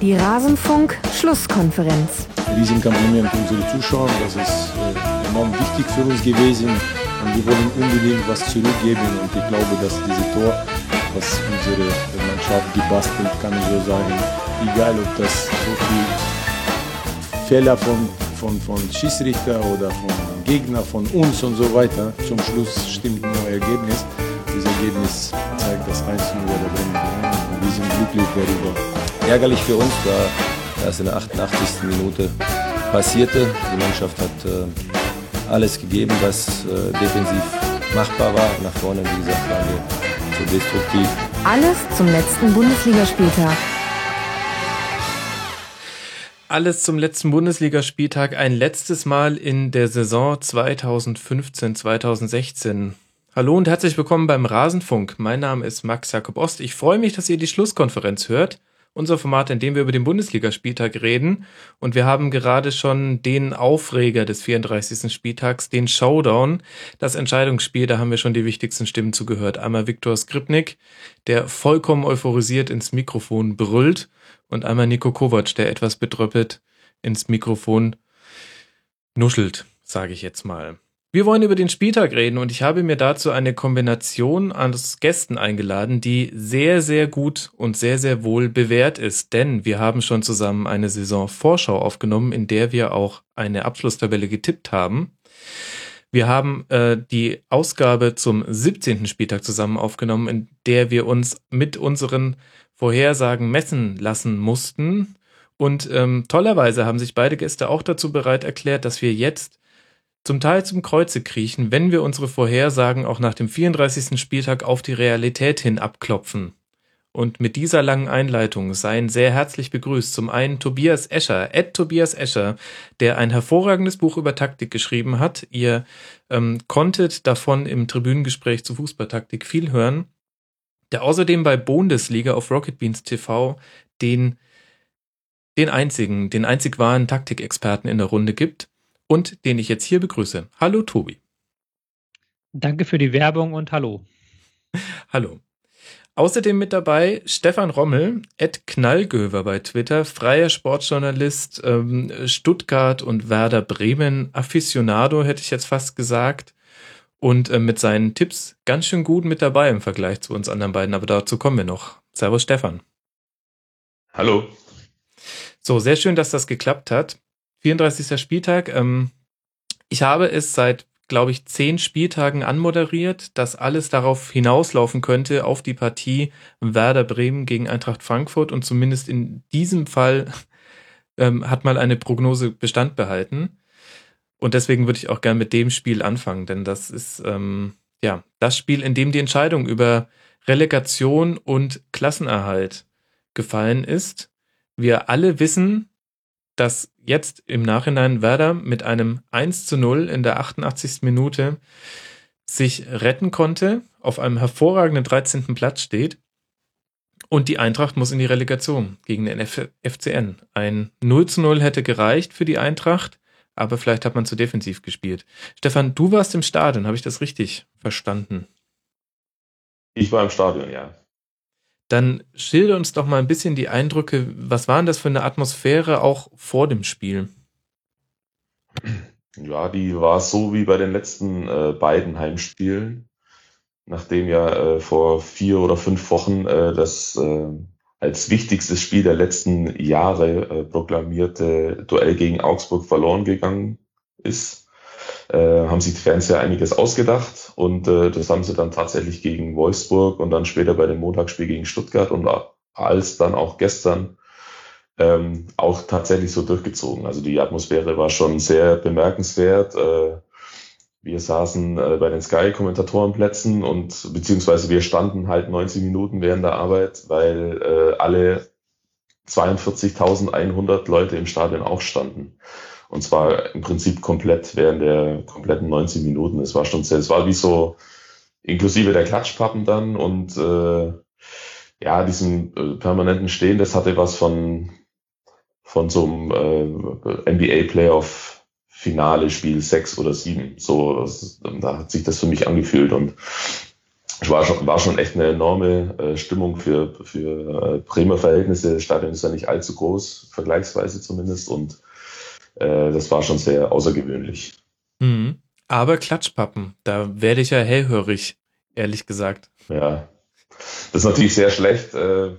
Die Rasenfunk-Schlusskonferenz. Riesenkompliment unsere Zuschauer, das ist äh, enorm wichtig für uns gewesen und wir wollen unbedingt was zurückgeben und ich glaube, dass dieses Tor, was unsere Mannschaft gebastelt, kann ich so sagen, egal ob das so viel Fehler von, von, von Schießrichter oder von Gegner, von uns und so weiter, zum Schluss stimmt nur Ergebnis. Dieses Ergebnis zeigt das 1 0 der Bremen. Wir sind glücklich darüber ärgerlich für uns, da das in der 88. Minute passierte. Die Mannschaft hat äh, alles gegeben, was äh, defensiv machbar war. Nach vorne, wie gesagt, waren wir so destruktiv. Alles zum letzten Bundesligaspieltag. Alles zum letzten Bundesligaspieltag. Ein letztes Mal in der Saison 2015-2016. Hallo und herzlich willkommen beim Rasenfunk. Mein Name ist Max Jakob Ost. Ich freue mich, dass ihr die Schlusskonferenz hört unser Format, in dem wir über den Bundesligaspieltag reden. Und wir haben gerade schon den Aufreger des 34. Spieltags, den Showdown, das Entscheidungsspiel, da haben wir schon die wichtigsten Stimmen zugehört. Einmal Viktor Skripnik, der vollkommen euphorisiert ins Mikrofon brüllt und einmal Nico Kovac, der etwas bedröppelt ins Mikrofon nuschelt, sage ich jetzt mal. Wir wollen über den Spieltag reden und ich habe mir dazu eine Kombination aus Gästen eingeladen, die sehr, sehr gut und sehr, sehr wohl bewährt ist. Denn wir haben schon zusammen eine Saisonvorschau aufgenommen, in der wir auch eine Abschlusstabelle getippt haben. Wir haben äh, die Ausgabe zum 17. Spieltag zusammen aufgenommen, in der wir uns mit unseren Vorhersagen messen lassen mussten. Und ähm, tollerweise haben sich beide Gäste auch dazu bereit erklärt, dass wir jetzt zum Teil zum Kreuze kriechen, wenn wir unsere Vorhersagen auch nach dem 34. Spieltag auf die Realität hin abklopfen. Und mit dieser langen Einleitung seien sehr herzlich begrüßt zum einen Tobias Escher, Ed Tobias Escher, der ein hervorragendes Buch über Taktik geschrieben hat. Ihr ähm, konntet davon im Tribünengespräch zu Fußballtaktik viel hören. Der außerdem bei Bundesliga auf Rocket Beans TV den, den einzigen, den einzig wahren Taktikexperten in der Runde gibt und den ich jetzt hier begrüße. Hallo Tobi. Danke für die Werbung und hallo. hallo. Außerdem mit dabei Stefan Rommel, Ed Knallgöver bei Twitter, freier Sportjournalist, ähm, Stuttgart und Werder Bremen, Aficionado hätte ich jetzt fast gesagt. Und äh, mit seinen Tipps ganz schön gut mit dabei im Vergleich zu uns anderen beiden, aber dazu kommen wir noch. Servus Stefan. Hallo. So, sehr schön, dass das geklappt hat. 34. Spieltag. Ähm, ich habe es seit, glaube ich, zehn Spieltagen anmoderiert, dass alles darauf hinauslaufen könnte, auf die Partie Werder Bremen gegen Eintracht Frankfurt. Und zumindest in diesem Fall ähm, hat mal eine Prognose Bestand behalten. Und deswegen würde ich auch gern mit dem Spiel anfangen, denn das ist ähm, ja das Spiel, in dem die Entscheidung über Relegation und Klassenerhalt gefallen ist. Wir alle wissen, dass jetzt im Nachhinein Werder mit einem 1 zu 0 in der 88. Minute sich retten konnte, auf einem hervorragenden 13. Platz steht. Und die Eintracht muss in die Relegation gegen den F FCN. Ein 0 zu 0 hätte gereicht für die Eintracht, aber vielleicht hat man zu defensiv gespielt. Stefan, du warst im Stadion, habe ich das richtig verstanden? Ich war im Stadion, ja. Dann schilder uns doch mal ein bisschen die Eindrücke. Was waren das für eine Atmosphäre auch vor dem Spiel? Ja, die war so wie bei den letzten äh, beiden Heimspielen, nachdem ja äh, vor vier oder fünf Wochen äh, das äh, als wichtigstes Spiel der letzten Jahre äh, proklamierte Duell gegen Augsburg verloren gegangen ist äh, haben sich die Fans ja einiges ausgedacht und äh, das haben sie dann tatsächlich gegen Wolfsburg und dann später bei dem Montagsspiel gegen Stuttgart und als dann auch gestern ähm, auch tatsächlich so durchgezogen. Also die Atmosphäre war schon sehr bemerkenswert. Äh, wir saßen äh, bei den Sky-Kommentatorenplätzen und beziehungsweise wir standen halt 90 Minuten während der Arbeit, weil äh, alle 42.100 Leute im Stadion auch standen. Und zwar im Prinzip komplett während der kompletten 90 Minuten. Es war schon sehr, es war wie so inklusive der Klatschpappen dann und äh, ja, diesem äh, permanenten Stehen, das hatte was von, von so einem äh, NBA Playoff Finale Spiel 6 oder 7. So, das, da hat sich das für mich angefühlt und es war schon, war schon echt eine enorme äh, Stimmung für, für äh, Bremer Verhältnisse. Das Stadion ist ja nicht allzu groß, vergleichsweise zumindest. Und äh, das war schon sehr außergewöhnlich. Mhm. Aber Klatschpappen, da werde ich ja hellhörig, ehrlich gesagt. Ja, das ist natürlich sehr schlecht. Äh,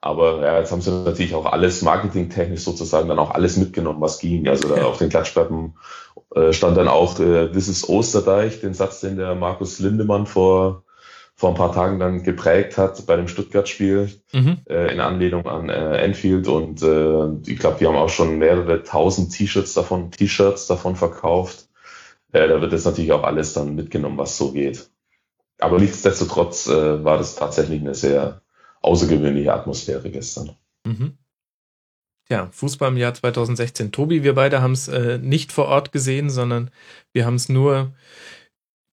aber ja, jetzt haben sie natürlich auch alles marketingtechnisch sozusagen dann auch alles mitgenommen, was ging. Also da auf den Klatschplatten äh, stand dann auch äh, This is Osterdeich, den Satz, den der Markus Lindemann vor, vor ein paar Tagen dann geprägt hat bei dem Stuttgart-Spiel mhm. äh, in Anlehnung an äh, Enfield. Und äh, ich glaube, die haben auch schon mehrere tausend T-Shirts davon, T-Shirts davon verkauft. Äh, da wird jetzt natürlich auch alles dann mitgenommen, was so geht. Aber nichtsdestotrotz äh, war das tatsächlich eine sehr außergewöhnliche Atmosphäre gestern. Mhm. Ja, Fußball im Jahr 2016. Tobi, wir beide haben es äh, nicht vor Ort gesehen, sondern wir haben es nur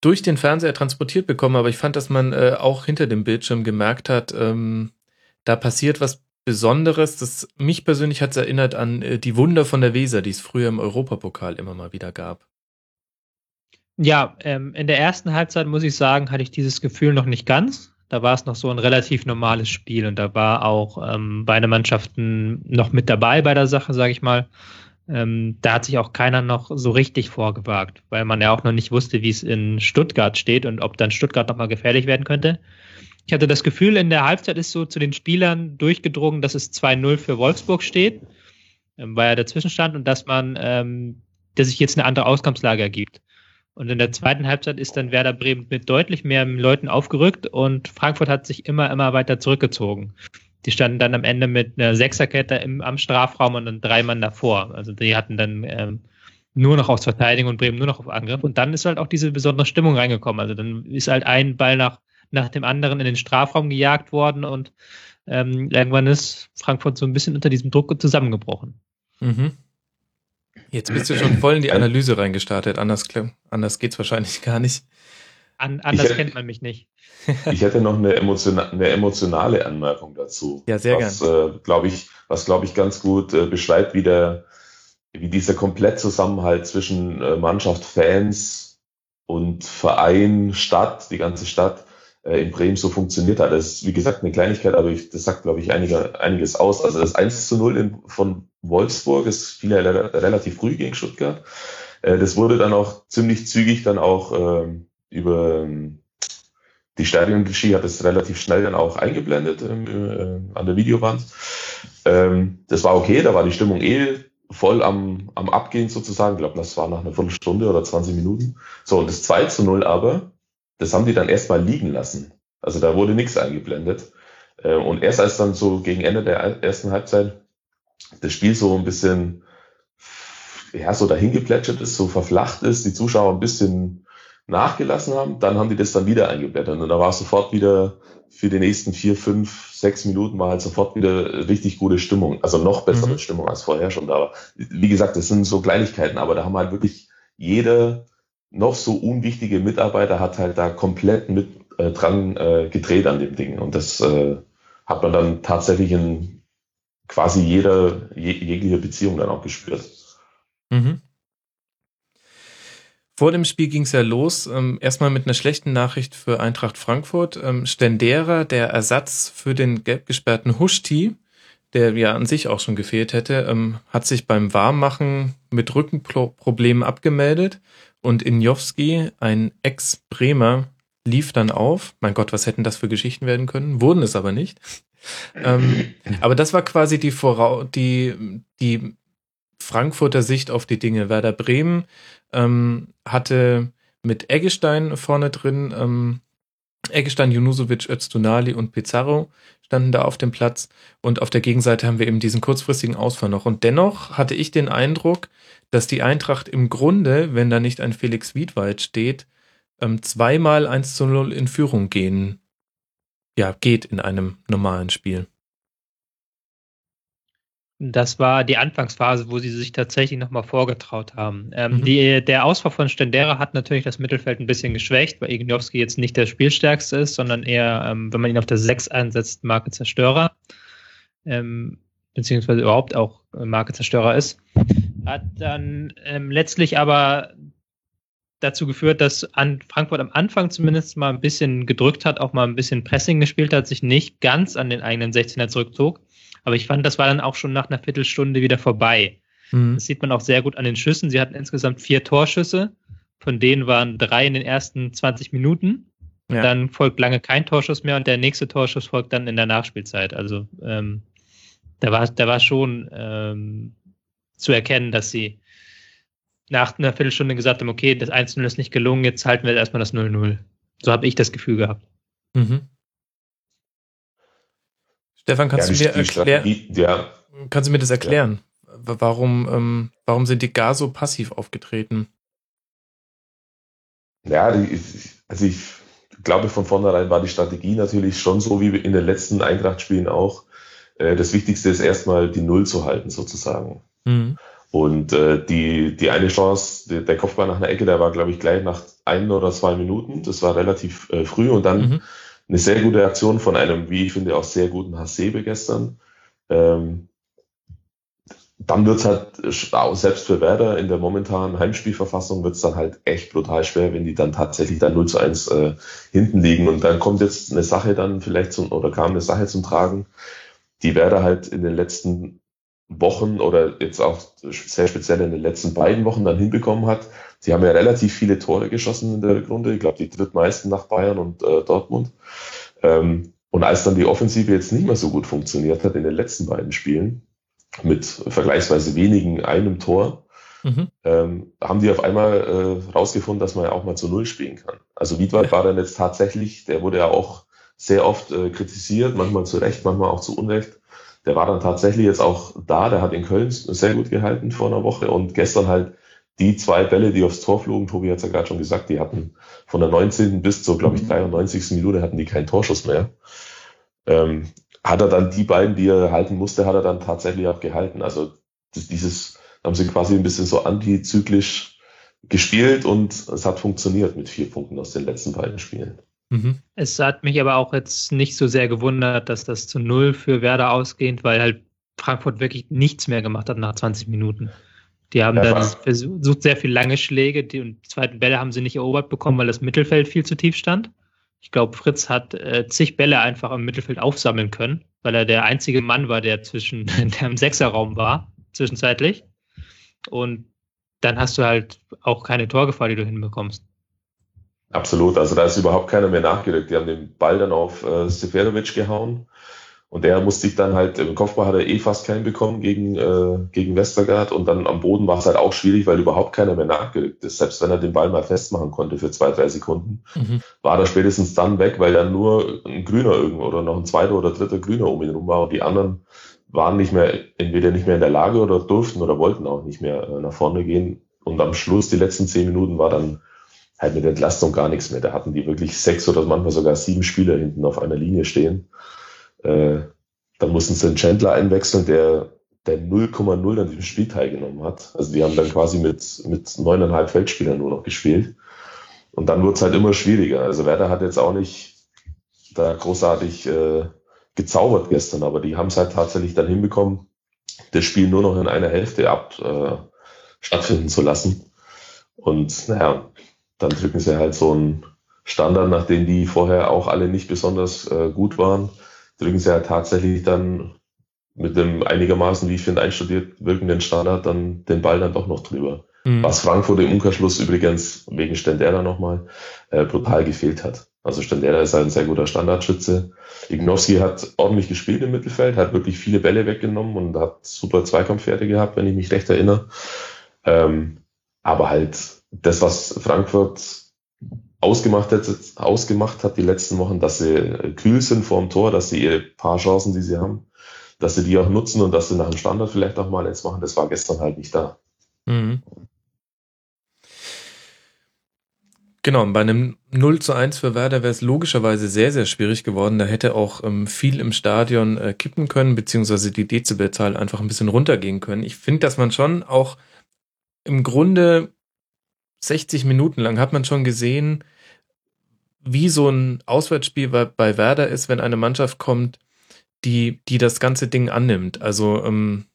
durch den Fernseher transportiert bekommen. Aber ich fand, dass man äh, auch hinter dem Bildschirm gemerkt hat, ähm, da passiert was Besonderes. Das mich persönlich hat es erinnert an äh, die Wunder von der Weser, die es früher im Europapokal immer mal wieder gab. Ja, ähm, in der ersten Halbzeit muss ich sagen, hatte ich dieses Gefühl noch nicht ganz. Da war es noch so ein relativ normales Spiel und da war auch ähm, beide Mannschaften noch mit dabei bei der Sache, sage ich mal. Ähm, da hat sich auch keiner noch so richtig vorgewagt, weil man ja auch noch nicht wusste, wie es in Stuttgart steht und ob dann Stuttgart nochmal gefährlich werden könnte. Ich hatte das Gefühl, in der Halbzeit ist so zu den Spielern durchgedrungen, dass es 2-0 für Wolfsburg steht, ähm, weil er dazwischen stand und dass man, ähm, dass sich jetzt eine andere Ausgangslage ergibt. Und in der zweiten Halbzeit ist dann Werder Bremen mit deutlich mehr Leuten aufgerückt und Frankfurt hat sich immer, immer weiter zurückgezogen. Die standen dann am Ende mit einer Sechserkette im, am Strafraum und dann drei Mann davor. Also die hatten dann ähm, nur noch aus Verteidigung und Bremen nur noch auf Angriff. Und dann ist halt auch diese besondere Stimmung reingekommen. Also dann ist halt ein Ball nach, nach dem anderen in den Strafraum gejagt worden und ähm, irgendwann ist Frankfurt so ein bisschen unter diesem Druck zusammengebrochen. Mhm. Jetzt bist du schon voll in die Analyse reingestartet. Anders, anders geht's wahrscheinlich gar nicht. An, anders hätte, kennt man mich nicht. Ich hätte noch eine, emotiona eine emotionale Anmerkung dazu. Ja, sehr was, gerne. Äh, glaube ich, was glaube ich ganz gut äh, beschreibt, wie der, wie dieser Komplettzusammenhalt zwischen äh, Mannschaft, Fans und Verein, Stadt, die ganze Stadt äh, in Bremen so funktioniert hat. Das ist, wie gesagt, eine Kleinigkeit, aber ich, das sagt, glaube ich, einige, einiges aus. Also das 1 zu 0 in, von Wolfsburg, es fiel ja relativ früh gegen Stuttgart. Äh, das wurde dann auch ziemlich zügig dann auch äh, über ähm, die Stadionregie hat es relativ schnell dann auch eingeblendet ähm, äh, an der Videowand. Ähm, das war okay, da war die Stimmung eh voll am, am Abgehen sozusagen. Ich glaube, das war nach einer Viertelstunde oder 20 Minuten. So, und das 2 zu 0 aber, das haben die dann erstmal liegen lassen. Also da wurde nichts eingeblendet. Äh, und erst als dann so gegen Ende der ersten Halbzeit das Spiel so ein bisschen, ja, so dahingeplätschert ist, so verflacht ist, die Zuschauer ein bisschen nachgelassen haben, dann haben die das dann wieder eingeblättert. Und da war sofort wieder für die nächsten vier, fünf, sechs Minuten war halt sofort wieder richtig gute Stimmung. Also noch bessere mhm. Stimmung als vorher schon da war. Wie gesagt, das sind so Kleinigkeiten, aber da haben halt wirklich jeder noch so unwichtige Mitarbeiter hat halt da komplett mit äh, dran äh, gedreht an dem Ding. Und das äh, hat man dann tatsächlich in quasi jeder, jegliche Beziehung dann auch gespürt. Mhm. Vor dem Spiel ging es ja los. Ähm, erstmal mit einer schlechten Nachricht für Eintracht Frankfurt. Ähm, Stendera, der Ersatz für den gelb gesperrten Huschti, der ja an sich auch schon gefehlt hätte, ähm, hat sich beim Warmmachen mit Rückenproblemen abgemeldet und Injowski, ein Ex-Bremer, lief dann auf. Mein Gott, was hätten das für Geschichten werden können? Wurden es aber nicht. ähm, aber das war quasi die, Vorau die, die Frankfurter Sicht auf die Dinge. Werder Bremen ähm, hatte mit Eggestein vorne drin, ähm, Eggestein, Junusovic, Öztunali und Pizarro standen da auf dem Platz und auf der Gegenseite haben wir eben diesen kurzfristigen Ausfall noch. Und dennoch hatte ich den Eindruck, dass die Eintracht im Grunde, wenn da nicht ein Felix Wiedwald steht, ähm, zweimal 1 zu 0 in Führung gehen, ja, geht in einem normalen Spiel. Das war die Anfangsphase, wo sie sich tatsächlich nochmal vorgetraut haben. Ähm, mhm. die, der Ausfall von Stendera hat natürlich das Mittelfeld ein bisschen geschwächt, weil Ignowski jetzt nicht der Spielstärkste ist, sondern eher, ähm, wenn man ihn auf der 6 einsetzt, Marke Zerstörer. Ähm, beziehungsweise überhaupt auch Marke Zerstörer ist. Hat dann ähm, letztlich aber dazu geführt, dass an Frankfurt am Anfang zumindest mal ein bisschen gedrückt hat, auch mal ein bisschen Pressing gespielt hat, sich nicht ganz an den eigenen 16er zurückzog. Aber ich fand, das war dann auch schon nach einer Viertelstunde wieder vorbei. Mhm. Das sieht man auch sehr gut an den Schüssen. Sie hatten insgesamt vier Torschüsse. Von denen waren drei in den ersten 20 Minuten. Ja. Dann folgt lange kein Torschuss mehr und der nächste Torschuss folgt dann in der Nachspielzeit. Also ähm, da war, da war schon ähm, zu erkennen, dass sie nach einer Viertelstunde gesagt haben, okay, das 1-0 ist nicht gelungen, jetzt halten wir erstmal das 0-0. So habe ich das Gefühl gehabt. Mhm. Stefan, kannst ja, du mir erklären? Ja. Kannst du mir das erklären? Ja. Warum, ähm, warum sind die gar so passiv aufgetreten? Ja, die, also ich glaube, von vornherein war die Strategie natürlich schon so wie in den letzten Eintracht-Spielen auch. Äh, das Wichtigste ist erstmal die Null zu halten, sozusagen. Mhm. Und äh, die, die eine Chance, der, der Kopfball nach einer Ecke, der war, glaube ich, gleich nach ein oder zwei Minuten. Das war relativ äh, früh und dann mhm. Eine sehr gute Aktion von einem, wie ich finde, auch sehr guten Hasebe gestern. Ähm, dann wird's halt, selbst für Werder in der momentanen Heimspielverfassung wird's dann halt echt brutal schwer, wenn die dann tatsächlich dann 0 zu 1 äh, hinten liegen. Und dann kommt jetzt eine Sache dann vielleicht zum, oder kam eine Sache zum Tragen, die Werder halt in den letzten Wochen oder jetzt auch sehr speziell in den letzten beiden Wochen dann hinbekommen hat. Sie haben ja relativ viele Tore geschossen in der Runde. Ich glaube, die drittmeisten nach Bayern und äh, Dortmund. Ähm, und als dann die Offensive jetzt nicht mehr so gut funktioniert hat in den letzten beiden Spielen, mit vergleichsweise wenigen einem Tor, mhm. ähm, haben die auf einmal äh, rausgefunden, dass man ja auch mal zu Null spielen kann. Also Wiedwald war dann jetzt tatsächlich, der wurde ja auch sehr oft äh, kritisiert, manchmal zu Recht, manchmal auch zu Unrecht. Der war dann tatsächlich jetzt auch da, der hat in Köln sehr gut gehalten vor einer Woche und gestern halt die zwei Bälle, die aufs Tor flogen, Tobi hat es ja gerade schon gesagt, die hatten von der 19. bis zur, glaube ich, 93. Mhm. Minute hatten die keinen Torschuss mehr. Ähm, hat er dann die beiden, die er halten musste, hat er dann tatsächlich auch gehalten. Also das, dieses haben sie quasi ein bisschen so antizyklisch gespielt und es hat funktioniert mit vier Punkten aus den letzten beiden Spielen. Mhm. Es hat mich aber auch jetzt nicht so sehr gewundert, dass das zu null für Werder ausgeht, weil halt Frankfurt wirklich nichts mehr gemacht hat nach 20 Minuten. Die haben ja, dann versucht, sehr viel lange Schläge. Die, und die zweiten Bälle haben sie nicht erobert bekommen, weil das Mittelfeld viel zu tief stand. Ich glaube, Fritz hat äh, zig Bälle einfach im Mittelfeld aufsammeln können, weil er der einzige Mann war, der zwischen der im Sechserraum war, zwischenzeitlich. Und dann hast du halt auch keine Torgefahr, die du hinbekommst. Absolut, also da ist überhaupt keiner mehr nachgerückt. Die haben den Ball dann auf äh, Seferovic gehauen und der musste sich dann halt, im Kopfball hat er eh fast keinen bekommen gegen, äh, gegen Westergaard und dann am Boden war es halt auch schwierig, weil überhaupt keiner mehr nachgerückt ist. Selbst wenn er den Ball mal festmachen konnte für zwei, drei Sekunden, mhm. war er spätestens dann weg, weil dann nur ein Grüner irgendwo oder noch ein zweiter oder dritter Grüner um ihn rum war und die anderen waren nicht mehr, entweder nicht mehr in der Lage oder durften oder wollten auch nicht mehr äh, nach vorne gehen. Und am Schluss, die letzten zehn Minuten, war dann halt mit Entlastung gar nichts mehr. Da hatten die wirklich sechs oder manchmal sogar sieben Spieler hinten auf einer Linie stehen. Äh, dann mussten sie einen Chandler einwechseln, der der 0,0 an diesem Spiel teilgenommen hat. Also die haben dann quasi mit, mit neuneinhalb Feldspielern nur noch gespielt. Und dann wurde es halt immer schwieriger. Also Werder hat jetzt auch nicht da großartig äh, gezaubert gestern, aber die haben es halt tatsächlich dann hinbekommen, das Spiel nur noch in einer Hälfte ab äh, stattfinden zu lassen. Und naja, dann drücken sie halt so einen Standard, nachdem die vorher auch alle nicht besonders äh, gut waren, drücken sie halt tatsächlich dann mit dem einigermaßen, wie ich finde, einstudiert wirkenden Standard dann den Ball dann doch noch drüber. Mhm. Was Frankfurt im Umkehrschluss übrigens wegen Stendera nochmal äh, brutal gefehlt hat. Also Stendera ist halt ein sehr guter Standardschütze. Ignowski hat ordentlich gespielt im Mittelfeld, hat wirklich viele Bälle weggenommen und hat super Zweikampfwerte gehabt, wenn ich mich recht erinnere. Ähm, aber halt das, was Frankfurt ausgemacht hat, ausgemacht hat die letzten Wochen, dass sie kühl sind vor dem Tor, dass sie ihre paar Chancen, die sie haben, dass sie die auch nutzen und dass sie nach dem Standard vielleicht auch mal eins machen, das war gestern halt nicht da. Mhm. Genau, bei einem 0 zu 1 für Werder wäre es logischerweise sehr, sehr schwierig geworden. Da hätte auch ähm, viel im Stadion äh, kippen können, beziehungsweise die Dezibelzahl einfach ein bisschen runtergehen können. Ich finde, dass man schon auch im Grunde 60 Minuten lang hat man schon gesehen, wie so ein Auswärtsspiel bei, Werder ist, wenn eine Mannschaft kommt, die, die das ganze Ding annimmt. Also ähm,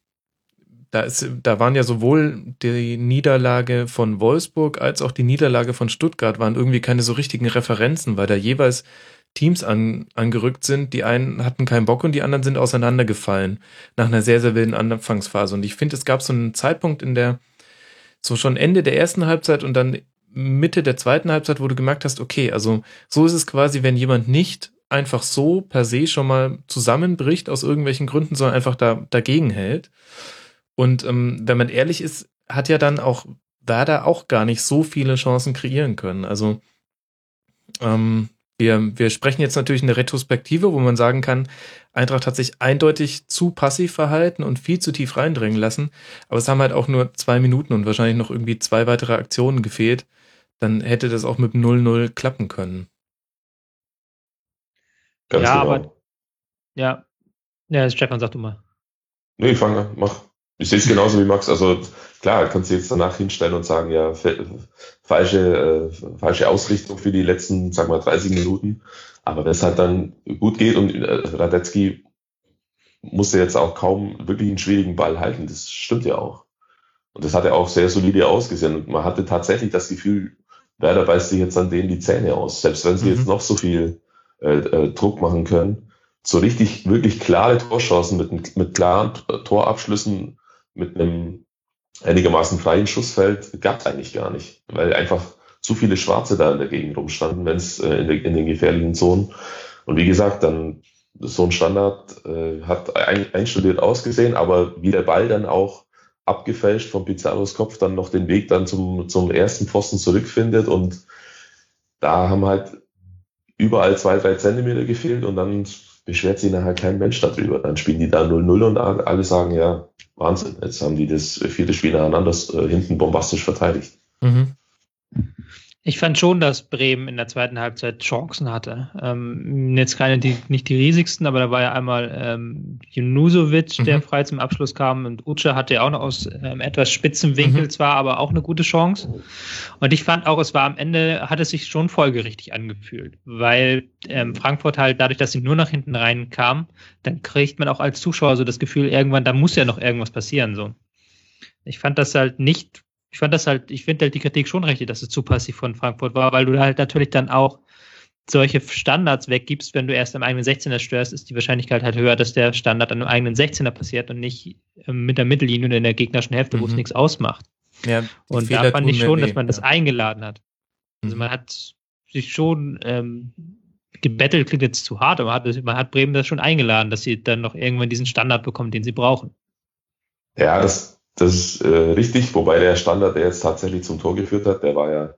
da ist, da waren ja sowohl die Niederlage von Wolfsburg als auch die Niederlage von Stuttgart waren irgendwie keine so richtigen Referenzen, weil da jeweils Teams an, angerückt sind. Die einen hatten keinen Bock und die anderen sind auseinandergefallen nach einer sehr, sehr wilden Anfangsphase. Und ich finde, es gab so einen Zeitpunkt in der, so schon Ende der ersten Halbzeit und dann Mitte der zweiten Halbzeit, wo du gemerkt hast, okay, also so ist es quasi, wenn jemand nicht einfach so per se schon mal zusammenbricht aus irgendwelchen Gründen, sondern einfach da dagegen hält. Und ähm, wenn man ehrlich ist, hat ja dann auch Werder auch gar nicht so viele Chancen kreieren können. Also ähm, wir, wir sprechen jetzt natürlich eine Retrospektive, wo man sagen kann, Eintracht hat sich eindeutig zu passiv verhalten und viel zu tief reindrängen lassen. Aber es haben halt auch nur zwei Minuten und wahrscheinlich noch irgendwie zwei weitere Aktionen gefehlt. Dann hätte das auch mit 0-0 klappen können. Ganz ja, genau. aber ja. Ja, Stefan, sag du mal. Nee, ich fange, mach. Ich sehe es genauso wie Max. Also klar, kannst du jetzt danach hinstellen und sagen, ja, falsche, äh, falsche Ausrichtung für die letzten, sag mal, 30 Minuten. Aber wenn es halt dann gut geht und äh, Radetzky musste jetzt auch kaum wirklich einen schwierigen Ball halten, das stimmt ja auch. Und das hat er auch sehr solide ausgesehen. Und man hatte tatsächlich das Gefühl, Werder beißt sich jetzt an denen die Zähne aus. Selbst wenn sie mhm. jetzt noch so viel äh, äh, Druck machen können. So richtig, wirklich klare Torchancen mit, mit klaren Torabschlüssen mit einem einigermaßen freien Schussfeld gab es eigentlich gar nicht, weil einfach zu viele Schwarze da in der Gegend rumstanden, wenn es äh, in, in, den gefährlichen Zonen. Und wie gesagt, dann so ein Standard äh, hat ein, einstudiert ausgesehen, aber wie der Ball dann auch abgefälscht von Pizarros Kopf dann noch den Weg dann zum, zum ersten Pfosten zurückfindet und da haben halt überall zwei, drei Zentimeter gefehlt und dann beschwert sich nachher kein Mensch darüber. Dann spielen die da 0-0 und alle sagen, ja, Wahnsinn, jetzt haben die das vierte Spiel nacheinander äh, hinten bombastisch verteidigt. Mhm. Ich fand schon, dass Bremen in der zweiten Halbzeit Chancen hatte. Ähm, jetzt keine, die, nicht die riesigsten, aber da war ja einmal ähm, Junusovic, mhm. der frei zum Abschluss kam und Uche hatte ja auch noch aus ähm, etwas spitzen Winkel mhm. zwar, aber auch eine gute Chance. Und ich fand auch, es war am Ende, hat es sich schon folgerichtig angefühlt, weil ähm, Frankfurt halt dadurch, dass sie nur nach hinten rein kam, dann kriegt man auch als Zuschauer so das Gefühl, irgendwann, da muss ja noch irgendwas passieren, so. Ich fand das halt nicht ich fand das halt, ich finde halt die Kritik schon richtig, dass es zu passiv von Frankfurt war, weil du halt natürlich dann auch solche Standards weggibst, wenn du erst am eigenen 16er störst, ist die Wahrscheinlichkeit halt höher, dass der Standard an einem eigenen 16er passiert und nicht ähm, mit der Mittellinie und in der gegnerischen Hälfte, mhm. wo es mhm. nichts ausmacht. Ja, und Fehler da fand ich schon, dass man das eingeladen hat. Also mhm. man hat sich schon ähm, gebettelt, klingt jetzt zu hart, aber man hat, man hat Bremen das schon eingeladen, dass sie dann noch irgendwann diesen Standard bekommen, den sie brauchen. Ja, das, das ist äh, richtig, wobei der Standard, der jetzt tatsächlich zum Tor geführt hat, der war ja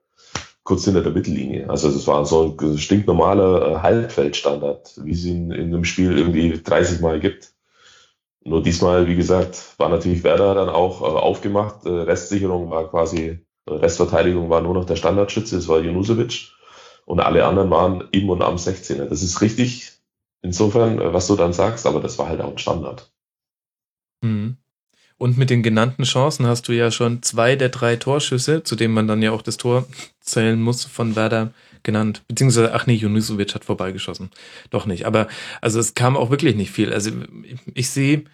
kurz hinter der Mittellinie. Also das war so ein stinknormaler äh, Halbfeldstandard, wie es ihn in einem Spiel irgendwie 30 Mal gibt. Nur diesmal, wie gesagt, war natürlich Werder dann auch äh, aufgemacht. Äh, Restsicherung war quasi, äh, Restverteidigung war nur noch der Standardschütze, das war Junusovic. Und alle anderen waren im und am 16er. Das ist richtig, insofern, äh, was du dann sagst, aber das war halt auch ein Standard. Mhm. Und mit den genannten Chancen hast du ja schon zwei der drei Torschüsse, zu denen man dann ja auch das Tor zählen muss, von Werder genannt. Beziehungsweise, ach nee, Junusovic hat vorbeigeschossen. Doch nicht. Aber also es kam auch wirklich nicht viel. Also ich sehe,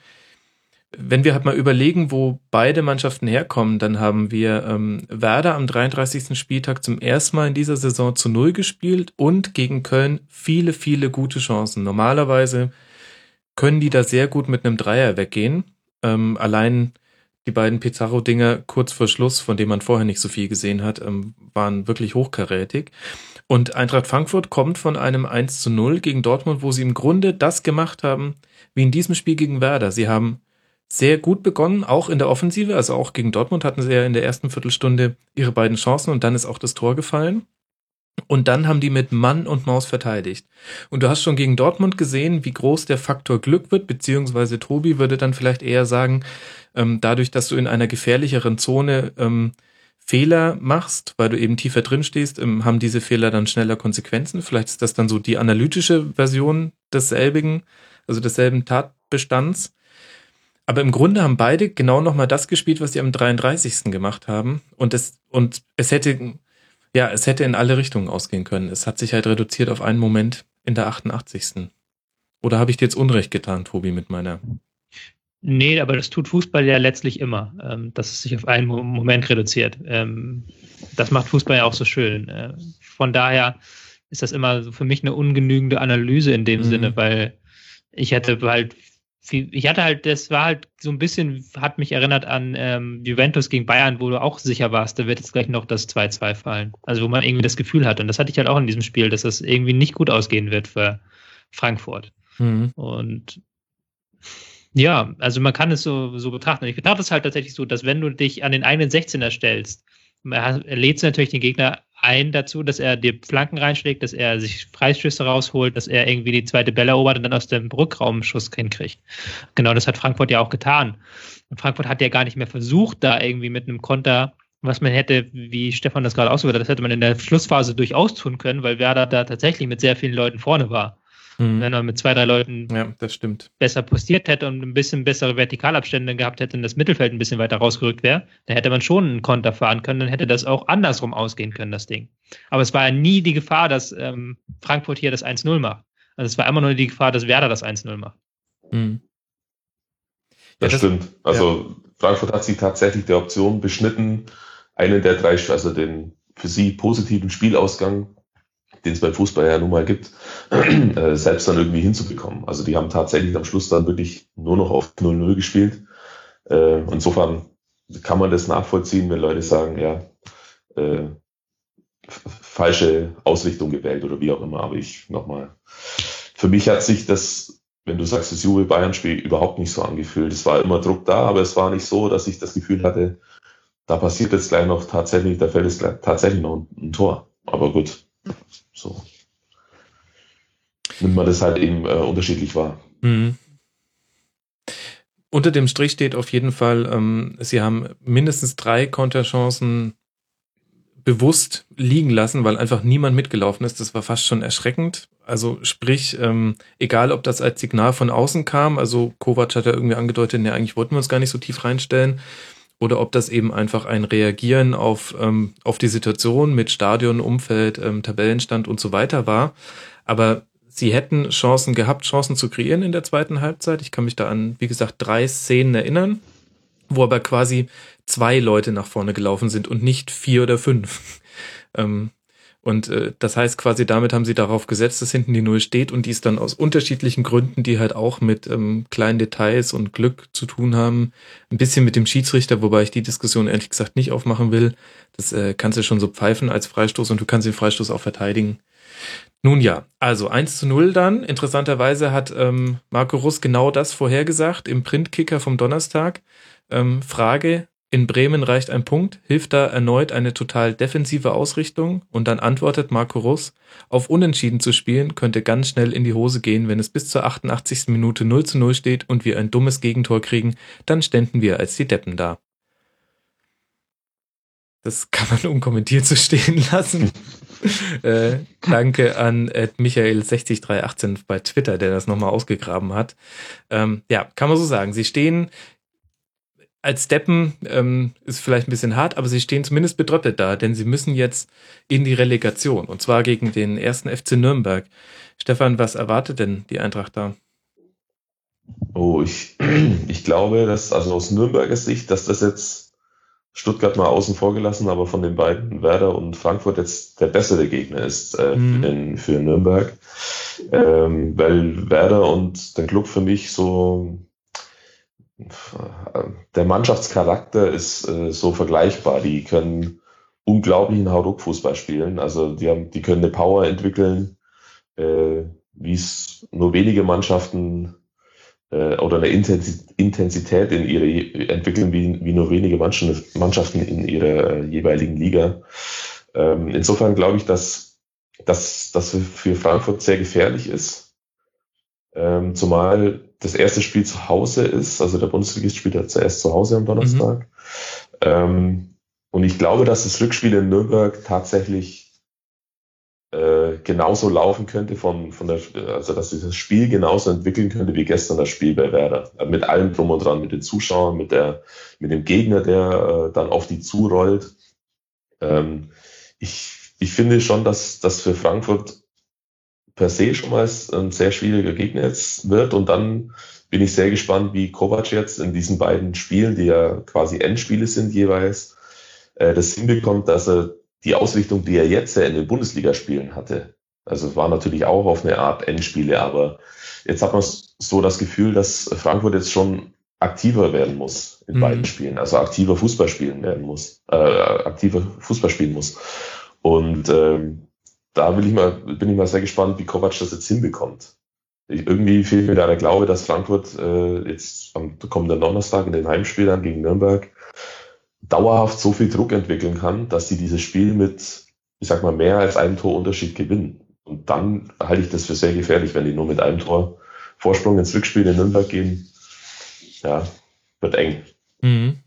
wenn wir halt mal überlegen, wo beide Mannschaften herkommen, dann haben wir ähm, Werder am 33. Spieltag zum ersten Mal in dieser Saison zu Null gespielt und gegen Köln viele, viele gute Chancen. Normalerweise können die da sehr gut mit einem Dreier weggehen. Ähm, allein die beiden Pizarro-Dinger kurz vor Schluss, von denen man vorher nicht so viel gesehen hat, ähm, waren wirklich hochkarätig. Und Eintracht Frankfurt kommt von einem 1 zu 0 gegen Dortmund, wo sie im Grunde das gemacht haben, wie in diesem Spiel gegen Werder. Sie haben sehr gut begonnen, auch in der Offensive, also auch gegen Dortmund hatten sie ja in der ersten Viertelstunde ihre beiden Chancen und dann ist auch das Tor gefallen. Und dann haben die mit Mann und Maus verteidigt. Und du hast schon gegen Dortmund gesehen, wie groß der Faktor Glück wird, beziehungsweise Tobi würde dann vielleicht eher sagen, ähm, dadurch, dass du in einer gefährlicheren Zone ähm, Fehler machst, weil du eben tiefer drin stehst, ähm, haben diese Fehler dann schneller Konsequenzen. Vielleicht ist das dann so die analytische Version desselbigen, also desselben Tatbestands. Aber im Grunde haben beide genau nochmal das gespielt, was sie am 33. gemacht haben. Und es, und es hätte ja, es hätte in alle Richtungen ausgehen können. Es hat sich halt reduziert auf einen Moment in der 88. Oder habe ich dir jetzt Unrecht getan, Tobi, mit meiner Nee, aber das tut Fußball ja letztlich immer, ähm, dass es sich auf einen Moment reduziert. Ähm, das macht Fußball ja auch so schön. Äh, von daher ist das immer so für mich eine ungenügende Analyse in dem mhm. Sinne, weil ich hätte halt ich hatte halt, das war halt so ein bisschen, hat mich erinnert an ähm, Juventus gegen Bayern, wo du auch sicher warst, da wird jetzt gleich noch das 2-2 fallen. Also wo man irgendwie das Gefühl hat. Und das hatte ich halt auch in diesem Spiel, dass das irgendwie nicht gut ausgehen wird für Frankfurt. Mhm. Und ja, also man kann es so, so betrachten. Ich betrachte es halt tatsächlich so, dass wenn du dich an den eigenen 16er stellst, lädst du natürlich den Gegner ein dazu, dass er dir Flanken reinschlägt, dass er sich Freischüsse rausholt, dass er irgendwie die zweite Bälle erobert und dann aus dem Rückraum Schuss hinkriegt. Genau das hat Frankfurt ja auch getan. Und Frankfurt hat ja gar nicht mehr versucht, da irgendwie mit einem Konter, was man hätte, wie Stefan das gerade ausgeführt hat, das hätte man in der Schlussphase durchaus tun können, weil Werder da tatsächlich mit sehr vielen Leuten vorne war. Mhm. Wenn er mit zwei, drei Leuten ja, das stimmt. besser postiert hätte und ein bisschen bessere Vertikalabstände gehabt hätte und das Mittelfeld ein bisschen weiter rausgerückt wäre, dann hätte man schon einen Konter fahren können, dann hätte das auch andersrum ausgehen können, das Ding. Aber es war ja nie die Gefahr, dass ähm, Frankfurt hier das 1-0 macht. Also es war immer nur die Gefahr, dass Werder das 1-0 macht. Mhm. Das, ja, das, stimmt. Also ja. Frankfurt hat sich tatsächlich der Option beschnitten, einen der drei, also den für sie positiven Spielausgang den es beim Fußball ja nun mal gibt, äh, selbst dann irgendwie hinzubekommen. Also die haben tatsächlich am Schluss dann wirklich nur noch auf 0-0 gespielt. Äh, insofern kann man das nachvollziehen, wenn Leute sagen, ja, äh, falsche Ausrichtung gewählt oder wie auch immer. Aber ich nochmal, für mich hat sich das, wenn du sagst, das Juve Bayern-Spiel überhaupt nicht so angefühlt. Es war immer Druck da, aber es war nicht so, dass ich das Gefühl hatte, da passiert jetzt gleich noch tatsächlich, da fällt es tatsächlich noch ein, ein Tor. Aber gut, so nimmt man das halt eben äh, unterschiedlich wahr. Mhm. Unter dem Strich steht auf jeden Fall, ähm, sie haben mindestens drei Konterchancen bewusst liegen lassen, weil einfach niemand mitgelaufen ist. Das war fast schon erschreckend. Also sprich, ähm, egal ob das als Signal von außen kam, also Kovac hat ja irgendwie angedeutet, ne, eigentlich wollten wir uns gar nicht so tief reinstellen oder ob das eben einfach ein Reagieren auf, ähm, auf die Situation mit Stadion, Umfeld, ähm, Tabellenstand und so weiter war. Aber sie hätten Chancen gehabt, Chancen zu kreieren in der zweiten Halbzeit. Ich kann mich da an, wie gesagt, drei Szenen erinnern, wo aber quasi zwei Leute nach vorne gelaufen sind und nicht vier oder fünf. ähm, und äh, das heißt quasi, damit haben sie darauf gesetzt, dass hinten die Null steht und dies dann aus unterschiedlichen Gründen, die halt auch mit ähm, kleinen Details und Glück zu tun haben, ein bisschen mit dem Schiedsrichter, wobei ich die Diskussion ehrlich gesagt nicht aufmachen will. Das äh, kannst du schon so pfeifen als Freistoß und du kannst den Freistoß auch verteidigen. Nun ja, also 1 zu 0 dann. Interessanterweise hat ähm, Marco Russ genau das vorhergesagt im Printkicker vom Donnerstag. Ähm, Frage, in Bremen reicht ein Punkt, hilft da erneut eine total defensive Ausrichtung und dann antwortet Marco Russ, auf Unentschieden zu spielen könnte ganz schnell in die Hose gehen, wenn es bis zur 88. Minute 0 zu 0 steht und wir ein dummes Gegentor kriegen, dann ständen wir als die Deppen da. Das kann man unkommentiert so stehen lassen. äh, danke an Michael60318 bei Twitter, der das nochmal ausgegraben hat. Ähm, ja, kann man so sagen. Sie stehen als Deppen ähm, ist vielleicht ein bisschen hart, aber sie stehen zumindest bedröppelt da, denn sie müssen jetzt in die Relegation und zwar gegen den ersten FC Nürnberg. Stefan, was erwartet denn die Eintracht da? Oh, ich, ich glaube, dass, also aus Nürnberger Sicht, dass das jetzt Stuttgart mal außen vor gelassen, aber von den beiden, Werder und Frankfurt, jetzt der bessere Gegner ist äh, mhm. in, für Nürnberg. Ähm, weil Werder und der Club für mich so der Mannschaftscharakter ist äh, so vergleichbar. Die können unglaublichen Hauruck-Fußball spielen. Also die haben, die können eine Power entwickeln, äh, wie es nur wenige Mannschaften äh, oder eine Intensität in ihre entwickeln, wie, wie nur wenige Mannschaften in ihrer äh, jeweiligen Liga. Ähm, insofern glaube ich, dass, dass das für Frankfurt sehr gefährlich ist. Ähm, zumal das erste Spiel zu Hause ist. Also der Bundesligist spielt ja zuerst zu Hause am Donnerstag. Mhm. Ähm, und ich glaube, dass das Rückspiel in Nürnberg tatsächlich äh, genauso laufen könnte von, von der, also dass sich das Spiel genauso entwickeln könnte wie gestern das Spiel bei Werder. Mit allem drum und dran, mit den Zuschauern, mit der, mit dem Gegner, der äh, dann auf die zurollt. Ähm, ich, ich finde schon, dass, dass für Frankfurt per se schon mal ein sehr schwieriger Gegner jetzt wird. Und dann bin ich sehr gespannt, wie Kovac jetzt in diesen beiden Spielen, die ja quasi Endspiele sind jeweils, äh, das hinbekommt, dass er die Ausrichtung, die er jetzt ja in den Bundesligaspielen hatte, also es war natürlich auch auf eine Art Endspiele, aber jetzt hat man so das Gefühl, dass Frankfurt jetzt schon aktiver werden muss in mhm. beiden Spielen, also aktiver Fußball spielen werden muss, äh, aktiver Fußball spielen muss. Und ähm, da ich mal, bin ich mal sehr gespannt, wie Kovac das jetzt hinbekommt. Ich, irgendwie fehlt mir da der Glaube, dass Frankfurt äh, jetzt am kommenden Donnerstag in den Heimspielern gegen Nürnberg dauerhaft so viel Druck entwickeln kann, dass sie dieses Spiel mit, ich sag mal, mehr als einem Torunterschied gewinnen. Und dann halte ich das für sehr gefährlich, wenn die nur mit einem Tor Vorsprung ins Rückspiel in Nürnberg gehen. Ja, wird eng. Mhm.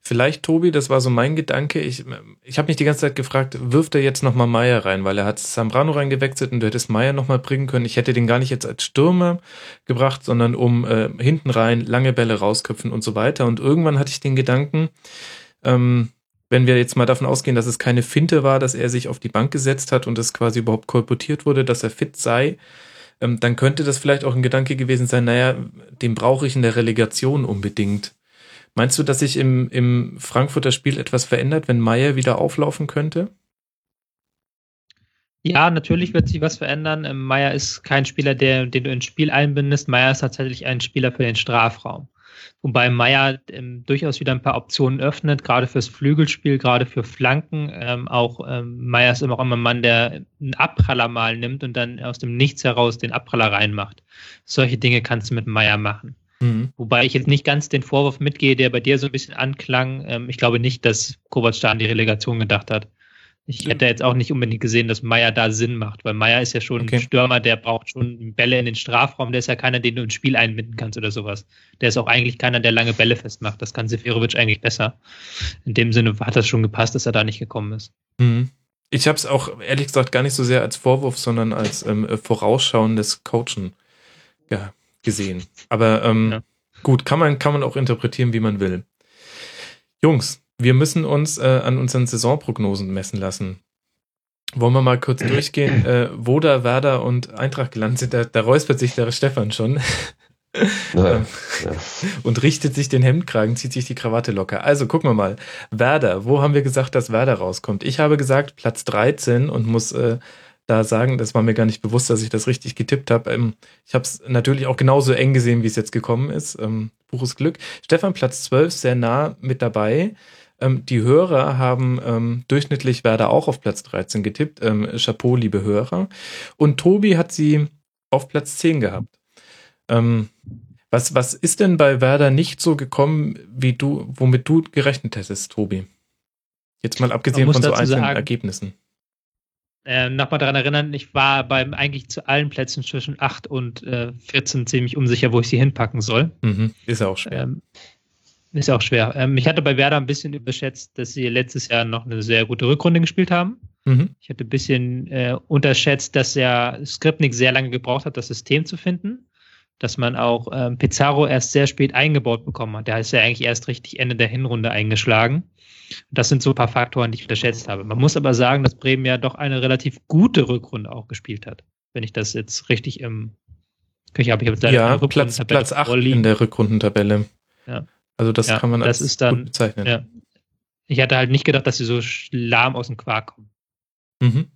Vielleicht, Tobi, das war so mein Gedanke. Ich, ich habe mich die ganze Zeit gefragt, wirft er jetzt nochmal Meier rein, weil er hat Zambrano reingewechselt und du hättest Meier nochmal bringen können. Ich hätte den gar nicht jetzt als Stürmer gebracht, sondern um äh, hinten rein lange Bälle rausköpfen und so weiter. Und irgendwann hatte ich den Gedanken, ähm, wenn wir jetzt mal davon ausgehen, dass es keine Finte war, dass er sich auf die Bank gesetzt hat und es quasi überhaupt kolportiert wurde, dass er fit sei, ähm, dann könnte das vielleicht auch ein Gedanke gewesen sein, naja, den brauche ich in der Relegation unbedingt. Meinst du, dass sich im, im Frankfurter Spiel etwas verändert, wenn Meier wieder auflaufen könnte? Ja, natürlich wird sich was verändern. Ähm, Meier ist kein Spieler, der, den du ins Spiel einbindest. Meier ist tatsächlich ein Spieler für den Strafraum. Wobei Meier ähm, durchaus wieder ein paar Optionen öffnet, gerade fürs Flügelspiel, gerade für Flanken. Ähm, auch ähm, Meier ist immer auch immer ein Mann, der einen Abpraller mal nimmt und dann aus dem Nichts heraus den Abpraller reinmacht. Solche Dinge kannst du mit Meier machen. Mhm. Wobei ich jetzt nicht ganz den Vorwurf mitgehe, der bei dir so ein bisschen anklang. Ähm, ich glaube nicht, dass Kovac da an die Relegation gedacht hat. Ich hätte jetzt auch nicht unbedingt gesehen, dass Meier da Sinn macht, weil Meier ist ja schon okay. ein Stürmer, der braucht schon Bälle in den Strafraum, der ist ja keiner, den du ins Spiel einbinden kannst oder sowas. Der ist auch eigentlich keiner, der lange Bälle festmacht. Das kann Seferovic eigentlich besser. In dem Sinne hat das schon gepasst, dass er da nicht gekommen ist. Mhm. Ich habe es auch ehrlich gesagt gar nicht so sehr als Vorwurf, sondern als ähm, vorausschauendes Coachen ja, gesehen. Aber ähm, ja. gut, kann man, kann man auch interpretieren, wie man will. Jungs, wir müssen uns äh, an unseren Saisonprognosen messen lassen. Wollen wir mal kurz durchgehen, äh, wo da Werder und Eintracht gelandet sind? Da, da räuspert sich der Stefan schon. Ja, ähm, ja. und richtet sich den Hemdkragen, zieht sich die Krawatte locker. Also gucken wir mal. Werder, wo haben wir gesagt, dass Werder rauskommt? Ich habe gesagt Platz 13 und muss äh, da sagen, das war mir gar nicht bewusst, dass ich das richtig getippt habe. Ähm, ich habe es natürlich auch genauso eng gesehen, wie es jetzt gekommen ist. Ähm, Buches Glück. Stefan, Platz 12, sehr nah mit dabei. Ähm, die Hörer haben ähm, durchschnittlich Werder auch auf Platz 13 getippt. Ähm, Chapeau, liebe Hörer. Und Tobi hat sie auf Platz 10 gehabt. Ähm, was, was ist denn bei Werder nicht so gekommen, wie du, womit du gerechnet hättest, Tobi? Jetzt mal abgesehen von so einzelnen sagen, Ergebnissen. Äh, Nochmal daran erinnern, ich war beim eigentlich zu allen Plätzen zwischen 8 und äh, 14 ziemlich unsicher, wo ich sie hinpacken soll. Mhm, ist auch schwer. Ähm, ist auch schwer. Ähm, ich hatte bei Werder ein bisschen überschätzt, dass sie letztes Jahr noch eine sehr gute Rückrunde gespielt haben. Mhm. Ich hatte ein bisschen äh, unterschätzt, dass der Skripnik sehr lange gebraucht hat, das System zu finden. Dass man auch ähm, Pizarro erst sehr spät eingebaut bekommen hat. Der ist ja eigentlich erst richtig Ende der Hinrunde eingeschlagen. Das sind so ein paar Faktoren, die ich unterschätzt habe. Man muss aber sagen, dass Bremen ja doch eine relativ gute Rückrunde auch gespielt hat. Wenn ich das jetzt richtig im Köcher habe, ich habe ja, Platz, Platz 8 in der Rückrundentabelle. Ja. Also das ja, kann man als dann, gut bezeichnen. Ja. Ich hatte halt nicht gedacht, dass sie so lahm aus dem Quark kommen. Mhm.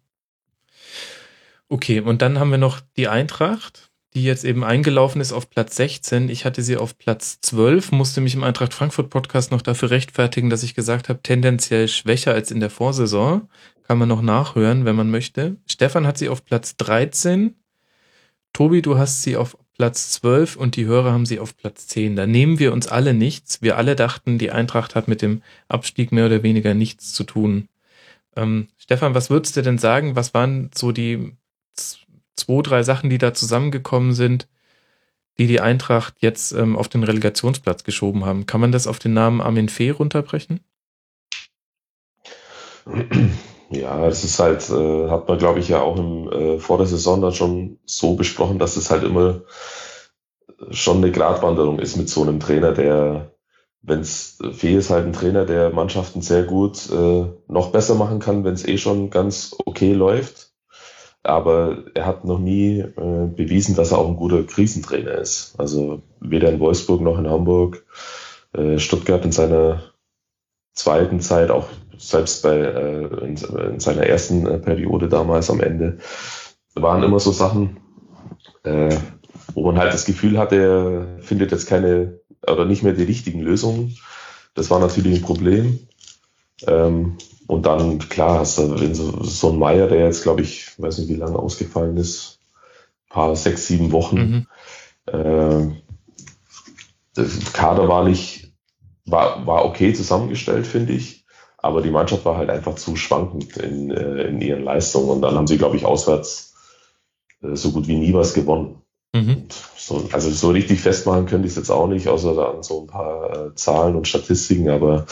Okay, und dann haben wir noch die Eintracht, die jetzt eben eingelaufen ist auf Platz 16. Ich hatte sie auf Platz 12, musste mich im Eintracht Frankfurt Podcast noch dafür rechtfertigen, dass ich gesagt habe, tendenziell schwächer als in der Vorsaison. Kann man noch nachhören, wenn man möchte. Stefan hat sie auf Platz 13. Tobi, du hast sie auf Platz 12 und die Hörer haben sie auf Platz 10. Da nehmen wir uns alle nichts. Wir alle dachten, die Eintracht hat mit dem Abstieg mehr oder weniger nichts zu tun. Ähm, Stefan, was würdest du denn sagen? Was waren so die zwei, drei Sachen, die da zusammengekommen sind, die die Eintracht jetzt ähm, auf den Relegationsplatz geschoben haben? Kann man das auf den Namen Armin Fee runterbrechen? Ja, es ist halt, äh, hat man glaube ich ja auch im, äh, vor der Saison dann schon so besprochen, dass es halt immer schon eine Gratwanderung ist mit so einem Trainer, der, wenn es Fee ist halt ein Trainer, der Mannschaften sehr gut äh, noch besser machen kann, wenn es eh schon ganz okay läuft. Aber er hat noch nie äh, bewiesen, dass er auch ein guter Krisentrainer ist. Also weder in Wolfsburg noch in Hamburg. Äh, Stuttgart in seiner zweiten Zeit, auch selbst bei äh, in, in, seiner ersten äh, Periode damals am Ende, waren immer so Sachen, äh, wo man halt das Gefühl hatte, er findet jetzt keine oder nicht mehr die richtigen Lösungen. Das war natürlich ein Problem. Ähm, und dann, klar, hast du wenn so, so ein Meier, der jetzt, glaube ich, weiß nicht, wie lange ausgefallen ist, paar, sechs, sieben Wochen. Mhm. Äh, das Kader war nicht, war, war okay zusammengestellt, finde ich. Aber die Mannschaft war halt einfach zu schwankend in, äh, in ihren Leistungen. Und dann haben sie, glaube ich, auswärts äh, so gut wie nie was gewonnen. Mhm. So, also so richtig festmachen könnte ich es jetzt auch nicht, außer an so ein paar äh, Zahlen und Statistiken. Aber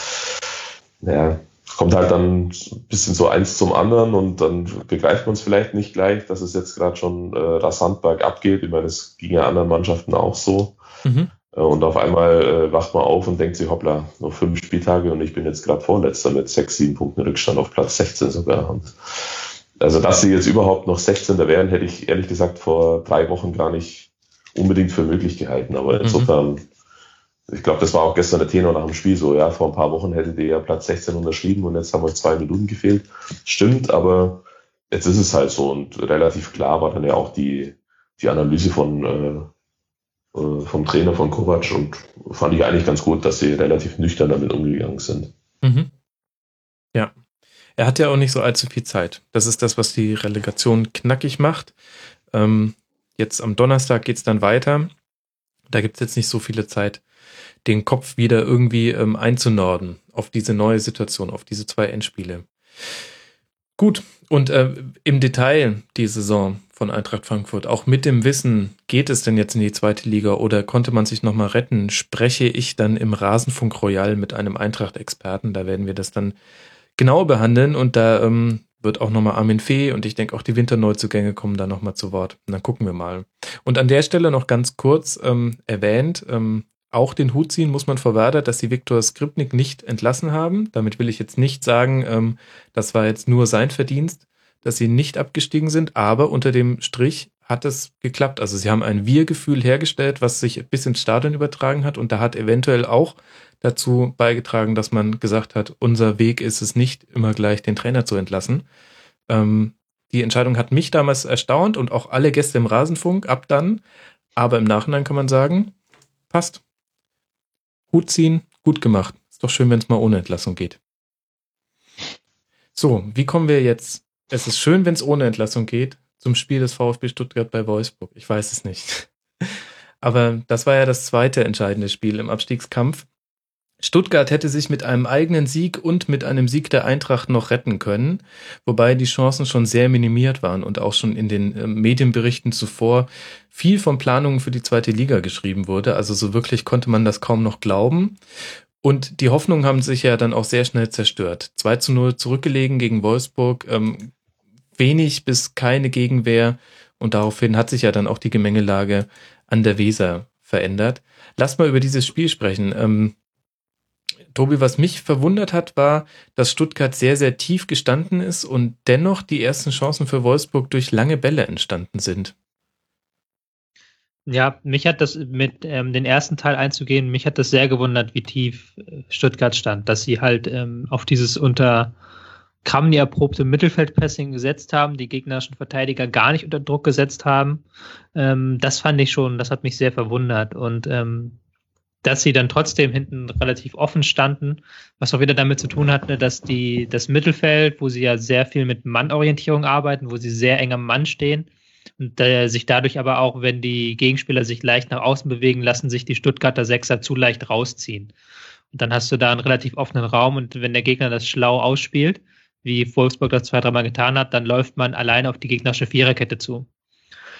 naja, kommt halt dann ein bisschen so eins zum anderen und dann begreift man es vielleicht nicht gleich, dass es jetzt gerade schon äh, rasant bergab geht. Ich meine, es ging ja anderen Mannschaften auch so. Mhm. Äh, und auf einmal äh, wacht man auf und denkt sich, hoppla, nur fünf Spieltage und ich bin jetzt gerade Vorletzter mit sechs, sieben Punkten Rückstand auf Platz 16 sogar. Und also, dass sie jetzt überhaupt noch 16. wären, hätte ich ehrlich gesagt vor drei Wochen gar nicht unbedingt für möglich gehalten. Aber mhm. Ich glaube, das war auch gestern der Tenor nach dem Spiel so, ja, vor ein paar Wochen hättet ihr ja Platz 16 unterschrieben und jetzt haben euch zwei Minuten gefehlt. Stimmt, aber jetzt ist es halt so und relativ klar war dann ja auch die, die Analyse von, äh, äh, vom Trainer von Kovac und fand ich eigentlich ganz gut, dass sie relativ nüchtern damit umgegangen sind. Mhm. Ja. Er hat ja auch nicht so allzu viel Zeit. Das ist das, was die Relegation knackig macht. Ähm, jetzt am Donnerstag geht's dann weiter. Da gibt's jetzt nicht so viele Zeit, den Kopf wieder irgendwie ähm, einzunorden auf diese neue Situation, auf diese zwei Endspiele. Gut, und äh, im Detail die Saison von Eintracht Frankfurt, auch mit dem Wissen, geht es denn jetzt in die zweite Liga oder konnte man sich nochmal retten, spreche ich dann im Rasenfunk Royal mit einem Eintracht-Experten. Da werden wir das dann genau behandeln und da ähm, wird auch nochmal Armin Fee und ich denke auch die Winterneuzugänge kommen da nochmal zu Wort. Und dann gucken wir mal. Und an der Stelle noch ganz kurz ähm, erwähnt, ähm, auch den Hut ziehen muss man vor Werder, dass sie Viktor Skripnik nicht entlassen haben. Damit will ich jetzt nicht sagen, ähm, das war jetzt nur sein Verdienst, dass sie nicht abgestiegen sind, aber unter dem Strich hat es geklappt. Also sie haben ein Wir-Gefühl hergestellt, was sich bis ins Stadion übertragen hat und da hat eventuell auch dazu beigetragen, dass man gesagt hat, unser Weg ist es nicht, immer gleich den Trainer zu entlassen. Ähm, die Entscheidung hat mich damals erstaunt und auch alle Gäste im Rasenfunk ab dann. Aber im Nachhinein kann man sagen, passt. Hut ziehen, gut gemacht. Ist doch schön, wenn es mal ohne Entlassung geht. So, wie kommen wir jetzt? Es ist schön, wenn es ohne Entlassung geht, zum Spiel des VfB Stuttgart bei Wolfsburg. Ich weiß es nicht. Aber das war ja das zweite entscheidende Spiel im Abstiegskampf. Stuttgart hätte sich mit einem eigenen Sieg und mit einem Sieg der Eintracht noch retten können, wobei die Chancen schon sehr minimiert waren und auch schon in den äh, Medienberichten zuvor viel von Planungen für die zweite Liga geschrieben wurde. Also so wirklich konnte man das kaum noch glauben. Und die Hoffnungen haben sich ja dann auch sehr schnell zerstört. 2 zu 0 zurückgelegen gegen Wolfsburg, ähm, wenig bis keine Gegenwehr und daraufhin hat sich ja dann auch die Gemengelage an der Weser verändert. Lass mal über dieses Spiel sprechen. Ähm, Tobi, was mich verwundert hat, war, dass Stuttgart sehr, sehr tief gestanden ist und dennoch die ersten Chancen für Wolfsburg durch lange Bälle entstanden sind. Ja, mich hat das mit ähm, den ersten Teil einzugehen, mich hat das sehr gewundert, wie tief äh, Stuttgart stand, dass sie halt ähm, auf dieses unter Kramni erprobte Mittelfeldpressing gesetzt haben, die gegnerischen Verteidiger gar nicht unter Druck gesetzt haben. Ähm, das fand ich schon, das hat mich sehr verwundert. Und ähm, dass sie dann trotzdem hinten relativ offen standen, was auch wieder damit zu tun hatte, dass die, das Mittelfeld, wo sie ja sehr viel mit Mannorientierung arbeiten, wo sie sehr eng am Mann stehen und äh, sich dadurch aber auch, wenn die Gegenspieler sich leicht nach außen bewegen, lassen sich die Stuttgarter Sechser zu leicht rausziehen. Und dann hast du da einen relativ offenen Raum und wenn der Gegner das schlau ausspielt, wie Wolfsburg das zwei, dreimal getan hat, dann läuft man alleine auf die gegnerische Viererkette zu.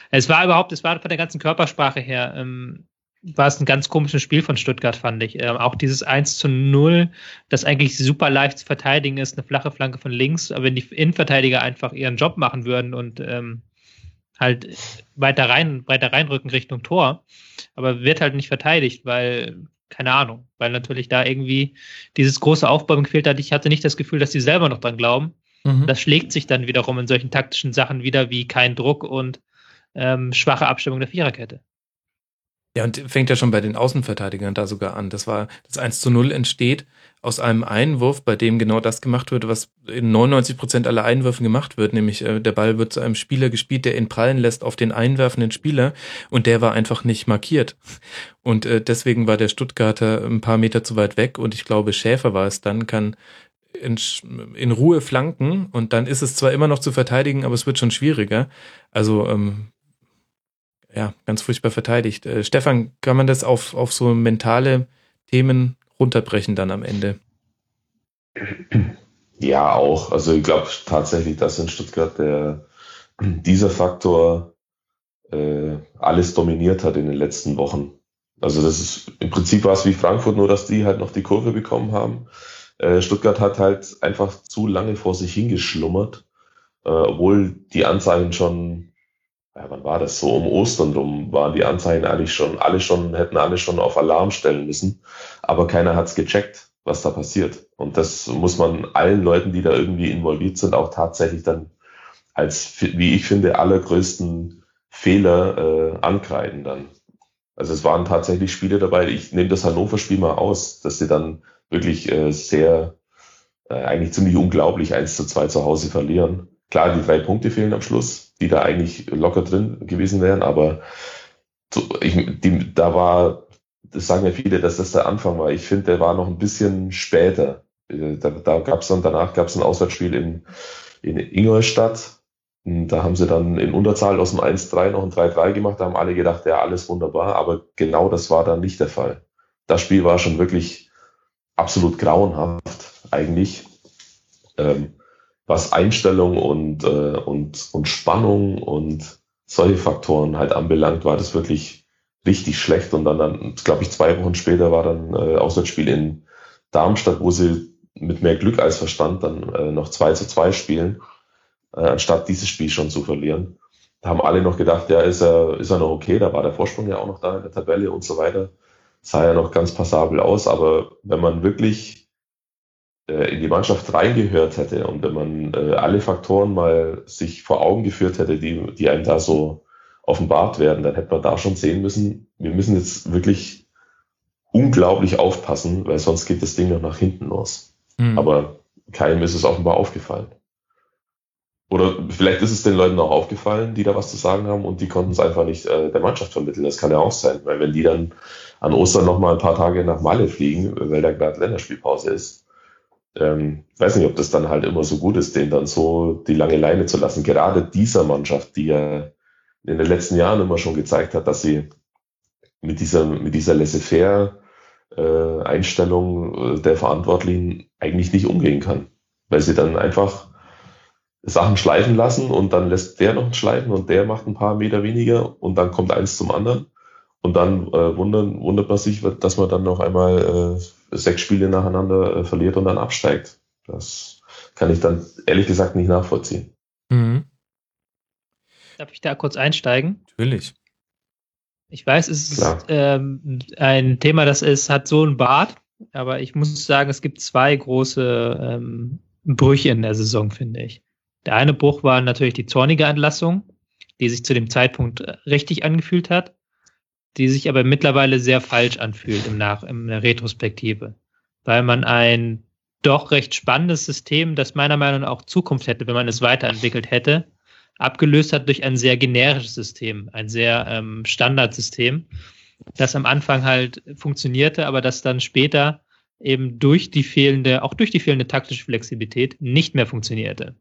Es war überhaupt, es war von der ganzen Körpersprache her, ähm, war es ein ganz komisches Spiel von Stuttgart, fand ich. Ähm, auch dieses 1 zu 0, das eigentlich super leicht zu verteidigen ist, eine flache Flanke von links, aber wenn die Innenverteidiger einfach ihren Job machen würden und ähm, halt weiter rein, weiter reinrücken Richtung Tor, aber wird halt nicht verteidigt, weil, keine Ahnung, weil natürlich da irgendwie dieses große Aufbäumen gefehlt hat. Ich hatte nicht das Gefühl, dass die selber noch dran glauben. Mhm. Das schlägt sich dann wiederum in solchen taktischen Sachen wieder wie kein Druck und ähm, schwache Abstimmung der Viererkette. Ja, und fängt ja schon bei den Außenverteidigern da sogar an. Das war, das 1 zu 0 entsteht aus einem Einwurf, bei dem genau das gemacht wird, was in 99 Prozent aller Einwürfen gemacht wird, nämlich äh, der Ball wird zu einem Spieler gespielt, der ihn prallen lässt auf den einwerfenden Spieler und der war einfach nicht markiert. Und äh, deswegen war der Stuttgarter ein paar Meter zu weit weg und ich glaube, Schäfer war es dann, kann in, in Ruhe flanken und dann ist es zwar immer noch zu verteidigen, aber es wird schon schwieriger. Also ähm, ja, ganz furchtbar verteidigt. Äh, Stefan, kann man das auf, auf so mentale Themen runterbrechen dann am Ende? Ja, auch. Also ich glaube tatsächlich, dass in Stuttgart der, dieser Faktor äh, alles dominiert hat in den letzten Wochen. Also das ist im Prinzip war es wie Frankfurt, nur dass die halt noch die Kurve bekommen haben. Äh, Stuttgart hat halt einfach zu lange vor sich hingeschlummert, äh, obwohl die Anzeigen schon ja, wann war das so? Um Ostern rum waren die Anzeigen eigentlich schon, alle schon, hätten alle schon auf Alarm stellen müssen. Aber keiner hat's gecheckt, was da passiert. Und das muss man allen Leuten, die da irgendwie involviert sind, auch tatsächlich dann als, wie ich finde, allergrößten Fehler äh, ankreiden dann. Also es waren tatsächlich Spiele dabei, ich nehme das Hannover-Spiel mal aus, dass sie dann wirklich äh, sehr, äh, eigentlich ziemlich unglaublich 1 zu 2 zu Hause verlieren. Klar, die drei Punkte fehlen am Schluss, die da eigentlich locker drin gewesen wären, aber so, ich, die, da war, das sagen ja viele, dass das der Anfang war. Ich finde, der war noch ein bisschen später. Äh, da, da gab es dann, danach gab es ein Auswärtsspiel in, in Ingolstadt. Da haben sie dann in Unterzahl aus dem 1-3 noch ein 3-3 gemacht. Da haben alle gedacht, ja, alles wunderbar. Aber genau das war dann nicht der Fall. Das Spiel war schon wirklich absolut grauenhaft eigentlich. Ähm, was Einstellung und, äh, und, und Spannung und solche Faktoren halt anbelangt, war das wirklich richtig schlecht. Und dann, dann glaube ich, zwei Wochen später war dann äh, Auswärtsspiel in Darmstadt, wo sie mit mehr Glück als Verstand dann äh, noch 2 zu 2 spielen, äh, anstatt dieses Spiel schon zu verlieren. Da haben alle noch gedacht, ja, ist er, ist er noch okay, da war der Vorsprung ja auch noch da in der Tabelle und so weiter. Sah ja noch ganz passabel aus, aber wenn man wirklich in die Mannschaft reingehört hätte und wenn man äh, alle Faktoren mal sich vor Augen geführt hätte, die, die einem da so offenbart werden, dann hätte man da schon sehen müssen, wir müssen jetzt wirklich unglaublich aufpassen, weil sonst geht das Ding noch nach hinten los. Mhm. Aber keinem ist es offenbar aufgefallen. Oder vielleicht ist es den Leuten auch aufgefallen, die da was zu sagen haben und die konnten es einfach nicht äh, der Mannschaft vermitteln. Das kann ja auch sein, weil wenn die dann an Ostern noch mal ein paar Tage nach Malle fliegen, weil da gerade Länderspielpause ist, ähm, weiß nicht, ob das dann halt immer so gut ist, den dann so die lange Leine zu lassen. Gerade dieser Mannschaft, die ja in den letzten Jahren immer schon gezeigt hat, dass sie mit dieser, mit dieser laissez-faire äh, Einstellung äh, der Verantwortlichen eigentlich nicht umgehen kann. Weil sie dann einfach Sachen schleifen lassen und dann lässt der noch schleifen und der macht ein paar Meter weniger und dann kommt eins zum anderen. Und dann äh, wundern, wundert man sich, dass man dann noch einmal äh, sechs Spiele nacheinander äh, verliert und dann absteigt. Das kann ich dann ehrlich gesagt nicht nachvollziehen. Mhm. Darf ich da kurz einsteigen? Natürlich. Ich weiß, es ist ähm, ein Thema, das ist, hat so ein Bart, aber ich muss sagen, es gibt zwei große ähm, Brüche in der Saison, finde ich. Der eine Bruch war natürlich die zornige Entlassung, die sich zu dem Zeitpunkt äh, richtig angefühlt hat die sich aber mittlerweile sehr falsch anfühlt im Nach in der Retrospektive, weil man ein doch recht spannendes System, das meiner Meinung nach auch Zukunft hätte, wenn man es weiterentwickelt hätte, abgelöst hat durch ein sehr generisches System, ein sehr ähm, Standardsystem, das am Anfang halt funktionierte, aber das dann später eben durch die fehlende, auch durch die fehlende taktische Flexibilität nicht mehr funktionierte.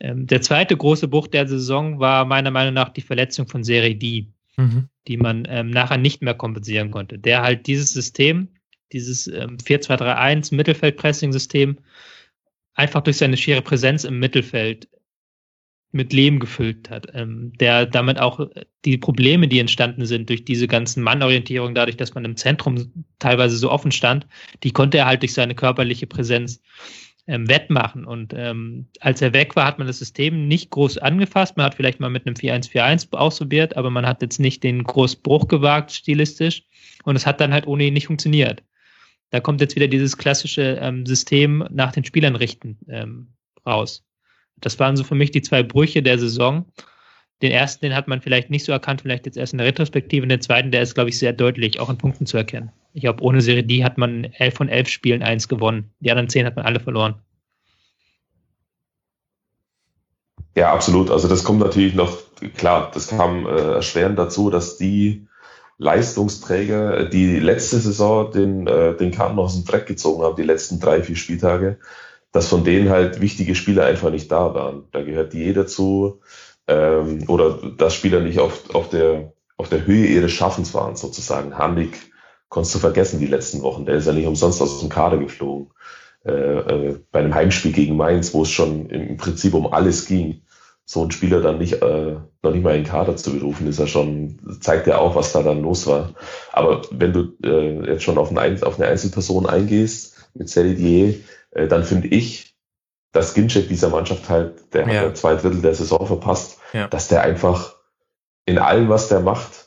Ähm, der zweite große Bruch der Saison war meiner Meinung nach die Verletzung von Serie D mhm. die man ähm, nachher nicht mehr kompensieren konnte. Der halt dieses System, dieses ähm, 4-2-3-1 Mittelfeld-Pressing-System einfach durch seine schiere Präsenz im Mittelfeld mit Leben gefüllt hat, ähm, der damit auch die Probleme, die entstanden sind durch diese ganzen Mannorientierungen, dadurch, dass man im Zentrum teilweise so offen stand, die konnte er halt durch seine körperliche Präsenz ähm, wettmachen. Und ähm, als er weg war, hat man das System nicht groß angefasst. Man hat vielleicht mal mit einem 4-1-4-1 ausprobiert, aber man hat jetzt nicht den großen Bruch gewagt, stilistisch. Und es hat dann halt ohne ihn nicht funktioniert. Da kommt jetzt wieder dieses klassische ähm, System nach den Spielern richten ähm, raus. Das waren so für mich die zwei Brüche der Saison. Den ersten, den hat man vielleicht nicht so erkannt, vielleicht jetzt erst in der Retrospektive. Und den zweiten, der ist, glaube ich, sehr deutlich, auch in Punkten zu erkennen. Ich glaube, ohne Serie D hat man elf von elf Spielen eins gewonnen. Die anderen zehn hat man alle verloren. Ja, absolut. Also das kommt natürlich noch, klar, das kam äh, erschwerend dazu, dass die Leistungsträger, die letzte Saison den, äh, den Karten aus dem Dreck gezogen haben, die letzten drei, vier Spieltage, dass von denen halt wichtige Spieler einfach nicht da waren. Da gehört die dazu, ähm, oder dass Spieler nicht auf, auf, der, auf der Höhe ihres Schaffens waren, sozusagen. Handig konntest du vergessen die letzten Wochen. Der ist ja nicht umsonst aus dem Kader geflogen. Äh, äh, bei einem Heimspiel gegen Mainz, wo es schon im Prinzip um alles ging, so einen Spieler dann nicht, äh, noch nicht mal in den Kader zu berufen, ist ja schon, zeigt ja auch, was da dann los war. Aber wenn du äh, jetzt schon auf, ein, auf eine Einzelperson eingehst mit Celidier, äh, dann finde ich, dass Ginchek dieser Mannschaft halt, der ja. hat ja zwei Drittel der Saison verpasst, ja. dass der einfach in allem, was der macht,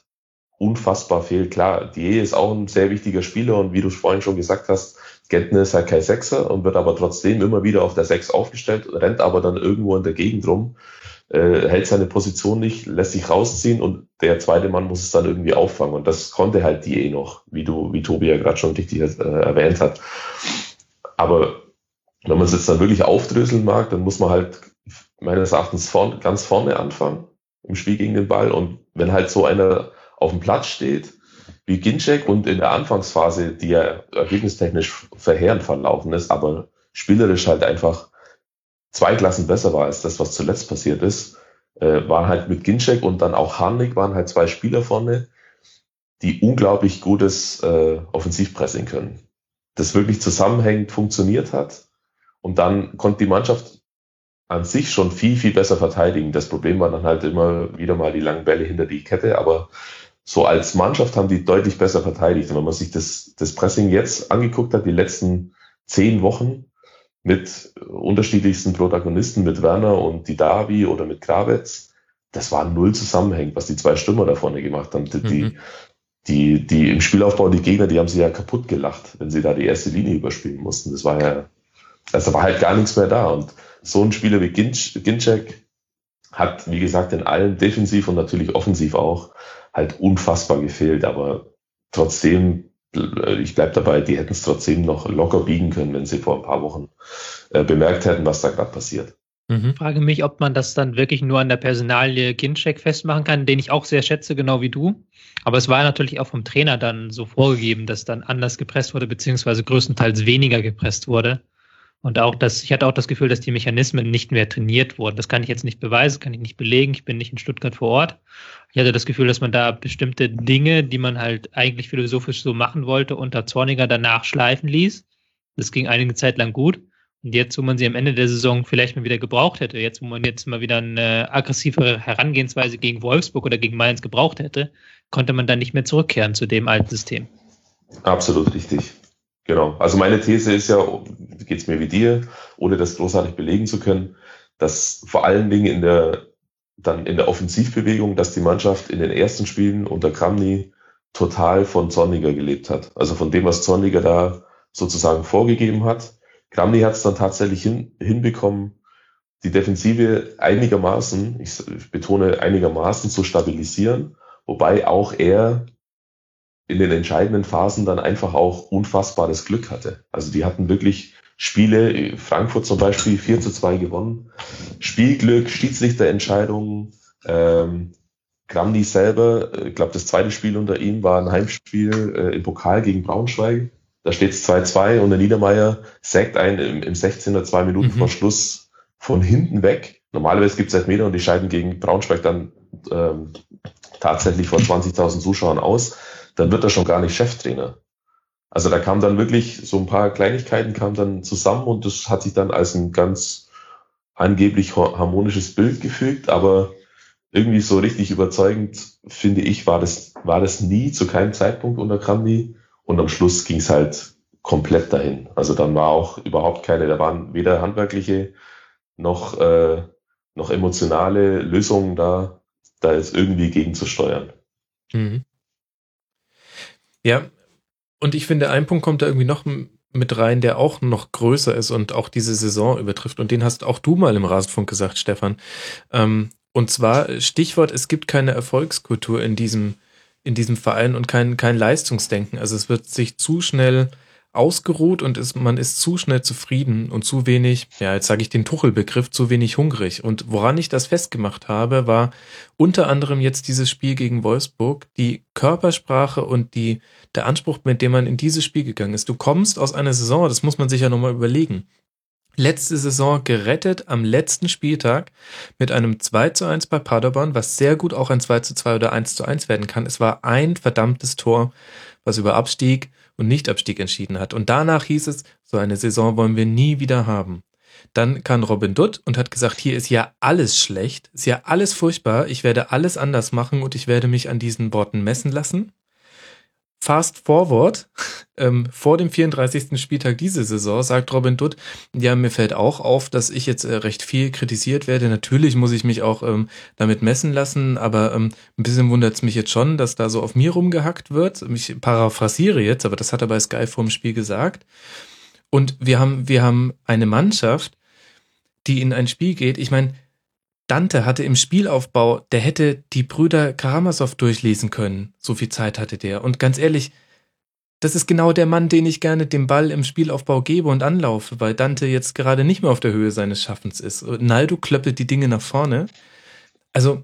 unfassbar fehlt. Klar, Die ist auch ein sehr wichtiger Spieler und wie du vorhin schon gesagt hast, Gentner ist halt kein Sechser und wird aber trotzdem immer wieder auf der Sechs aufgestellt, rennt aber dann irgendwo in der Gegend rum, äh, hält seine Position nicht, lässt sich rausziehen und der zweite Mann muss es dann irgendwie auffangen. Und das konnte halt die eh noch, wie du, wie Tobi ja gerade schon richtig äh, erwähnt hat. Aber wenn man es jetzt dann wirklich aufdröseln mag, dann muss man halt meines Erachtens vorn, ganz vorne anfangen im Spiel gegen den Ball. Und wenn halt so einer auf dem Platz steht, wie Ginczek und in der Anfangsphase, die ja ergebnistechnisch verheerend verlaufen ist, aber spielerisch halt einfach zwei Klassen besser war als das, was zuletzt passiert ist, äh, waren halt mit Ginczek und dann auch Harnik waren halt zwei Spieler vorne, die unglaublich gutes äh, Offensivpressing können. Das wirklich zusammenhängend funktioniert hat. Und dann konnte die Mannschaft an sich schon viel, viel besser verteidigen. Das Problem war dann halt immer wieder mal die langen Bälle hinter die Kette, aber so als Mannschaft haben die deutlich besser verteidigt. Und wenn man sich das, das Pressing jetzt angeguckt hat, die letzten zehn Wochen, mit unterschiedlichsten Protagonisten, mit Werner und die Davi oder mit Krawetz, das war null zusammenhängend, was die zwei Stürmer da vorne gemacht haben. Die, mhm. die, die im Spielaufbau, die Gegner, die haben sie ja kaputt gelacht, wenn sie da die erste Linie überspielen mussten. Das war ja, also war halt gar nichts mehr da. Und so ein Spieler wie Ginczek hat, wie gesagt, in allem defensiv und natürlich offensiv auch halt unfassbar gefehlt. Aber trotzdem ich bleibe dabei, die hätten es trotzdem noch locker biegen können, wenn sie vor ein paar Wochen äh, bemerkt hätten, was da gerade passiert. Mhm. Frage mich, ob man das dann wirklich nur an der Personalie Ginczek festmachen kann, den ich auch sehr schätze, genau wie du. Aber es war natürlich auch vom Trainer dann so vorgegeben, dass dann anders gepresst wurde, beziehungsweise größtenteils weniger gepresst wurde. Und auch das, ich hatte auch das Gefühl, dass die Mechanismen nicht mehr trainiert wurden. Das kann ich jetzt nicht beweisen, kann ich nicht belegen. Ich bin nicht in Stuttgart vor Ort. Ich hatte das Gefühl, dass man da bestimmte Dinge, die man halt eigentlich philosophisch so machen wollte, unter Zorniger danach schleifen ließ. Das ging einige Zeit lang gut. Und jetzt, wo man sie am Ende der Saison vielleicht mal wieder gebraucht hätte, jetzt, wo man jetzt mal wieder eine aggressivere Herangehensweise gegen Wolfsburg oder gegen Mainz gebraucht hätte, konnte man dann nicht mehr zurückkehren zu dem alten System. Absolut richtig. Genau. Also meine These ist ja, geht es mir wie dir, ohne das großartig belegen zu können, dass vor allen Dingen in der dann in der Offensivbewegung, dass die Mannschaft in den ersten Spielen unter Kramny total von Zorniger gelebt hat. Also von dem, was Zorniger da sozusagen vorgegeben hat. Kramny hat es dann tatsächlich hin, hinbekommen, die Defensive einigermaßen, ich betone einigermaßen zu stabilisieren, wobei auch er in den entscheidenden Phasen dann einfach auch unfassbares Glück hatte. Also die hatten wirklich Spiele, Frankfurt zum Beispiel 4 zu 2 gewonnen, Spielglück, Schiedsrichterentscheidungen, ähm, Gramdi selber, äh, ich glaube das zweite Spiel unter ihm war ein Heimspiel äh, im Pokal gegen Braunschweig. Da steht es 2-2 und der Niedermeyer sägt einen im, im 16er zwei Minuten mhm. vor Schluss von hinten weg. Normalerweise gibt es Meter und die scheiden gegen Braunschweig dann ähm, tatsächlich vor 20.000 Zuschauern aus dann wird er schon gar nicht Cheftrainer. Also da kam dann wirklich so ein paar Kleinigkeiten kamen dann zusammen und das hat sich dann als ein ganz angeblich harmonisches Bild gefügt, aber irgendwie so richtig überzeugend, finde ich, war das, war das nie, zu keinem Zeitpunkt unter Kramny. Und am Schluss ging es halt komplett dahin. Also dann war auch überhaupt keine, da waren weder handwerkliche noch, äh, noch emotionale Lösungen da, da jetzt irgendwie gegenzusteuern. Mhm. Ja, und ich finde, ein Punkt kommt da irgendwie noch mit rein, der auch noch größer ist und auch diese Saison übertrifft. Und den hast auch du mal im Rasenfunk gesagt, Stefan. Ähm, und zwar Stichwort, es gibt keine Erfolgskultur in diesem, in diesem Verein und kein, kein Leistungsdenken. Also es wird sich zu schnell ausgeruht und ist, man ist zu schnell zufrieden und zu wenig, ja, jetzt sage ich den Tuchelbegriff, zu wenig hungrig. Und woran ich das festgemacht habe, war unter anderem jetzt dieses Spiel gegen Wolfsburg, die Körpersprache und die, der Anspruch, mit dem man in dieses Spiel gegangen ist. Du kommst aus einer Saison, das muss man sich ja nochmal überlegen. Letzte Saison gerettet am letzten Spieltag mit einem 2 zu 1 bei Paderborn, was sehr gut auch ein 2 zu 2 oder 1 zu 1 werden kann. Es war ein verdammtes Tor, was über Abstieg und Nichtabstieg entschieden hat. Und danach hieß es, so eine Saison wollen wir nie wieder haben. Dann kam Robin Dutt und hat gesagt, hier ist ja alles schlecht, ist ja alles furchtbar, ich werde alles anders machen und ich werde mich an diesen Worten messen lassen. Fast forward, ähm, vor dem 34. Spieltag diese Saison, sagt Robin Dutt, ja, mir fällt auch auf, dass ich jetzt äh, recht viel kritisiert werde. Natürlich muss ich mich auch ähm, damit messen lassen, aber ähm, ein bisschen wundert es mich jetzt schon, dass da so auf mir rumgehackt wird. Ich paraphrasiere jetzt, aber das hat er bei Sky vorm Spiel gesagt. Und wir haben, wir haben eine Mannschaft, die in ein Spiel geht. Ich meine, Dante hatte im Spielaufbau, der hätte die Brüder Karamasow durchlesen können. So viel Zeit hatte der. Und ganz ehrlich, das ist genau der Mann, den ich gerne den Ball im Spielaufbau gebe und anlaufe, weil Dante jetzt gerade nicht mehr auf der Höhe seines Schaffens ist. Naldo klöppelt die Dinge nach vorne. Also,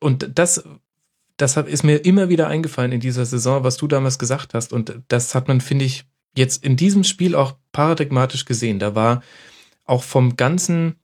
und das, das ist mir immer wieder eingefallen in dieser Saison, was du damals gesagt hast. Und das hat man, finde ich, jetzt in diesem Spiel auch paradigmatisch gesehen. Da war auch vom ganzen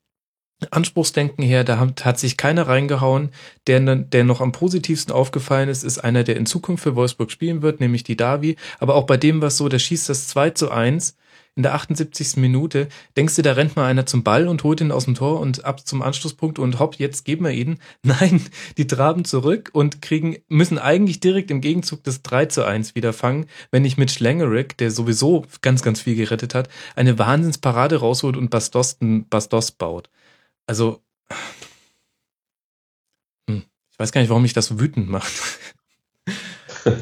Anspruchsdenken her, da hat, sich keiner reingehauen. Der, der noch am positivsten aufgefallen ist, ist einer, der in Zukunft für Wolfsburg spielen wird, nämlich die Davi. Aber auch bei dem war es so, der schießt das 2 zu 1 in der 78. Minute. Denkst du, da rennt mal einer zum Ball und holt ihn aus dem Tor und ab zum Anschlusspunkt und hopp, jetzt geben wir ihn. Nein, die traben zurück und kriegen, müssen eigentlich direkt im Gegenzug das 3 zu 1 wieder fangen, wenn nicht mit Schlengerick, der sowieso ganz, ganz viel gerettet hat, eine Wahnsinnsparade rausholt und Bastos, Bastos baut. Also, hm, ich weiß gar nicht, warum mich das so wütend macht.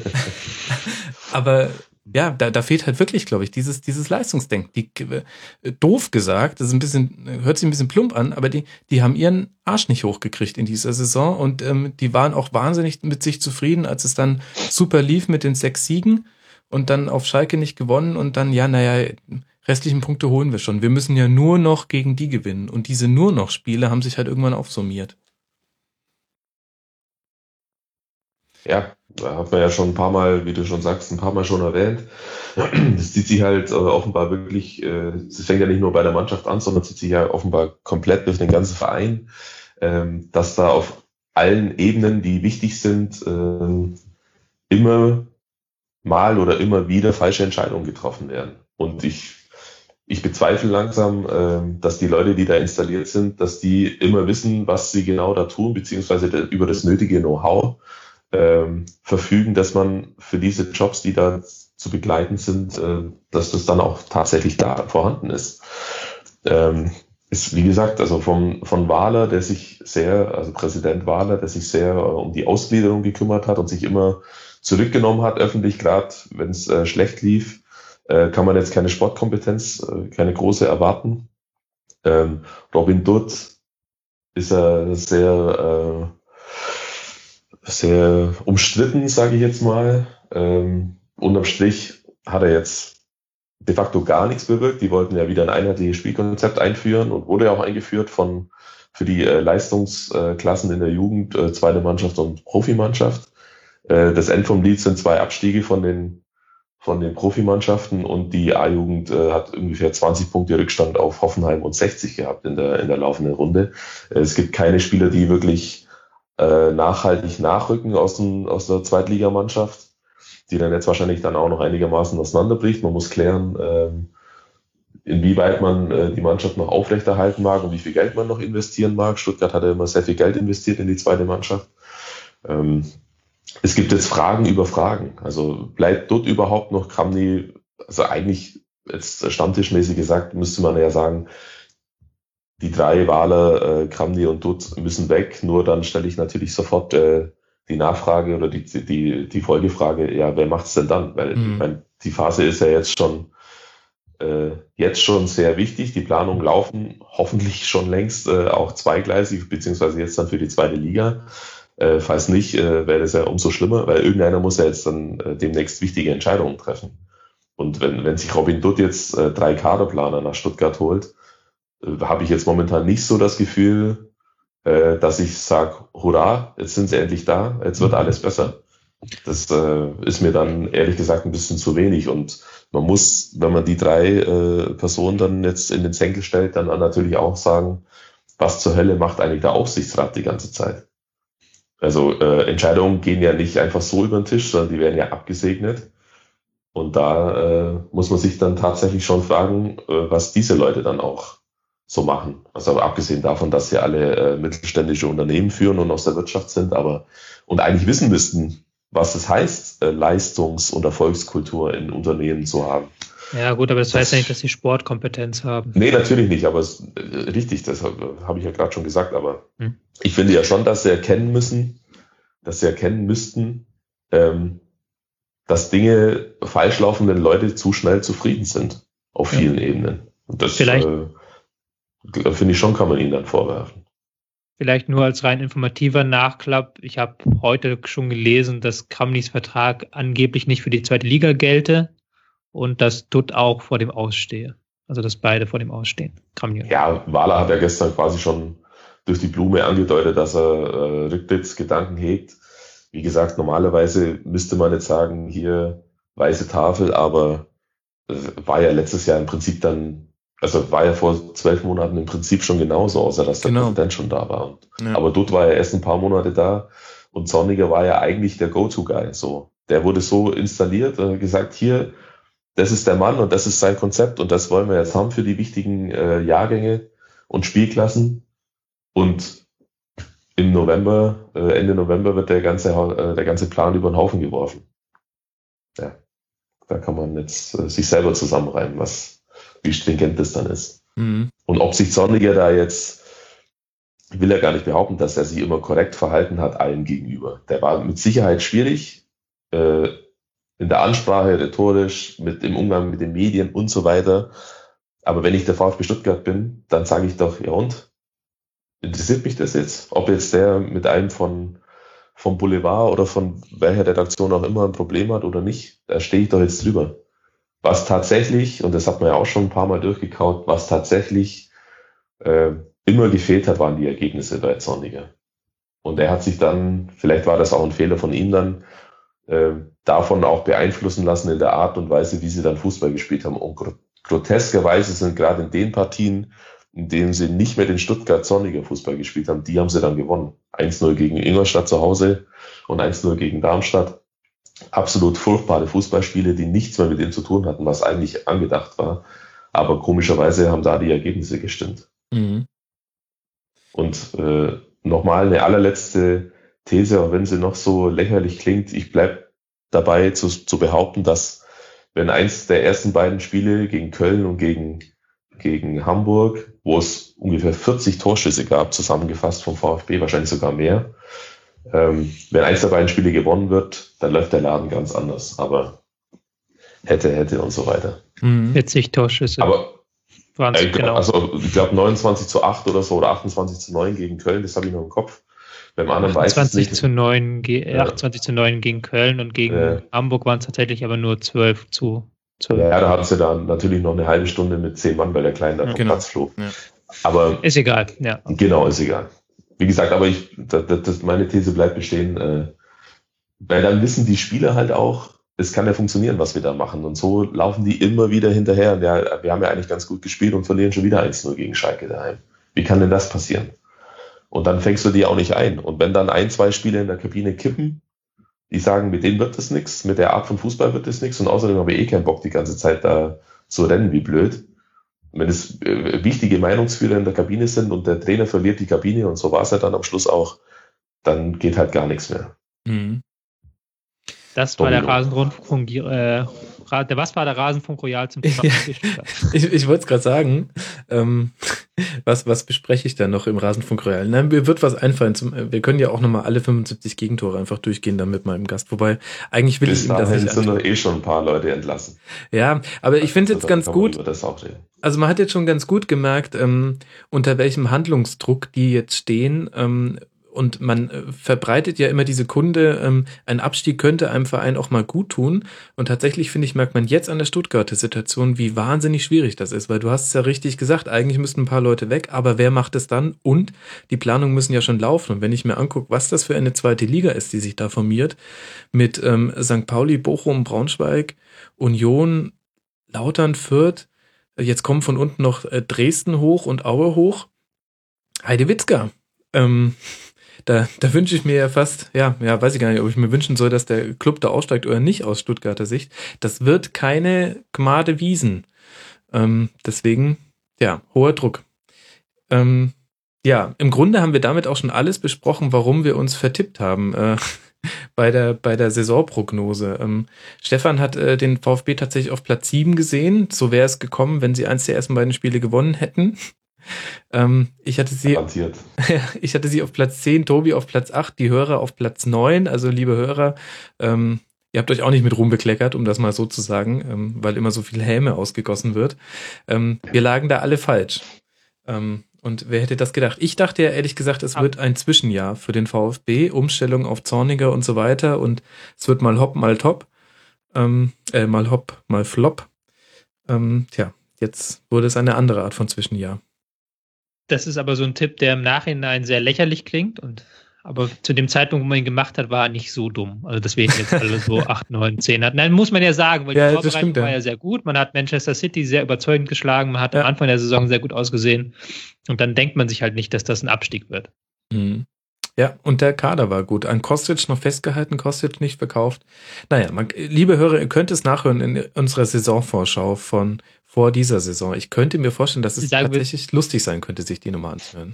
Aber ja, da, da fehlt halt wirklich, glaube ich, dieses, dieses Leistungsdenken. Die, äh, doof gesagt, das ist ein bisschen, hört sich ein bisschen plump an, aber die, die haben ihren Arsch nicht hochgekriegt in dieser Saison und ähm, die waren auch wahnsinnig mit sich zufrieden, als es dann super lief mit den sechs Siegen und dann auf Schalke nicht gewonnen und dann, ja, naja, restlichen Punkte holen wir schon. Wir müssen ja nur noch gegen die gewinnen. Und diese nur noch Spiele haben sich halt irgendwann aufsummiert. Ja, da hat man ja schon ein paar Mal, wie du schon sagst, ein paar Mal schon erwähnt. Das zieht sich halt äh, offenbar wirklich, es äh, fängt ja nicht nur bei der Mannschaft an, sondern zieht sich ja offenbar komplett durch den ganzen Verein, ähm, dass da auf allen Ebenen, die wichtig sind, ähm, immer mal oder immer wieder falsche Entscheidungen getroffen werden. Und ich ich bezweifle langsam, äh, dass die Leute, die da installiert sind, dass die immer wissen, was sie genau da tun, beziehungsweise über das nötige Know-how ähm, verfügen, dass man für diese Jobs, die da zu begleiten sind, äh, dass das dann auch tatsächlich da vorhanden ist. Ähm, ist, wie gesagt, also vom, von Wahler, der sich sehr, also Präsident Wahler, der sich sehr äh, um die Ausgliederung gekümmert hat und sich immer zurückgenommen hat, öffentlich, gerade wenn es äh, schlecht lief, äh, kann man jetzt keine Sportkompetenz, äh, keine große erwarten. Ähm, Robin Dutt ist er sehr, äh, sehr umstritten, sage ich jetzt mal. Ähm, unterm Strich hat er jetzt de facto gar nichts bewirkt. Die wollten ja wieder ein einheitliches Spielkonzept einführen und wurde ja auch eingeführt von für die äh, Leistungsklassen in der Jugend, äh, zweite Mannschaft und Profimannschaft. Äh, das End vom Lied sind zwei Abstiege von den von den Profimannschaften und die A-Jugend äh, hat ungefähr 20 Punkte Rückstand auf Hoffenheim und 60 gehabt in der, in der laufenden Runde. Äh, es gibt keine Spieler, die wirklich äh, nachhaltig nachrücken aus, dem, aus der Zweitligamannschaft, die dann jetzt wahrscheinlich dann auch noch einigermaßen auseinanderbricht. Man muss klären, ähm, inwieweit man äh, die Mannschaft noch aufrechterhalten mag und wie viel Geld man noch investieren mag. Stuttgart hat ja immer sehr viel Geld investiert in die zweite Mannschaft. Ähm, es gibt jetzt Fragen über Fragen. Also bleibt dort überhaupt noch Kramny, also eigentlich jetzt stammtischmäßig gesagt, müsste man ja sagen, die drei Wahler, äh, Kramny und Dutt müssen weg. Nur dann stelle ich natürlich sofort äh, die Nachfrage oder die, die, die Folgefrage, ja, wer macht's denn dann? Weil mhm. ich mein, die Phase ist ja jetzt schon äh, jetzt schon sehr wichtig. Die Planungen laufen hoffentlich schon längst äh, auch zweigleisig, beziehungsweise jetzt dann für die zweite Liga. Äh, falls nicht, äh, wäre das ja umso schlimmer, weil irgendeiner muss ja jetzt dann äh, demnächst wichtige Entscheidungen treffen. Und wenn, wenn sich Robin Dutt jetzt äh, drei Kaderplaner nach Stuttgart holt, äh, habe ich jetzt momentan nicht so das Gefühl, äh, dass ich sage, hurra, jetzt sind sie endlich da, jetzt wird alles besser. Das äh, ist mir dann ehrlich gesagt ein bisschen zu wenig. Und man muss, wenn man die drei äh, Personen dann jetzt in den Senkel stellt, dann natürlich auch sagen, was zur Hölle macht eigentlich der Aufsichtsrat die ganze Zeit? Also äh, Entscheidungen gehen ja nicht einfach so über den Tisch, sondern die werden ja abgesegnet. Und da äh, muss man sich dann tatsächlich schon fragen, äh, was diese Leute dann auch so machen. Also abgesehen davon, dass sie alle äh, mittelständische Unternehmen führen und aus der Wirtschaft sind, aber und eigentlich wissen müssten, was es heißt, äh, Leistungs- und Erfolgskultur in Unternehmen zu haben. Ja, gut, aber das, das heißt ja nicht, dass sie Sportkompetenz haben. Nee, natürlich nicht, aber es, äh, richtig, das habe hab ich ja gerade schon gesagt, aber hm. ich finde ja schon, dass sie erkennen müssen, dass sie erkennen müssten, ähm, dass Dinge falsch laufen, wenn Leute zu schnell zufrieden sind auf vielen ja. Ebenen. Und das Vielleicht. Äh, finde ich schon, kann man ihnen dann vorwerfen. Vielleicht nur als rein informativer Nachklapp. Ich habe heute schon gelesen, dass Kramnis Vertrag angeblich nicht für die zweite Liga gelte und dass Dutt auch vor dem ausstehe. Also dass beide vor dem ausstehen. Kramny ja, Wahler hat ja gestern quasi schon durch die Blume angedeutet, dass er äh, Rücktrittsgedanken hegt. Wie gesagt, normalerweise müsste man jetzt sagen, hier weiße Tafel, aber äh, war ja letztes Jahr im Prinzip dann also war ja vor zwölf Monaten im Prinzip schon genauso, außer dass der genau. Präsident schon da war. Ja. Aber dort war er erst ein paar Monate da und Zorniger war ja eigentlich der Go-To-Guy. So, der wurde so installiert und gesagt, hier, das ist der Mann und das ist sein Konzept und das wollen wir jetzt haben für die wichtigen äh, Jahrgänge und Spielklassen. Und im November, äh, Ende November wird der ganze, äh, der ganze Plan über den Haufen geworfen. Ja, da kann man jetzt äh, sich selber zusammenreimen, was wie stringent das dann ist. Mhm. Und ob sich Zorniger da jetzt, will er gar nicht behaupten, dass er sich immer korrekt verhalten hat allen gegenüber. Der war mit Sicherheit schwierig, äh, in der Ansprache, rhetorisch, mit im Umgang mit den Medien und so weiter. Aber wenn ich der VfB Stuttgart bin, dann sage ich doch, ja und? Interessiert mich das jetzt? Ob jetzt der mit einem von vom Boulevard oder von welcher Redaktion auch immer ein Problem hat oder nicht, da stehe ich doch jetzt drüber. Was tatsächlich, und das hat man ja auch schon ein paar Mal durchgekaut, was tatsächlich äh, immer gefehlt hat, waren die Ergebnisse bei Zorniger. Und er hat sich dann, vielleicht war das auch ein Fehler von ihm dann, äh, davon auch beeinflussen lassen in der Art und Weise, wie sie dann Fußball gespielt haben. Und groteskerweise sind gerade in den Partien, in denen sie nicht mehr den Stuttgart Zorniger Fußball gespielt haben, die haben sie dann gewonnen. 1-0 gegen Ingolstadt zu Hause und 1-0 gegen Darmstadt absolut furchtbare Fußballspiele, die nichts mehr mit dem zu tun hatten, was eigentlich angedacht war. Aber komischerweise haben da die Ergebnisse gestimmt. Mhm. Und äh, nochmal eine allerletzte These, auch wenn sie noch so lächerlich klingt, ich bleib dabei zu, zu behaupten, dass wenn eins der ersten beiden Spiele gegen Köln und gegen, gegen Hamburg, wo es ungefähr 40 Torschüsse gab, zusammengefasst vom VfB, wahrscheinlich sogar mehr, ähm, wenn eins der beiden Spiele gewonnen wird, dann läuft der Laden ganz anders. Aber hätte, hätte und so weiter. 40 mhm. Torschüsse. Aber äh, genau. Also ich glaube 29 zu 8 oder so oder 28 zu 9 gegen Köln, das habe ich noch im Kopf. Beim anderen 28 weiß zu 9, ja. 28 zu 9 gegen Köln und gegen ja. Hamburg waren es tatsächlich aber nur 12 zu 12. Ja, da hatten sie dann natürlich noch eine halbe Stunde mit 10 Mann, weil der Kleine da vom genau. Platz flog. Ja. Aber ist egal, ja. Genau, ist egal wie gesagt, aber ich, das, das, meine These bleibt bestehen, äh, weil dann wissen die Spieler halt auch, es kann ja funktionieren, was wir da machen. Und so laufen die immer wieder hinterher. Ja, wir haben ja eigentlich ganz gut gespielt und verlieren schon wieder 1-0 gegen Schalke daheim. Wie kann denn das passieren? Und dann fängst du die auch nicht ein. Und wenn dann ein, zwei Spieler in der Kabine kippen, die sagen, mit denen wird das nichts, mit der Art von Fußball wird das nichts und außerdem habe ich eh keinen Bock, die ganze Zeit da zu rennen wie blöd, wenn es äh, wichtige Meinungsführer in der Kabine sind und der Trainer verliert die Kabine und so war es ja dann am Schluss auch, dann geht halt gar nichts mehr. Mhm. Das war der Rasenrundfunk, äh, der, was war der Rasenfunk Royal zum Thema Ich, ich wollte es gerade sagen. Ähm, was, was bespreche ich da noch im Rasenfunk Royal? Nein, mir wird was einfallen. Zum, wir können ja auch nochmal alle 75 Gegentore einfach durchgehen dann mit meinem Gast. Wobei, eigentlich will Bis ich ihm das nicht sind doch eh schon ein paar Leute entlassen. Ja, aber ich finde es jetzt ganz gut. Also man hat jetzt schon ganz gut gemerkt, ähm, unter welchem Handlungsdruck die jetzt stehen. Ähm, und man äh, verbreitet ja immer diese Kunde, ähm, ein Abstieg könnte einem Verein auch mal gut tun. Und tatsächlich finde ich, merkt man jetzt an der Stuttgarter Situation, wie wahnsinnig schwierig das ist, weil du hast es ja richtig gesagt, eigentlich müssten ein paar Leute weg, aber wer macht es dann? Und die Planungen müssen ja schon laufen. Und wenn ich mir angucke, was das für eine zweite Liga ist, die sich da formiert, mit ähm, St. Pauli, Bochum, Braunschweig, Union, Lautern, Fürth, jetzt kommen von unten noch äh, Dresden hoch und Aue hoch. Heidewitzka. Ähm, da, da wünsche ich mir ja fast, ja, ja, weiß ich gar nicht, ob ich mir wünschen soll, dass der Club da aussteigt oder nicht aus Stuttgarter Sicht. Das wird keine Gmade Wiesen. Ähm, deswegen, ja, hoher Druck. Ähm, ja, im Grunde haben wir damit auch schon alles besprochen, warum wir uns vertippt haben. Äh, bei der, bei der Saisonprognose. Ähm, Stefan hat äh, den VfB tatsächlich auf Platz 7 gesehen. So wäre es gekommen, wenn sie eins der ersten beiden Spiele gewonnen hätten. Ähm, ich hatte sie, ich hatte sie auf Platz 10, Tobi auf Platz 8, die Hörer auf Platz 9. Also, liebe Hörer, ähm, ihr habt euch auch nicht mit Ruhm bekleckert, um das mal so zu sagen, ähm, weil immer so viel Häme ausgegossen wird. Ähm, wir lagen da alle falsch. Ähm, und wer hätte das gedacht? Ich dachte ja ehrlich gesagt, es wird ein Zwischenjahr für den VfB, Umstellung auf Zorniger und so weiter und es wird mal hopp, mal top, ähm, äh, mal hopp, mal flop. Ähm, tja, jetzt wurde es eine andere Art von Zwischenjahr. Das ist aber so ein Tipp, der im Nachhinein sehr lächerlich klingt und aber zu dem Zeitpunkt, wo man ihn gemacht hat, war er nicht so dumm. Also deswegen jetzt alle so 8, 9, 10 hatten. Nein, muss man ja sagen, weil ja, die Vorbereitung stimmt, war ja sehr gut. Man hat Manchester City sehr überzeugend geschlagen. Man hat ja. am Anfang der Saison sehr gut ausgesehen. Und dann denkt man sich halt nicht, dass das ein Abstieg wird. Mhm. Ja, und der Kader war gut. An Kostic noch festgehalten, Kostic nicht verkauft. Naja, man, liebe Hörer, ihr könnt es nachhören in unserer Saisonvorschau von vor dieser Saison. Ich könnte mir vorstellen, dass es tatsächlich lustig sein könnte, sich die Nummer anzuhören.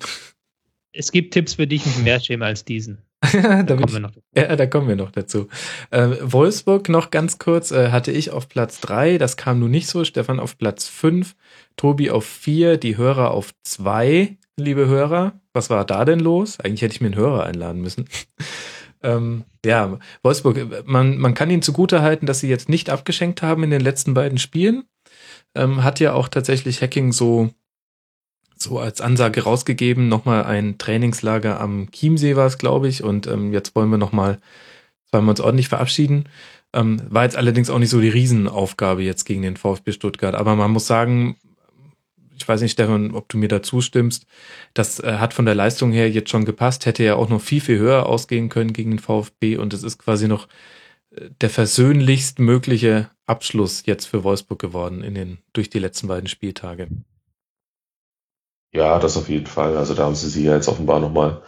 Es gibt Tipps für dich nicht mehr schäme als diesen. da, da, kommen wir noch dazu. Ja, da kommen wir noch dazu. Äh, Wolfsburg noch ganz kurz, äh, hatte ich auf Platz drei. das kam nun nicht so. Stefan auf Platz fünf, Tobi auf vier, die Hörer auf zwei, liebe Hörer. Was war da denn los? Eigentlich hätte ich mir einen Hörer einladen müssen. ähm, ja, Wolfsburg, man, man kann ihnen zugutehalten, dass sie jetzt nicht abgeschenkt haben in den letzten beiden Spielen ähm, hat ja auch tatsächlich Hacking so so als Ansage rausgegeben, nochmal ein Trainingslager am Chiemsee war es, glaube ich, und ähm, jetzt wollen wir nochmal, wollen wir uns ordentlich verabschieden. Ähm, war jetzt allerdings auch nicht so die Riesenaufgabe jetzt gegen den VfB Stuttgart, aber man muss sagen, ich weiß nicht, Stefan, ob du mir da zustimmst, das äh, hat von der Leistung her jetzt schon gepasst, hätte ja auch noch viel, viel höher ausgehen können gegen den VfB. Und es ist quasi noch der versöhnlichst mögliche Abschluss jetzt für Wolfsburg geworden in den, durch die letzten beiden Spieltage. Ja, das auf jeden Fall. Also da haben sie sich ja jetzt offenbar nochmal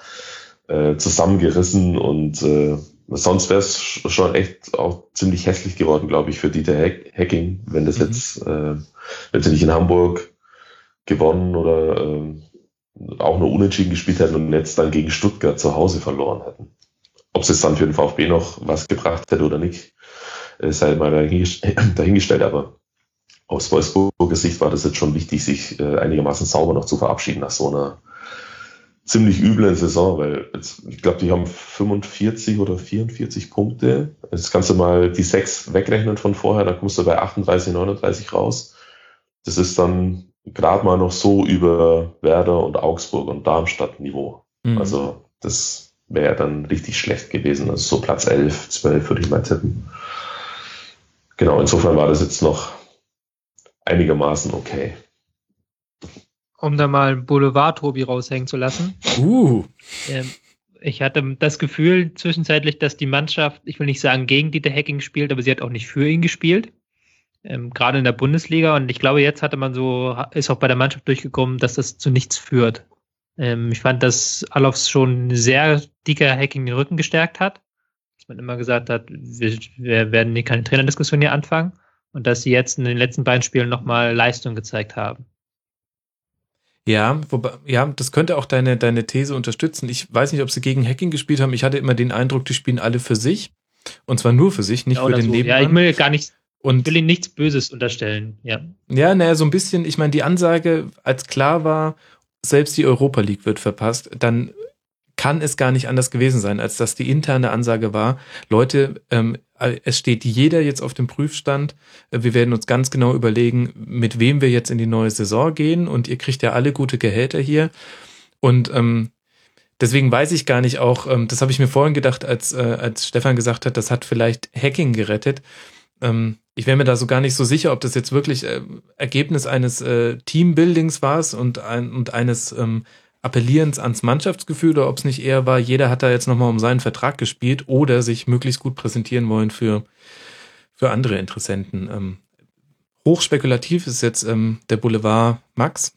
äh, zusammengerissen und äh, sonst wäre es schon echt auch ziemlich hässlich geworden, glaube ich, für Dieter Hacking, wenn das mhm. jetzt, äh, wenn sie nicht in Hamburg gewonnen oder äh, auch nur unentschieden gespielt hätten und jetzt dann gegen Stuttgart zu Hause verloren hätten. Ob es jetzt dann für den VfB noch was gebracht hätte oder nicht, sei mal dahingestellt. Aber aus Wolfsburger Sicht war das jetzt schon wichtig, sich äh, einigermaßen sauber noch zu verabschieden nach so einer ziemlich üblen Saison, weil jetzt, ich glaube, die haben 45 oder 44 Punkte. Jetzt kannst du mal die sechs wegrechnen von vorher, dann kommst du bei 38, 39 raus. Das ist dann gerade mal noch so über Werder und Augsburg und Darmstadt Niveau. Mhm. Also das wäre dann richtig schlecht gewesen. Also so Platz 11, 12 würde ich mal tippen. Genau, insofern war das jetzt noch einigermaßen okay. Um da mal Boulevard-Tobi raushängen zu lassen. Uh. Ähm, ich hatte das Gefühl zwischenzeitlich, dass die Mannschaft, ich will nicht sagen gegen Dieter Hacking spielt, aber sie hat auch nicht für ihn gespielt. Ähm, gerade in der Bundesliga. Und ich glaube, jetzt hatte man so, ist auch bei der Mannschaft durchgekommen, dass das zu nichts führt. Ähm, ich fand, dass Alofs schon sehr dicker Hacking den Rücken gestärkt hat. Dass man immer gesagt hat, wir, wir werden hier keine Trainerdiskussion hier anfangen. Und dass sie jetzt in den letzten beiden Spielen nochmal Leistung gezeigt haben. Ja, wobei, ja, das könnte auch deine, deine These unterstützen. Ich weiß nicht, ob sie gegen Hacking gespielt haben. Ich hatte immer den Eindruck, die spielen alle für sich. Und zwar nur für sich, nicht ja, für den so. Nebenmann. Ja, ich will gar nicht, und will ihm nichts Böses unterstellen, ja. Ja, naja, so ein bisschen, ich meine, die Ansage, als klar war, selbst die Europa League wird verpasst, dann kann es gar nicht anders gewesen sein, als dass die interne Ansage war, Leute, ähm, es steht jeder jetzt auf dem Prüfstand. Wir werden uns ganz genau überlegen, mit wem wir jetzt in die neue Saison gehen und ihr kriegt ja alle gute Gehälter hier. Und ähm, deswegen weiß ich gar nicht auch, ähm, das habe ich mir vorhin gedacht, als, äh, als Stefan gesagt hat, das hat vielleicht Hacking gerettet. Ähm, ich wäre mir da so gar nicht so sicher, ob das jetzt wirklich äh, Ergebnis eines äh, Teambuildings war und, ein, und eines ähm, Appellierens ans Mannschaftsgefühl oder ob es nicht eher war, jeder hat da jetzt nochmal um seinen Vertrag gespielt oder sich möglichst gut präsentieren wollen für, für andere Interessenten. Ähm, hochspekulativ ist jetzt ähm, der Boulevard Max.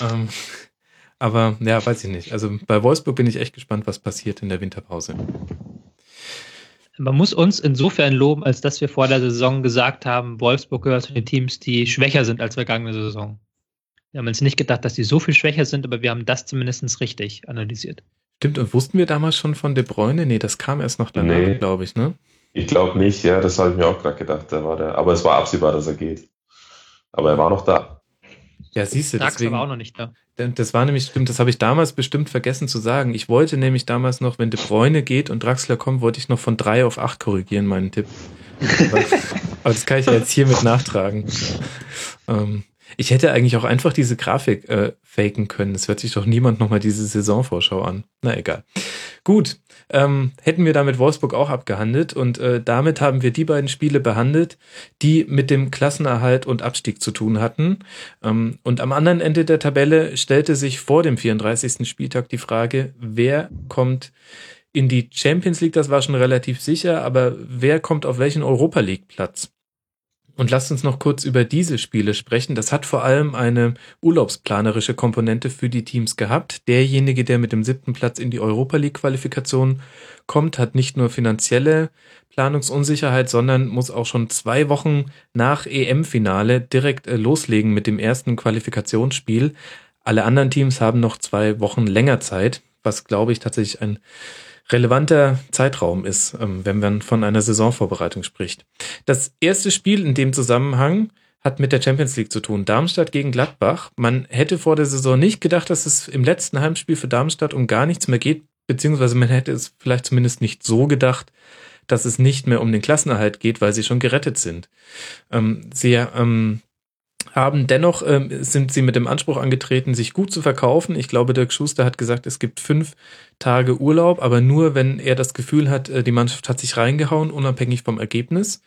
Ähm, aber ja, weiß ich nicht. Also bei Wolfsburg bin ich echt gespannt, was passiert in der Winterpause. Man muss uns insofern loben, als dass wir vor der Saison gesagt haben, Wolfsburg gehört zu den Teams, die schwächer sind als vergangene Saison. Wir haben uns nicht gedacht, dass die so viel schwächer sind, aber wir haben das zumindest richtig analysiert. Stimmt, und wussten wir damals schon von De Bruyne? Nee, das kam erst noch danach, nee, glaube ich, ne? Ich glaube nicht, ja, das habe ich mir auch gerade gedacht. Da war der, aber es war absehbar, dass er geht. Aber er war noch da. Ja, siehst du, Nax deswegen. war auch noch nicht da. Das war nämlich, stimmt, das habe ich damals bestimmt vergessen zu sagen. Ich wollte nämlich damals noch, wenn De Bruyne geht und Draxler kommt, wollte ich noch von drei auf acht korrigieren, meinen Tipp. aber, aber das kann ich ja jetzt hiermit nachtragen. Ähm, ich hätte eigentlich auch einfach diese Grafik äh, faken können. Es hört sich doch niemand nochmal diese Saisonvorschau an. Na egal. Gut, ähm, hätten wir damit Wolfsburg auch abgehandelt und äh, damit haben wir die beiden Spiele behandelt, die mit dem Klassenerhalt und Abstieg zu tun hatten. Ähm, und am anderen Ende der Tabelle stellte sich vor dem 34. Spieltag die Frage, wer kommt in die Champions League, das war schon relativ sicher, aber wer kommt auf welchen Europa League Platz? Und lasst uns noch kurz über diese Spiele sprechen. Das hat vor allem eine urlaubsplanerische Komponente für die Teams gehabt. Derjenige, der mit dem siebten Platz in die Europa League Qualifikation kommt, hat nicht nur finanzielle Planungsunsicherheit, sondern muss auch schon zwei Wochen nach EM-Finale direkt äh, loslegen mit dem ersten Qualifikationsspiel. Alle anderen Teams haben noch zwei Wochen länger Zeit, was glaube ich tatsächlich ein relevanter Zeitraum ist, ähm, wenn man von einer Saisonvorbereitung spricht. Das erste Spiel in dem Zusammenhang hat mit der Champions League zu tun. Darmstadt gegen Gladbach. Man hätte vor der Saison nicht gedacht, dass es im letzten Heimspiel für Darmstadt um gar nichts mehr geht, beziehungsweise man hätte es vielleicht zumindest nicht so gedacht, dass es nicht mehr um den Klassenerhalt geht, weil sie schon gerettet sind. Ähm, sie ähm, haben. Dennoch ähm, sind sie mit dem Anspruch angetreten, sich gut zu verkaufen. Ich glaube, Dirk Schuster hat gesagt, es gibt fünf Tage Urlaub, aber nur, wenn er das Gefühl hat, äh, die Mannschaft hat sich reingehauen, unabhängig vom Ergebnis.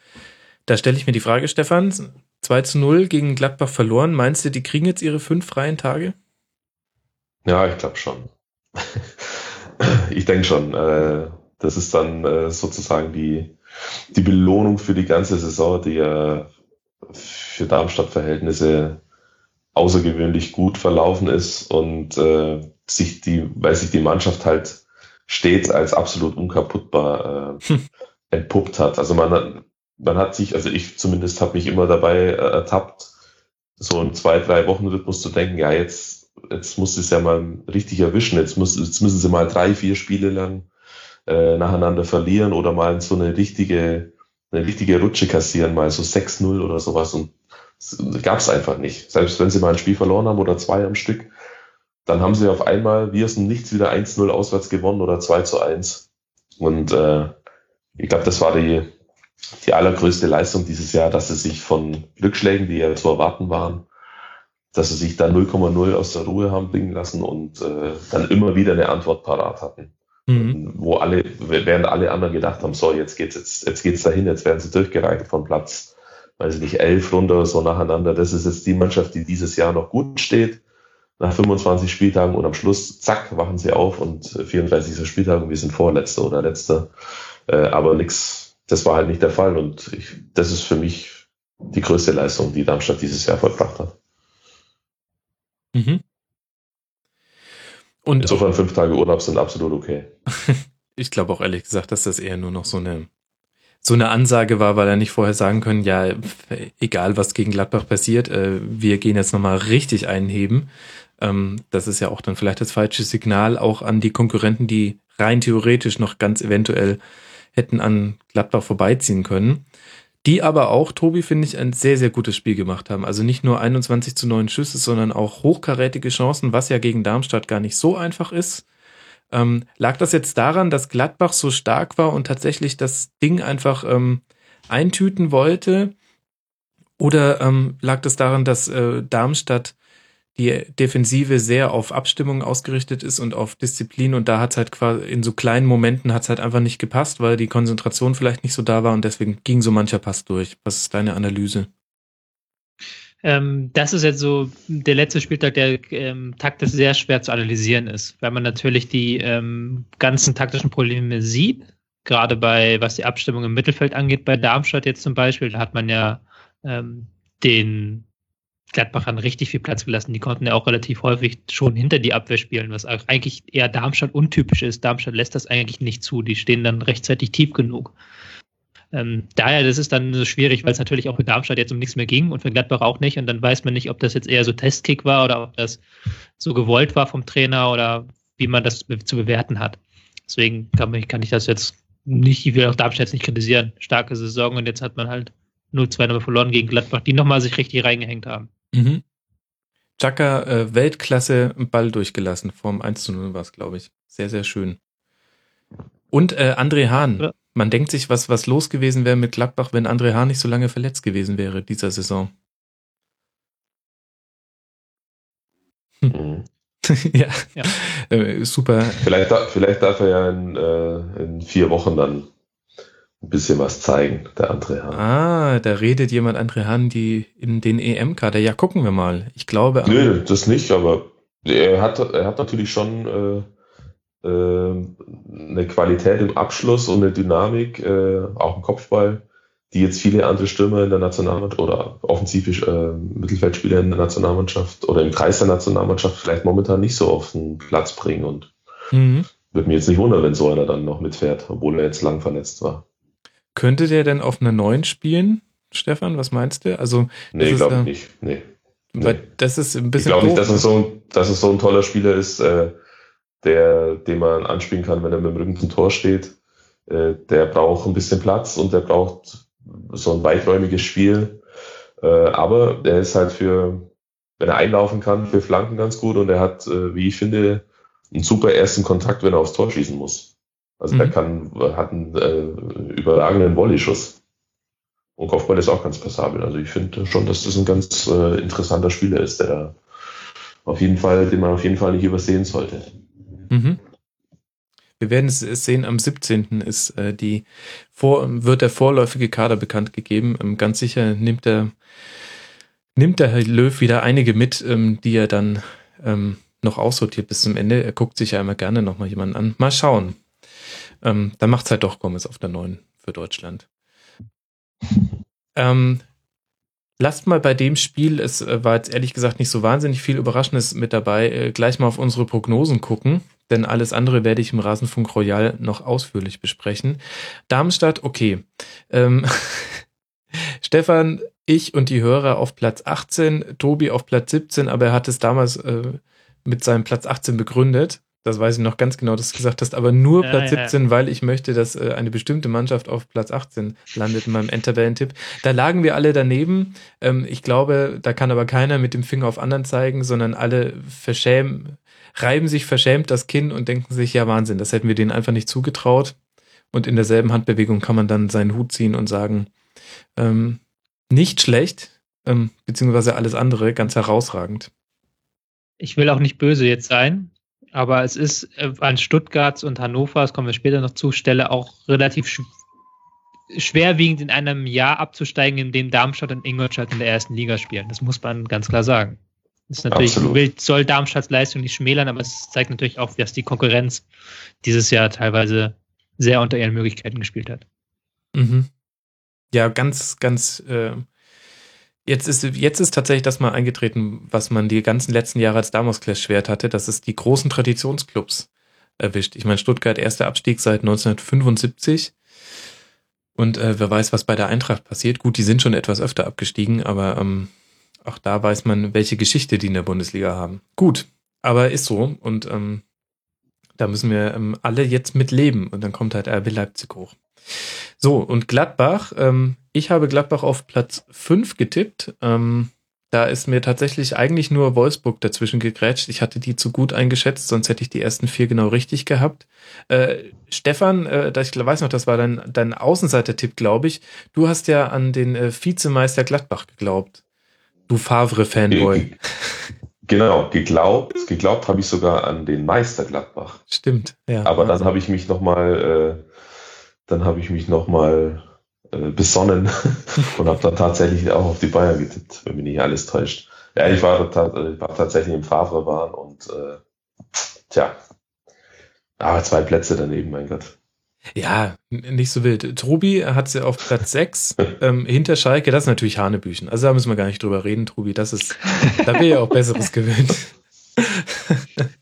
Da stelle ich mir die Frage, Stefan, 2 zu 0 gegen Gladbach verloren. Meinst du, die kriegen jetzt ihre fünf freien Tage? Ja, ich glaube schon. ich denke schon. Äh, das ist dann äh, sozusagen die, die Belohnung für die ganze Saison, die ja für Darmstadt-Verhältnisse außergewöhnlich gut verlaufen ist und äh, sich die, weil sich die Mannschaft halt stets als absolut unkaputtbar äh, hm. entpuppt hat. Also man hat, man hat sich, also ich zumindest habe mich immer dabei äh, ertappt, so im zwei, drei Wochen Rhythmus zu denken, ja, jetzt, jetzt muss es ja mal richtig erwischen, jetzt, muss, jetzt müssen sie mal drei, vier Spiele lang äh, nacheinander verlieren oder mal so eine richtige eine richtige Rutsche kassieren, mal so 6-0 oder sowas. Und gab es einfach nicht. Selbst wenn sie mal ein Spiel verloren haben oder zwei am Stück, dann haben sie auf einmal, wie es nichts, wieder 1-0 auswärts gewonnen oder 2 zu 1. Und äh, ich glaube, das war die, die allergrößte Leistung dieses Jahr, dass sie sich von Rückschlägen, die ja zu erwarten waren, dass sie sich da 0,0 aus der Ruhe haben bringen lassen und äh, dann immer wieder eine Antwort parat hatten. Mhm. Wo alle, während alle anderen gedacht haben, so, jetzt geht's, jetzt, jetzt geht's dahin, jetzt werden sie durchgereicht von Platz, weiß ich nicht, elf runter, so nacheinander. Das ist jetzt die Mannschaft, die dieses Jahr noch gut steht, nach 25 Spieltagen und am Schluss, zack, wachen sie auf und 34. Spieltag und wir sind Vorletzter oder Letzter. Äh, aber nix, das war halt nicht der Fall und ich, das ist für mich die größte Leistung, die Darmstadt dieses Jahr vollbracht hat. Mhm. Und Insofern fünf Tage Urlaub sind absolut okay. ich glaube auch ehrlich gesagt, dass das eher nur noch so eine so eine Ansage war, weil er nicht vorher sagen können, ja, egal was gegen Gladbach passiert, äh, wir gehen jetzt nochmal richtig einheben. Ähm, das ist ja auch dann vielleicht das falsche Signal auch an die Konkurrenten, die rein theoretisch noch ganz eventuell hätten an Gladbach vorbeiziehen können. Die aber auch, Tobi, finde ich, ein sehr, sehr gutes Spiel gemacht haben. Also nicht nur 21 zu 9 Schüsse, sondern auch hochkarätige Chancen, was ja gegen Darmstadt gar nicht so einfach ist. Ähm, lag das jetzt daran, dass Gladbach so stark war und tatsächlich das Ding einfach ähm, eintüten wollte? Oder ähm, lag das daran, dass äh, Darmstadt die Defensive sehr auf Abstimmung ausgerichtet ist und auf Disziplin und da hat es halt quasi in so kleinen Momenten hat es halt einfach nicht gepasst, weil die Konzentration vielleicht nicht so da war und deswegen ging so mancher Pass durch. Was ist deine Analyse? Ähm, das ist jetzt so der letzte Spieltag, der ähm, taktisch sehr schwer zu analysieren ist, weil man natürlich die ähm, ganzen taktischen Probleme sieht, gerade bei, was die Abstimmung im Mittelfeld angeht, bei Darmstadt jetzt zum Beispiel, da hat man ja ähm, den Gladbachern richtig viel Platz gelassen. Die konnten ja auch relativ häufig schon hinter die Abwehr spielen, was eigentlich eher Darmstadt untypisch ist. Darmstadt lässt das eigentlich nicht zu. Die stehen dann rechtzeitig tief genug. Ähm, daher, das ist dann so schwierig, weil es natürlich auch für Darmstadt jetzt um nichts mehr ging und für Gladbach auch nicht. Und dann weiß man nicht, ob das jetzt eher so Testkick war oder ob das so gewollt war vom Trainer oder wie man das zu bewerten hat. Deswegen kann, man, kann ich das jetzt nicht, ich will auch Darmstadt jetzt nicht kritisieren. Starke Saison und jetzt hat man halt 0-2 nochmal verloren gegen Gladbach, die nochmal sich richtig reingehängt haben. Mhm. Chaka, äh, Weltklasse Ball durchgelassen. Vom 1 zu 0 war es, glaube ich. Sehr, sehr schön. Und äh, André Hahn. Ja. Man denkt sich, was, was los gewesen wäre mit Gladbach, wenn André Hahn nicht so lange verletzt gewesen wäre dieser Saison. Hm. Mhm. ja, ja. Äh, super. Vielleicht, vielleicht darf er ja in, äh, in vier Wochen dann ein bisschen was zeigen, der André Hahn. Ah, da redet jemand André Hahn die in den EM-Kader. Ja, gucken wir mal. Ich glaube. Nö, das nicht, aber er hat, er hat natürlich schon äh, äh, eine Qualität im Abschluss und eine Dynamik, äh, auch im Kopfball, die jetzt viele andere Stürmer in der Nationalmannschaft oder offensive äh, Mittelfeldspieler in der Nationalmannschaft oder im Kreis der Nationalmannschaft vielleicht momentan nicht so auf den Platz bringen und mhm. würde mich jetzt nicht wundern, wenn so einer dann noch mitfährt, obwohl er jetzt lang verletzt war. Könnte der denn auf einer neuen spielen, Stefan? Was meinst du? Also, nee, glaube ich nicht. Nee. Weil das ist ein bisschen. Ich glaube nicht, dass es, so ein, dass es so ein toller Spieler ist, äh, der, den man anspielen kann, wenn er mit dem Rücken zum Tor steht. Äh, der braucht ein bisschen Platz und der braucht so ein weiträumiges Spiel. Äh, aber der ist halt für, wenn er einlaufen kann, für Flanken ganz gut und er hat, äh, wie ich finde, einen super ersten Kontakt, wenn er aufs Tor schießen muss. Also mhm. der kann, hat einen äh, überragenden Volley-Schuss. Und Kopfball ist auch ganz passabel. Also ich finde schon, dass das ein ganz äh, interessanter Spieler ist, der da auf jeden Fall, den man auf jeden Fall nicht übersehen sollte. Mhm. Wir werden es sehen, am 17. ist äh, die vor, wird der vorläufige Kader bekannt gegeben. Ähm, ganz sicher nimmt der, nimmt der Herr Löw wieder einige mit, ähm, die er dann ähm, noch aussortiert bis zum Ende. Er guckt sich ja immer gerne nochmal jemanden an. Mal schauen ähm, dann macht's halt doch Gomez auf der neuen für Deutschland. Ähm, lasst mal bei dem Spiel, es äh, war jetzt ehrlich gesagt nicht so wahnsinnig viel Überraschendes mit dabei, äh, gleich mal auf unsere Prognosen gucken, denn alles andere werde ich im Rasenfunk Royal noch ausführlich besprechen. Darmstadt, okay. Ähm, Stefan, ich und die Hörer auf Platz 18, Tobi auf Platz 17, aber er hat es damals äh, mit seinem Platz 18 begründet. Das weiß ich noch ganz genau, dass du gesagt hast, aber nur ja, Platz 17, ja. weil ich möchte, dass äh, eine bestimmte Mannschaft auf Platz 18 landet in meinem Enterbellen-Tipp. Da lagen wir alle daneben. Ähm, ich glaube, da kann aber keiner mit dem Finger auf anderen zeigen, sondern alle verschämen, reiben sich verschämt das Kinn und denken sich, ja Wahnsinn, das hätten wir denen einfach nicht zugetraut. Und in derselben Handbewegung kann man dann seinen Hut ziehen und sagen, ähm, nicht schlecht, ähm, beziehungsweise alles andere ganz herausragend. Ich will auch nicht böse jetzt sein, aber es ist äh, an Stuttgarts und Hannover, das kommen wir später noch zu, Stelle auch relativ sch schwerwiegend in einem Jahr abzusteigen, in dem Darmstadt und Ingolstadt in der ersten Liga spielen. Das muss man ganz klar sagen. Das ist natürlich, will, soll Darmstadts Leistung nicht schmälern, aber es zeigt natürlich auch, dass die Konkurrenz dieses Jahr teilweise sehr unter ihren Möglichkeiten gespielt hat. Mhm. Ja, ganz, ganz äh, Jetzt ist, jetzt ist tatsächlich das mal eingetreten, was man die ganzen letzten Jahre als Damoklesschwert hatte, dass es die großen Traditionsclubs erwischt. Ich meine, Stuttgart erster Abstieg seit 1975. Und äh, wer weiß, was bei der Eintracht passiert. Gut, die sind schon etwas öfter abgestiegen, aber ähm, auch da weiß man, welche Geschichte die in der Bundesliga haben. Gut, aber ist so. Und ähm, Da müssen wir ähm, alle jetzt mit leben und dann kommt halt RB Leipzig hoch. So, und Gladbach, ähm, ich habe Gladbach auf Platz 5 getippt. Ähm, da ist mir tatsächlich eigentlich nur Wolfsburg dazwischen gegrätscht. Ich hatte die zu gut eingeschätzt, sonst hätte ich die ersten vier genau richtig gehabt. Äh, Stefan, äh, ich weiß noch, das war dein, dein Außenseiter-Tipp, glaube ich. Du hast ja an den äh, Vizemeister Gladbach geglaubt. Du Favre-Fanboy. Genau, geglaubt, geglaubt habe ich sogar an den Meister Gladbach. Stimmt, ja. Aber dann habe ich mich nochmal, äh, dann habe ich mich nochmal äh, besonnen und habe dann tatsächlich auch auf die Bayern getippt, wenn mich nicht alles täuscht. Ja, ich war, ich war tatsächlich im Favre-Bahn und äh, tja, aber zwei Plätze daneben, mein Gott. Ja, nicht so wild. Trubi hat sie auf Platz 6 ähm, hinter Schalke. Das ist natürlich Hanebüchen. Also da müssen wir gar nicht drüber reden, Trubi. Das ist, da bin ich ja auch Besseres gewöhnt.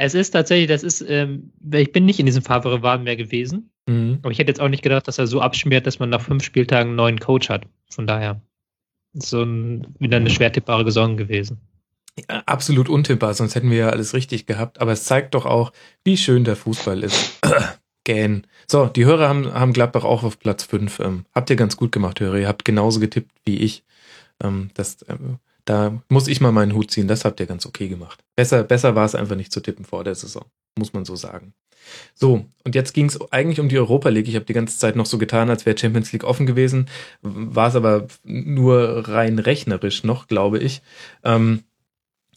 Es ist tatsächlich, das ist, ähm, ich bin nicht in diesem Favre-Wagen mehr gewesen. Mhm. Aber ich hätte jetzt auch nicht gedacht, dass er so abschmiert, dass man nach fünf Spieltagen einen neuen Coach hat. Von daher ist so ein, wieder eine schwer tippbare Saison gewesen. Ja, absolut untippbar, sonst hätten wir ja alles richtig gehabt. Aber es zeigt doch auch, wie schön der Fußball ist. Gähn. So, die Hörer haben, haben Gladbach auch auf Platz 5. Ähm, habt ihr ganz gut gemacht, Hörer. Ihr habt genauso getippt wie ich. Ähm, das, ähm, da muss ich mal meinen Hut ziehen. Das habt ihr ganz okay gemacht. Besser, besser war es einfach nicht zu tippen vor der Saison. Muss man so sagen. So, und jetzt ging es eigentlich um die Europa League. Ich habe die ganze Zeit noch so getan, als wäre Champions League offen gewesen. War es aber nur rein rechnerisch noch, glaube ich. Ähm,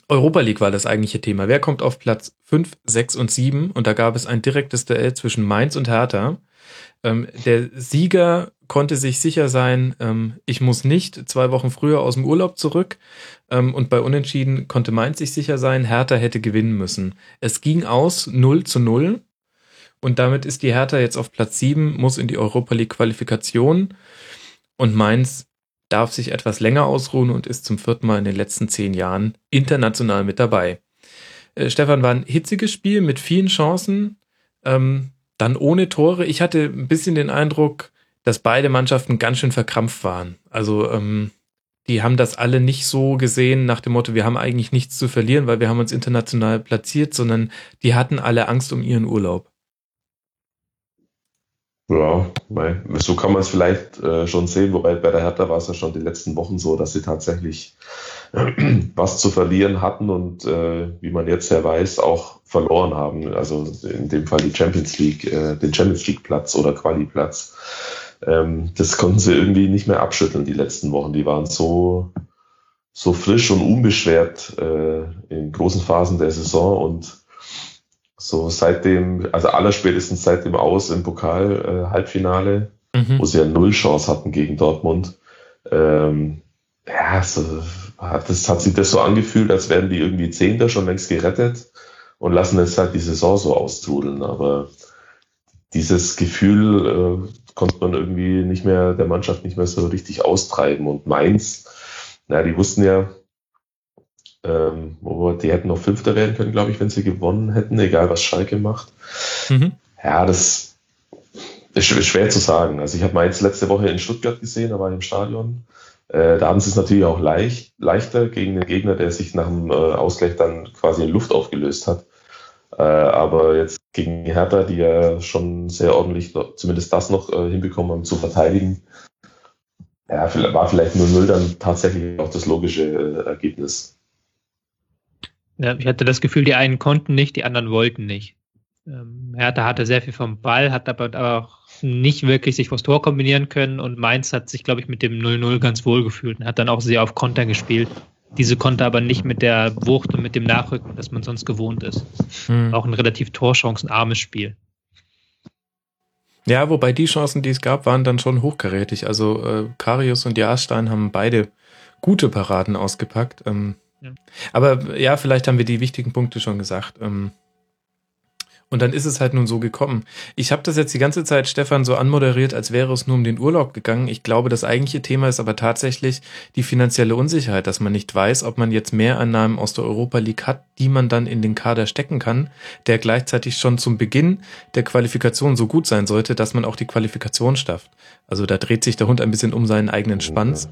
Europa League war das eigentliche Thema. Wer kommt auf Platz 5, 6 und 7? Und da gab es ein direktes Duell zwischen Mainz und Hertha. Ähm, der Sieger konnte sich sicher sein, ähm, ich muss nicht zwei Wochen früher aus dem Urlaub zurück. Ähm, und bei Unentschieden konnte Mainz sich sicher sein, Hertha hätte gewinnen müssen. Es ging aus 0 zu 0. Und damit ist die Hertha jetzt auf Platz 7, muss in die Europa League Qualifikation. Und Mainz darf sich etwas länger ausruhen und ist zum vierten Mal in den letzten zehn Jahren international mit dabei. Äh, Stefan, war ein hitziges Spiel mit vielen Chancen, ähm, dann ohne Tore. Ich hatte ein bisschen den Eindruck, dass beide Mannschaften ganz schön verkrampft waren. Also ähm, die haben das alle nicht so gesehen nach dem Motto, wir haben eigentlich nichts zu verlieren, weil wir haben uns international platziert, sondern die hatten alle Angst um ihren Urlaub. Ja, so kann man es vielleicht äh, schon sehen, wobei bei der Hertha war es ja schon die letzten Wochen so, dass sie tatsächlich was zu verlieren hatten und äh, wie man jetzt ja weiß, auch verloren haben. Also in dem Fall die Champions League, äh, den Champions League Platz oder Quali Platz ähm, das konnten sie irgendwie nicht mehr abschütteln die letzten Wochen. Die waren so, so frisch und unbeschwert äh, in großen Phasen der Saison und so seitdem, also allerspätestens seit dem Aus im Pokal äh, Halbfinale, mhm. wo sie ja null Chance hatten gegen Dortmund. Ähm, ja, so, das hat sich das so angefühlt, als wären die irgendwie Zehnter schon längst gerettet und lassen jetzt halt die Saison so austrudeln. Aber dieses Gefühl äh, konnte man irgendwie nicht mehr, der Mannschaft nicht mehr so richtig austreiben. Und Mainz, na, die wussten ja, ähm, die hätten noch Fünfter werden können, glaube ich, wenn sie gewonnen hätten, egal was Schalke macht. Mhm. Ja, das ist schwer zu sagen. Also ich habe Mainz letzte Woche in Stuttgart gesehen, da war ich im Stadion. Äh, da haben sie es natürlich auch leicht, leichter gegen den Gegner, der sich nach dem äh, Ausgleich dann quasi in Luft aufgelöst hat. Äh, aber jetzt gegen Hertha, die ja schon sehr ordentlich zumindest das noch äh, hinbekommen haben zu verteidigen, ja, war vielleicht 0-0 dann tatsächlich auch das logische äh, Ergebnis. Ja, ich hatte das Gefühl, die einen konnten nicht, die anderen wollten nicht. Ähm, Hertha hatte sehr viel vom Ball, hat aber auch nicht wirklich sich vors Tor kombinieren können und Mainz hat sich, glaube ich, mit dem 0-0 ganz wohl gefühlt und hat dann auch sehr auf Konter gespielt. Diese konnte aber nicht mit der Wucht und mit dem Nachrücken, das man sonst gewohnt ist. Hm. Auch ein relativ torchancenarmes Spiel. Ja, wobei die Chancen, die es gab, waren dann schon hochkarätig. Also äh, Karius und Jahrstein haben beide gute Paraden ausgepackt. Ähm, ja. Aber ja, vielleicht haben wir die wichtigen Punkte schon gesagt. Ähm, und dann ist es halt nun so gekommen. Ich habe das jetzt die ganze Zeit, Stefan, so anmoderiert, als wäre es nur um den Urlaub gegangen. Ich glaube, das eigentliche Thema ist aber tatsächlich die finanzielle Unsicherheit, dass man nicht weiß, ob man jetzt mehr Annahmen aus der Europa League hat, die man dann in den Kader stecken kann, der gleichzeitig schon zum Beginn der Qualifikation so gut sein sollte, dass man auch die Qualifikation schafft. Also da dreht sich der Hund ein bisschen um seinen eigenen Schwanz.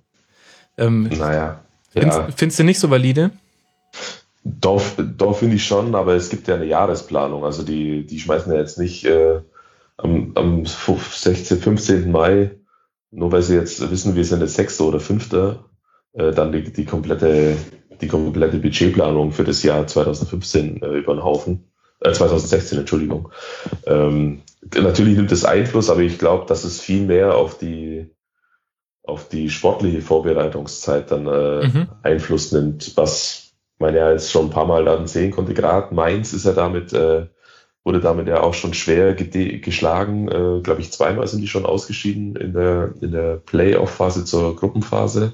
Ähm, naja. Ja. Findest, findest du nicht so valide? Doch, doch finde ich schon, aber es gibt ja eine Jahresplanung. Also die, die schmeißen ja jetzt nicht äh, am, am 16., 15. Mai, nur weil sie jetzt wissen, wir sind der 6. oder 5. Äh, dann die, die komplette die komplette Budgetplanung für das Jahr 2015 äh, über den Haufen. Äh, 2016, Entschuldigung. Ähm, natürlich nimmt es Einfluss, aber ich glaube, dass es viel mehr auf die auf die sportliche Vorbereitungszeit dann äh, mhm. Einfluss nimmt, was man ja jetzt schon ein paar Mal dann sehen konnte. Gerade Mainz ist ja damit, äh, wurde damit ja auch schon schwer geschlagen. Äh, Glaube ich, zweimal sind die schon ausgeschieden in der, in der Playoff-Phase zur Gruppenphase.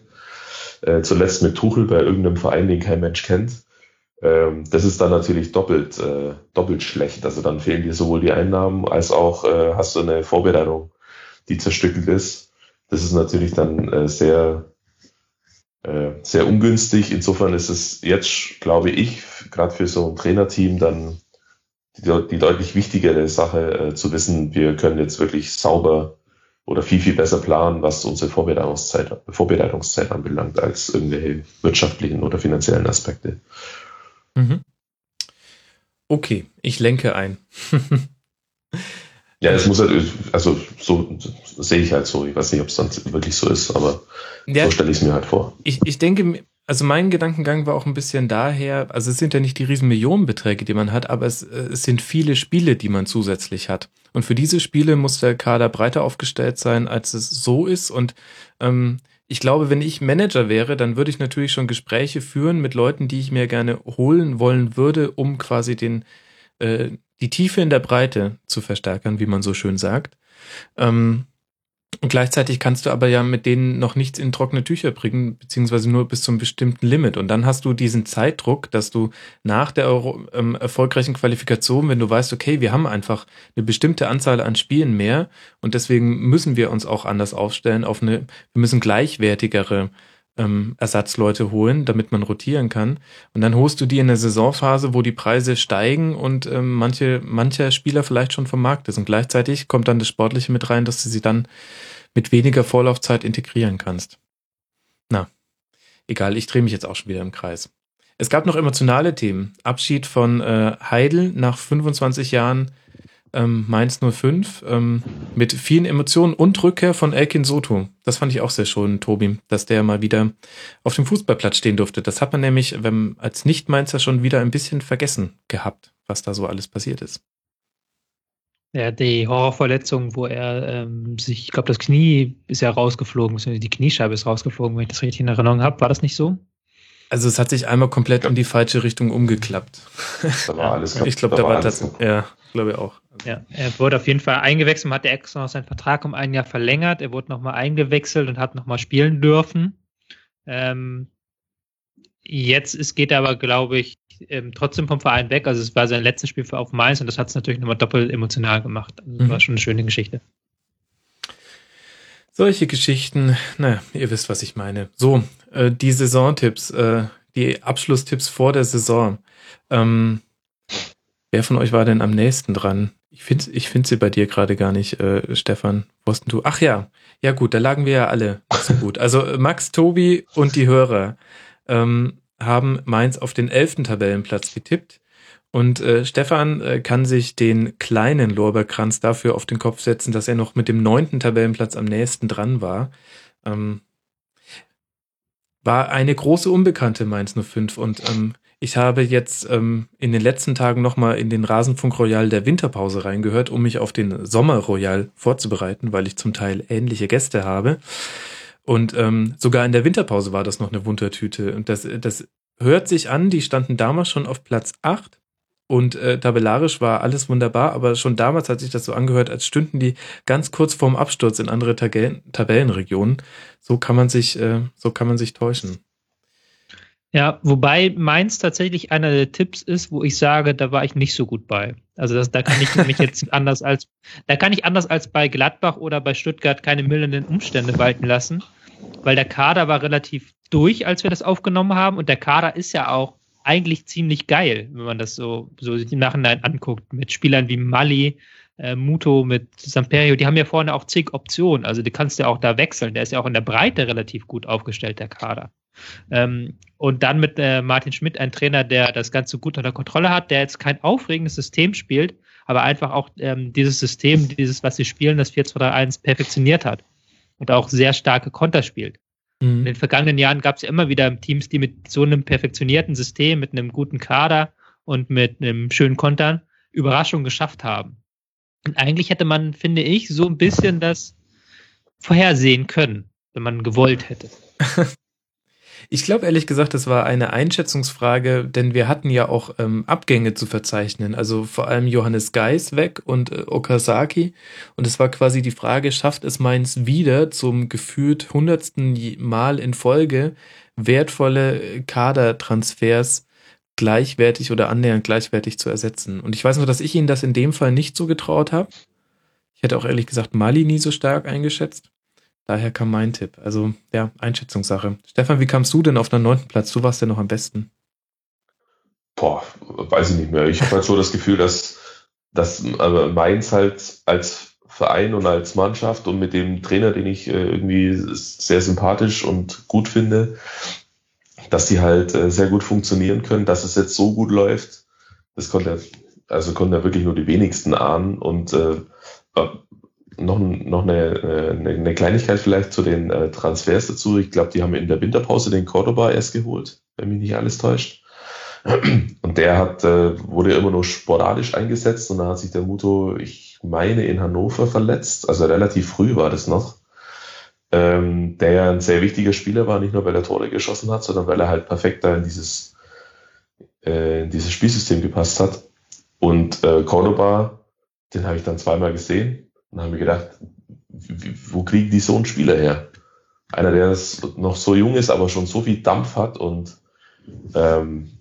Äh, zuletzt mit Tuchel bei irgendeinem Verein, den kein Mensch kennt. Ähm, das ist dann natürlich doppelt, äh, doppelt schlecht. Also dann fehlen dir sowohl die Einnahmen als auch äh, hast du eine Vorbereitung, die zerstückelt ist. Das ist natürlich dann äh, sehr, äh, sehr ungünstig. Insofern ist es jetzt, glaube ich, gerade für so ein Trainerteam dann die, die deutlich wichtigere Sache äh, zu wissen, wir können jetzt wirklich sauber oder viel, viel besser planen, was unsere Vorbereitungszeit, Vorbereitungszeit anbelangt, als irgendwelche wirtschaftlichen oder finanziellen Aspekte. Mhm. Okay, ich lenke ein. ja, es muss halt, also so sehe ich halt so. Ich weiß nicht, ob es dann wirklich so ist, aber ja, so stelle ich es mir halt vor. Ich, ich denke, also mein Gedankengang war auch ein bisschen daher, also es sind ja nicht die riesen Millionenbeträge, die man hat, aber es, äh, es sind viele Spiele, die man zusätzlich hat. Und für diese Spiele muss der Kader breiter aufgestellt sein, als es so ist. Und ähm, ich glaube, wenn ich Manager wäre, dann würde ich natürlich schon Gespräche führen mit Leuten, die ich mir gerne holen wollen würde, um quasi den äh, die Tiefe in der Breite zu verstärken, wie man so schön sagt. Ähm, und gleichzeitig kannst du aber ja mit denen noch nichts in trockene Tücher bringen, beziehungsweise nur bis zum bestimmten Limit. Und dann hast du diesen Zeitdruck, dass du nach der Euro, ähm, erfolgreichen Qualifikation, wenn du weißt, okay, wir haben einfach eine bestimmte Anzahl an Spielen mehr und deswegen müssen wir uns auch anders aufstellen auf eine, wir müssen gleichwertigere ähm, Ersatzleute holen, damit man rotieren kann. Und dann holst du die in der Saisonphase, wo die Preise steigen und ähm, manche, mancher Spieler vielleicht schon vom Markt ist. Und gleichzeitig kommt dann das Sportliche mit rein, dass du sie dann mit weniger Vorlaufzeit integrieren kannst. Na, egal, ich drehe mich jetzt auch schon wieder im Kreis. Es gab noch emotionale Themen. Abschied von äh, Heidel nach 25 Jahren ähm, Mainz 05 ähm, mit vielen Emotionen und Rückkehr von Elkin Soto. Das fand ich auch sehr schön, Tobi, dass der mal wieder auf dem Fußballplatz stehen durfte. Das hat man nämlich wenn, als Nicht-Mainzer schon wieder ein bisschen vergessen gehabt, was da so alles passiert ist. Ja, die Horrorverletzung, wo er ähm, sich, ich glaube, das Knie ist ja rausgeflogen, die Kniescheibe ist rausgeflogen, wenn ich das richtig in Erinnerung habe. War das nicht so? Also es hat sich einmal komplett in die falsche Richtung umgeklappt. Da war alles Ich glaube, da, da war das, ja, glaube ich auch. Ja, er wurde auf jeden Fall eingewechselt, man hat der extra noch seinen Vertrag um ein Jahr verlängert, er wurde nochmal eingewechselt und hat nochmal spielen dürfen. Ähm, jetzt ist, geht er aber, glaube ich, ähm, trotzdem vom Verein weg. Also es war sein letztes Spiel für auf Mainz und das hat es natürlich nochmal doppelt emotional gemacht. Also mhm. war schon eine schöne Geschichte. Solche Geschichten, naja, ihr wisst, was ich meine. So, äh, die Saisontipps, äh, die Abschlusstipps vor der Saison. Ähm, wer von euch war denn am nächsten dran? Ich finde ich find sie bei dir gerade gar nicht, äh, Stefan. Wussten du? Ach ja, ja gut, da lagen wir ja alle so gut. Also Max, Tobi und die Hörer. Ähm, haben Mainz auf den elften Tabellenplatz getippt. Und äh, Stefan äh, kann sich den kleinen Lorbeerkranz dafür auf den Kopf setzen, dass er noch mit dem neunten Tabellenplatz am nächsten dran war. Ähm, war eine große Unbekannte Mainz 05 und ähm, ich habe jetzt ähm, in den letzten Tagen nochmal in den Rasenfunk Royal der Winterpause reingehört, um mich auf den Sommer Royal vorzubereiten, weil ich zum Teil ähnliche Gäste habe. Und ähm, sogar in der Winterpause war das noch eine Wundertüte. Und das, das hört sich an, die standen damals schon auf Platz 8 und äh, tabellarisch war alles wunderbar, aber schon damals hat sich das so angehört, als stünden die ganz kurz vorm Absturz in andere Tabellen, Tabellenregionen. So kann man sich, äh, so kann man sich täuschen. Ja, wobei meins tatsächlich einer der Tipps ist, wo ich sage, da war ich nicht so gut bei. Also das, da kann ich mich jetzt anders als, da kann ich anders als bei Gladbach oder bei Stuttgart keine mildernden Umstände walten lassen, weil der Kader war relativ durch, als wir das aufgenommen haben und der Kader ist ja auch eigentlich ziemlich geil, wenn man das so, so im Nachhinein anguckt, mit Spielern wie Mali, äh, Muto, mit Samperio, die haben ja vorne auch zig Optionen, also du kannst ja auch da wechseln, der ist ja auch in der Breite relativ gut aufgestellt, der Kader. Ähm, und dann mit äh, Martin Schmidt, ein Trainer, der das Ganze gut unter Kontrolle hat, der jetzt kein aufregendes System spielt, aber einfach auch ähm, dieses System, dieses, was sie spielen, das 4-2-3-1 perfektioniert hat und auch sehr starke Konter spielt. Mhm. In den vergangenen Jahren gab es ja immer wieder Teams, die mit so einem perfektionierten System, mit einem guten Kader und mit einem schönen Kontern Überraschungen geschafft haben. Und eigentlich hätte man, finde ich, so ein bisschen das vorhersehen können, wenn man gewollt hätte. Ich glaube ehrlich gesagt, das war eine Einschätzungsfrage, denn wir hatten ja auch ähm, Abgänge zu verzeichnen. Also vor allem Johannes Geis weg und äh, Okazaki. Und es war quasi die Frage, schafft es Mainz wieder zum gefühlt hundertsten Mal in Folge wertvolle Kadertransfers gleichwertig oder annähernd gleichwertig zu ersetzen. Und ich weiß noch, dass ich Ihnen das in dem Fall nicht so getraut habe. Ich hätte auch ehrlich gesagt Mali nie so stark eingeschätzt. Daher kam mein Tipp. Also, ja, Einschätzungssache. Stefan, wie kamst du denn auf den neunten Platz? Du warst ja noch am besten. Boah, weiß ich nicht mehr. Ich habe halt so das Gefühl, dass, dass also Mainz halt als Verein und als Mannschaft und mit dem Trainer, den ich äh, irgendwie sehr sympathisch und gut finde, dass die halt äh, sehr gut funktionieren können, dass es jetzt so gut läuft. Das konnte also konnten ja wirklich nur die wenigsten ahnen und äh, noch, noch eine, eine, eine Kleinigkeit vielleicht zu den äh, Transfers dazu. Ich glaube, die haben in der Winterpause den Cordoba erst geholt, wenn mich nicht alles täuscht. Und der hat, äh, wurde immer nur sporadisch eingesetzt und dann hat sich der Muto, ich meine, in Hannover verletzt. Also relativ früh war das noch. Ähm, der ja ein sehr wichtiger Spieler war, nicht nur weil er Tore geschossen hat, sondern weil er halt perfekt da in dieses, äh, in dieses Spielsystem gepasst hat. Und äh, Cordoba, den habe ich dann zweimal gesehen und haben wir gedacht, wo kriegen die so einen Spieler her? Einer, der noch so jung ist, aber schon so viel Dampf hat und ähm,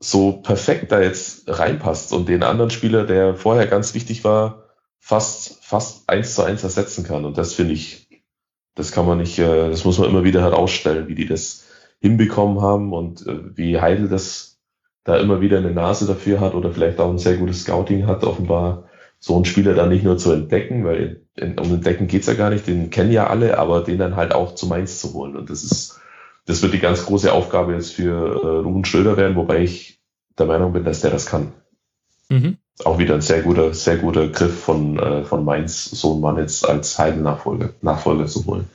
so perfekt da jetzt reinpasst und den anderen Spieler, der vorher ganz wichtig war, fast, fast eins zu eins ersetzen kann. Und das finde ich, das kann man nicht, äh, das muss man immer wieder herausstellen, wie die das hinbekommen haben und äh, wie Heidel das da immer wieder eine Nase dafür hat oder vielleicht auch ein sehr gutes Scouting hat, offenbar so einen Spieler dann nicht nur zu entdecken, weil in, um Entdecken geht's ja gar nicht, den kennen ja alle, aber den dann halt auch zu Mainz zu holen. Und das ist, das wird die ganz große Aufgabe jetzt für äh, Ruben Schröder werden, wobei ich der Meinung bin, dass der das kann. Mhm. Auch wieder ein sehr guter, sehr guter Griff von, äh, von Mainz, so einen Mann jetzt als Heiden-Nachfolger Nachfolger zu holen.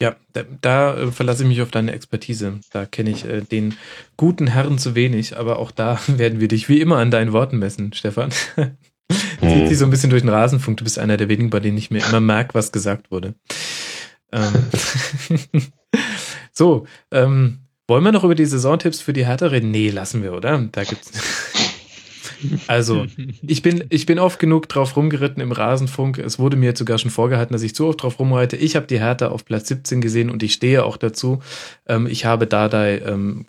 Ja, da, da äh, verlasse ich mich auf deine Expertise. Da kenne ich äh, den guten Herren zu wenig, aber auch da werden wir dich wie immer an deinen Worten messen, Stefan. Zieht mhm. sich so ein bisschen durch den Rasenfunk. Du bist einer der wenigen, bei denen ich mir immer merke, was gesagt wurde. Ähm so, ähm, wollen wir noch über die Saisontipps für die Hertha reden? Nee, lassen wir, oder? Da gibt's. Also, ich bin, ich bin oft genug drauf rumgeritten im Rasenfunk. Es wurde mir jetzt sogar schon vorgehalten, dass ich zu oft drauf rumreite. Ich habe die Hertha auf Platz 17 gesehen und ich stehe auch dazu. Ähm, ich habe Dardai ähm,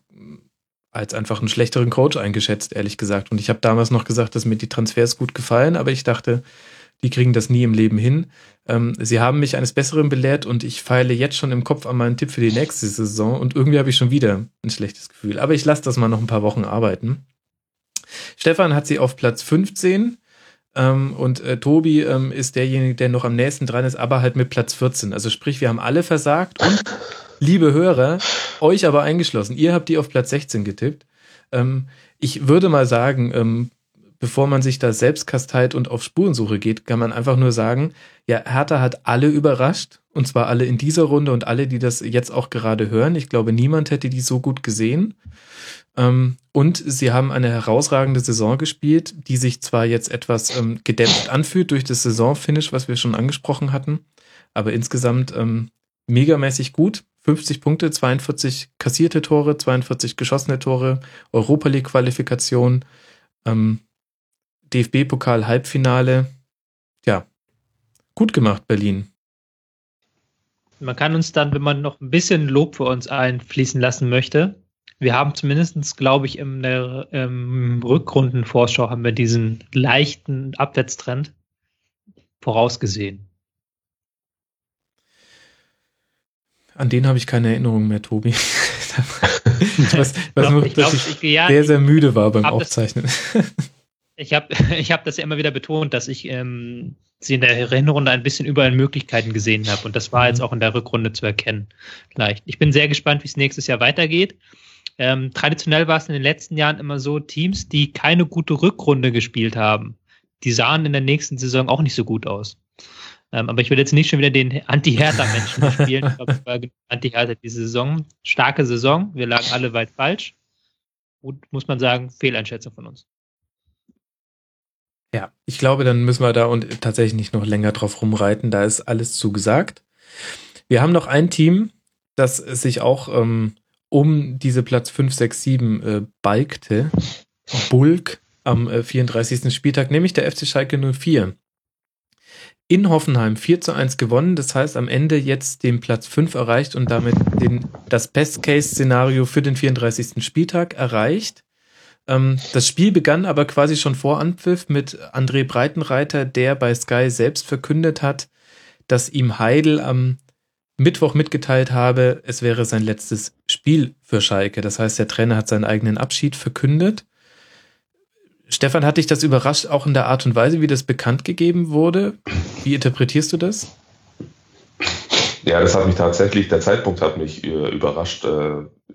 als einfach einen schlechteren Coach eingeschätzt, ehrlich gesagt. Und ich habe damals noch gesagt, dass mir die Transfers gut gefallen, aber ich dachte, die kriegen das nie im Leben hin. Ähm, sie haben mich eines Besseren belehrt und ich feile jetzt schon im Kopf an meinen Tipp für die nächste Saison und irgendwie habe ich schon wieder ein schlechtes Gefühl. Aber ich lasse das mal noch ein paar Wochen arbeiten. Stefan hat sie auf Platz 15 ähm, und äh, Tobi ähm, ist derjenige, der noch am nächsten dran ist, aber halt mit Platz 14. Also sprich, wir haben alle versagt und liebe Hörer, euch aber eingeschlossen. Ihr habt die auf Platz 16 getippt. Ähm, ich würde mal sagen, ähm, bevor man sich da selbst kasteit und auf Spurensuche geht, kann man einfach nur sagen, ja, Hertha hat alle überrascht. Und zwar alle in dieser Runde und alle, die das jetzt auch gerade hören. Ich glaube, niemand hätte die so gut gesehen. Ähm, und sie haben eine herausragende Saison gespielt, die sich zwar jetzt etwas ähm, gedämpft anfühlt durch das Saisonfinish, was wir schon angesprochen hatten, aber insgesamt ähm, megamäßig gut. 50 Punkte, 42 kassierte Tore, 42 geschossene Tore, Europa League Qualifikation, DFB-Pokal Halbfinale. Ja, gut gemacht, Berlin. Man kann uns dann, wenn man noch ein bisschen Lob für uns einfließen lassen möchte, wir haben zumindestens, glaube ich, in der ähm, Rückrundenvorschau haben wir diesen leichten Abwärtstrend vorausgesehen. An den habe ich keine Erinnerung mehr, Tobi. was, was Doch, ich glaub, ich, ja, sehr, sehr müde war beim Aufzeichnen. Das, ich habe ich hab das ja immer wieder betont, dass ich ähm, sie in der Hinrunde ein bisschen überall Möglichkeiten gesehen habe. Und das war jetzt mhm. auch in der Rückrunde zu erkennen. Vielleicht. Ich bin sehr gespannt, wie es nächstes Jahr weitergeht. Ähm, traditionell war es in den letzten Jahren immer so, Teams, die keine gute Rückrunde gespielt haben, die sahen in der nächsten Saison auch nicht so gut aus. Ähm, aber ich will jetzt nicht schon wieder den Anti-Hertha-Menschen spielen. Ich glaube, es war Anti-Hertha diese Saison. Starke Saison. Wir lagen alle weit falsch. Und muss man sagen, Fehleinschätzung von uns. Ja, ich glaube, dann müssen wir da und tatsächlich nicht noch länger drauf rumreiten. Da ist alles zugesagt. Wir haben noch ein Team, das sich auch ähm, um diese Platz 5, 6, 7 äh, balgte. Bulk am äh, 34. Spieltag, nämlich der FC Schalke 04. In Hoffenheim 4 zu 1 gewonnen, das heißt am Ende jetzt den Platz 5 erreicht und damit den, das Best-Case-Szenario für den 34. Spieltag erreicht. Ähm, das Spiel begann aber quasi schon vor Anpfiff mit André Breitenreiter, der bei Sky selbst verkündet hat, dass ihm Heidel am Mittwoch mitgeteilt habe, es wäre sein letztes Spiel für Schalke. Das heißt, der Trainer hat seinen eigenen Abschied verkündet. Stefan, hat dich das überrascht, auch in der Art und Weise, wie das bekannt gegeben wurde? Wie interpretierst du das? Ja, das hat mich tatsächlich, der Zeitpunkt hat mich äh, überrascht.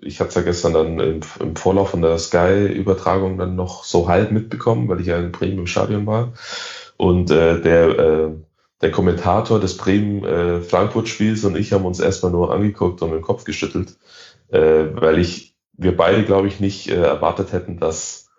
Ich hatte es ja gestern dann im, im Vorlauf von der Sky-Übertragung dann noch so halb mitbekommen, weil ich ja in Bremen im Stadion war. Und äh, der, äh, der Kommentator des Bremen-Frankfurt-Spiels äh, und ich haben uns erstmal nur angeguckt und den Kopf geschüttelt, äh, weil ich, wir beide, glaube ich, nicht äh, erwartet hätten, dass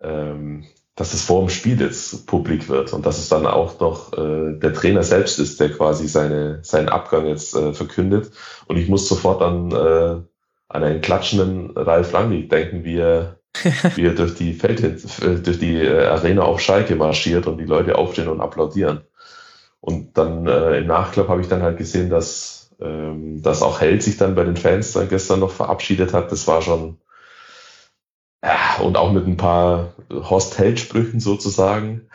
ähm, dass es vor dem Spiel jetzt publik wird und dass es dann auch noch äh, der Trainer selbst ist, der quasi seine, seinen Abgang jetzt äh, verkündet. Und ich muss sofort an, äh, an einen klatschenden Ralf Rangnick denken, wie er, wie er durch die Feld, äh, durch die äh, Arena auf Schalke marschiert und die Leute aufstehen und applaudieren. Und dann äh, im Nachklapp habe ich dann halt gesehen, dass, ähm, dass auch Held sich dann bei den Fans dann gestern noch verabschiedet hat. Das war schon, ja, und auch mit ein paar Horst-Held-Sprüchen sozusagen.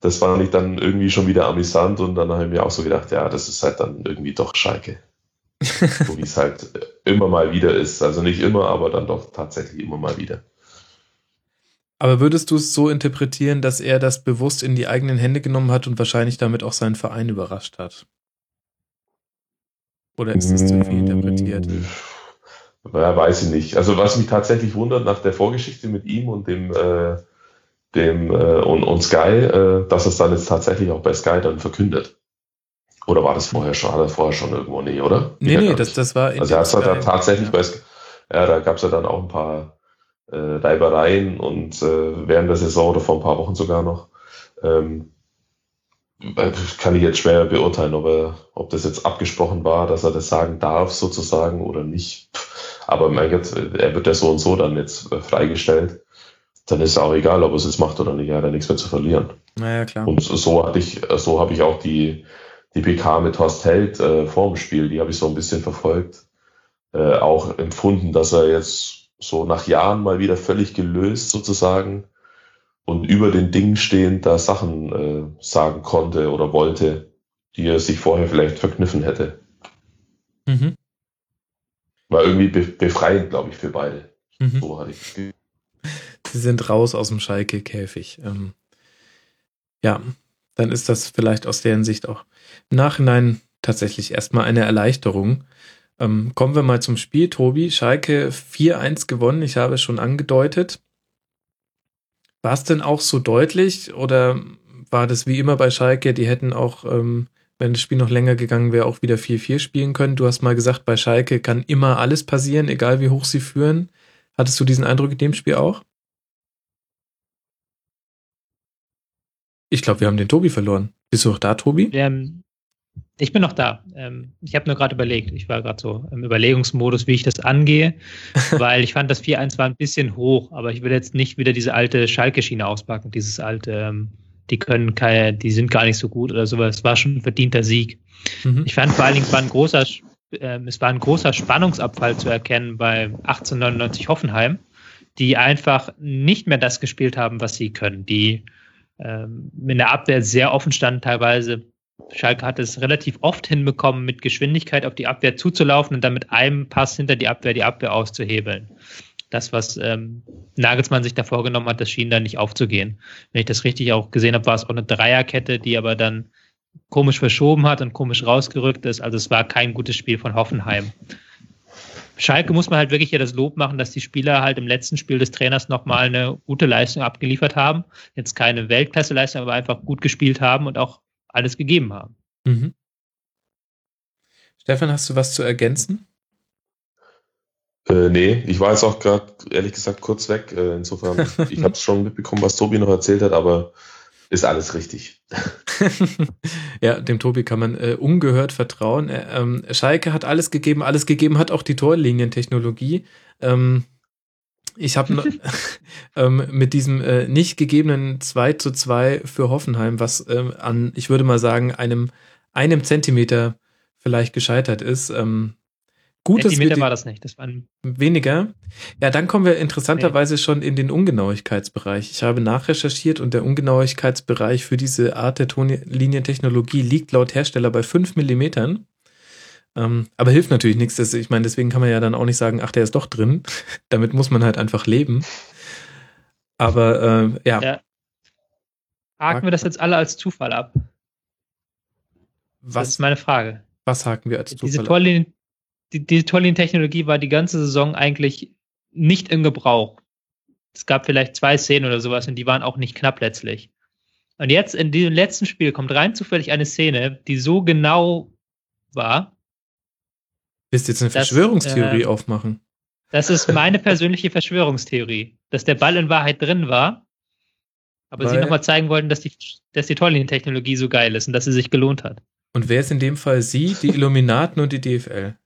Das fand ich dann irgendwie schon wieder amüsant und dann habe ich mir auch so gedacht, ja, das ist halt dann irgendwie doch Schalke. so wie es halt immer mal wieder ist. Also nicht immer, aber dann doch tatsächlich immer mal wieder. Aber würdest du es so interpretieren, dass er das bewusst in die eigenen Hände genommen hat und wahrscheinlich damit auch seinen Verein überrascht hat? Oder ist das zu viel interpretiert? Mm, ja, weiß ich nicht. Also was mich tatsächlich wundert nach der Vorgeschichte mit ihm und dem, äh, dem äh, und, und Sky, äh, dass es dann jetzt tatsächlich auch bei Sky dann verkündet. Oder war das vorher schon? Hat er vorher schon irgendwo? Nee, oder? Nee, nee, das, das war in Also er hat dann tatsächlich ja. bei ja, da gab es ja dann auch ein paar äh, Reibereien und äh, während der Saison oder vor ein paar Wochen sogar noch. Ähm, kann ich jetzt schwer beurteilen, ob, er, ob das jetzt abgesprochen war, dass er das sagen darf sozusagen oder nicht. Aber mein Gott, er wird ja so und so dann jetzt äh, freigestellt. Dann ist es auch egal, ob er es jetzt macht oder nicht. Er hat ja nichts mehr zu verlieren. Naja, klar. Und so hatte ich, so habe ich auch die, die PK mit Horst Held äh, vor dem Spiel, die habe ich so ein bisschen verfolgt. Äh, auch empfunden, dass er jetzt so nach Jahren mal wieder völlig gelöst sozusagen und über den Dingen stehend da Sachen äh, sagen konnte oder wollte, die er sich vorher vielleicht verkniffen hätte. Mhm. War irgendwie be befreiend, glaube ich, für beide. Mhm. So hatte ich Sie sind raus aus dem Schalke-Käfig. Ähm, ja, dann ist das vielleicht aus deren Sicht auch Nachhinein tatsächlich erstmal eine Erleichterung. Ähm, kommen wir mal zum Spiel, Tobi. Schalke 4-1 gewonnen, ich habe es schon angedeutet. War es denn auch so deutlich oder war das wie immer bei Schalke, die hätten auch ähm, wenn das Spiel noch länger gegangen wäre, auch wieder 4-4 spielen können. Du hast mal gesagt, bei Schalke kann immer alles passieren, egal wie hoch sie führen. Hattest du diesen Eindruck in dem Spiel auch? Ich glaube, wir haben den Tobi verloren. Bist du noch da, Tobi? Ähm, ich bin noch da. Ähm, ich habe nur gerade überlegt. Ich war gerade so im Überlegungsmodus, wie ich das angehe, weil ich fand, das 4-1 war ein bisschen hoch, aber ich will jetzt nicht wieder diese alte Schalke-Schiene auspacken, dieses alte ähm, die können keine, die sind gar nicht so gut oder sowas. Es war schon ein verdienter Sieg. Mhm. Ich fand vor allen Dingen war ein großer, äh, es war ein großer Spannungsabfall zu erkennen bei 1899 Hoffenheim, die einfach nicht mehr das gespielt haben, was sie können, die ähm, in der Abwehr sehr offen standen teilweise Schalke hat es relativ oft hinbekommen, mit Geschwindigkeit auf die Abwehr zuzulaufen und dann mit einem Pass hinter die Abwehr die Abwehr auszuhebeln. Das, was ähm, Nagelsmann sich da vorgenommen hat, das schien dann nicht aufzugehen. Wenn ich das richtig auch gesehen habe, war es auch eine Dreierkette, die aber dann komisch verschoben hat und komisch rausgerückt ist. Also es war kein gutes Spiel von Hoffenheim. Schalke muss man halt wirklich hier das Lob machen, dass die Spieler halt im letzten Spiel des Trainers nochmal eine gute Leistung abgeliefert haben. Jetzt keine Weltklasse-Leistung, aber einfach gut gespielt haben und auch alles gegeben haben. Mhm. Stefan, hast du was zu ergänzen? Äh, nee, ich war jetzt auch gerade ehrlich gesagt kurz weg. Äh, insofern, ich habe schon mitbekommen, was Tobi noch erzählt hat, aber ist alles richtig. ja, dem Tobi kann man äh, ungehört vertrauen. Äh, ähm, Schalke hat alles gegeben, alles gegeben hat auch die Torlinientechnologie. Ähm, ich habe ähm, mit diesem äh, nicht gegebenen 2 zu 2 für Hoffenheim, was ähm, an, ich würde mal sagen, einem, einem Zentimeter vielleicht gescheitert ist, ähm, Gut, Zentimeter war das nicht. Das waren weniger. Ja, dann kommen wir interessanterweise schon in den Ungenauigkeitsbereich. Ich habe nachrecherchiert und der Ungenauigkeitsbereich für diese Art der Tonlinientechnologie liegt laut Hersteller bei fünf Millimetern. Ähm, aber hilft natürlich nichts. Das, ich meine, deswegen kann man ja dann auch nicht sagen, ach, der ist doch drin. Damit muss man halt einfach leben. Aber äh, ja. ja. Haken wir das jetzt alle als Zufall ab? Was, das ist meine Frage. Was haken wir als Zufall Diese Torlinien die, die Tollin-Technologie war die ganze Saison eigentlich nicht im Gebrauch. Es gab vielleicht zwei Szenen oder sowas und die waren auch nicht knapp letztlich. Und jetzt in diesem letzten Spiel kommt rein zufällig eine Szene, die so genau war. Willst du jetzt eine dass, Verschwörungstheorie äh, aufmachen? Das ist meine persönliche Verschwörungstheorie, dass der Ball in Wahrheit drin war, aber Weil, sie nochmal zeigen wollten, dass die, dass die Tollin-Technologie so geil ist und dass sie sich gelohnt hat. Und wer ist in dem Fall sie, die Illuminaten und die DFL?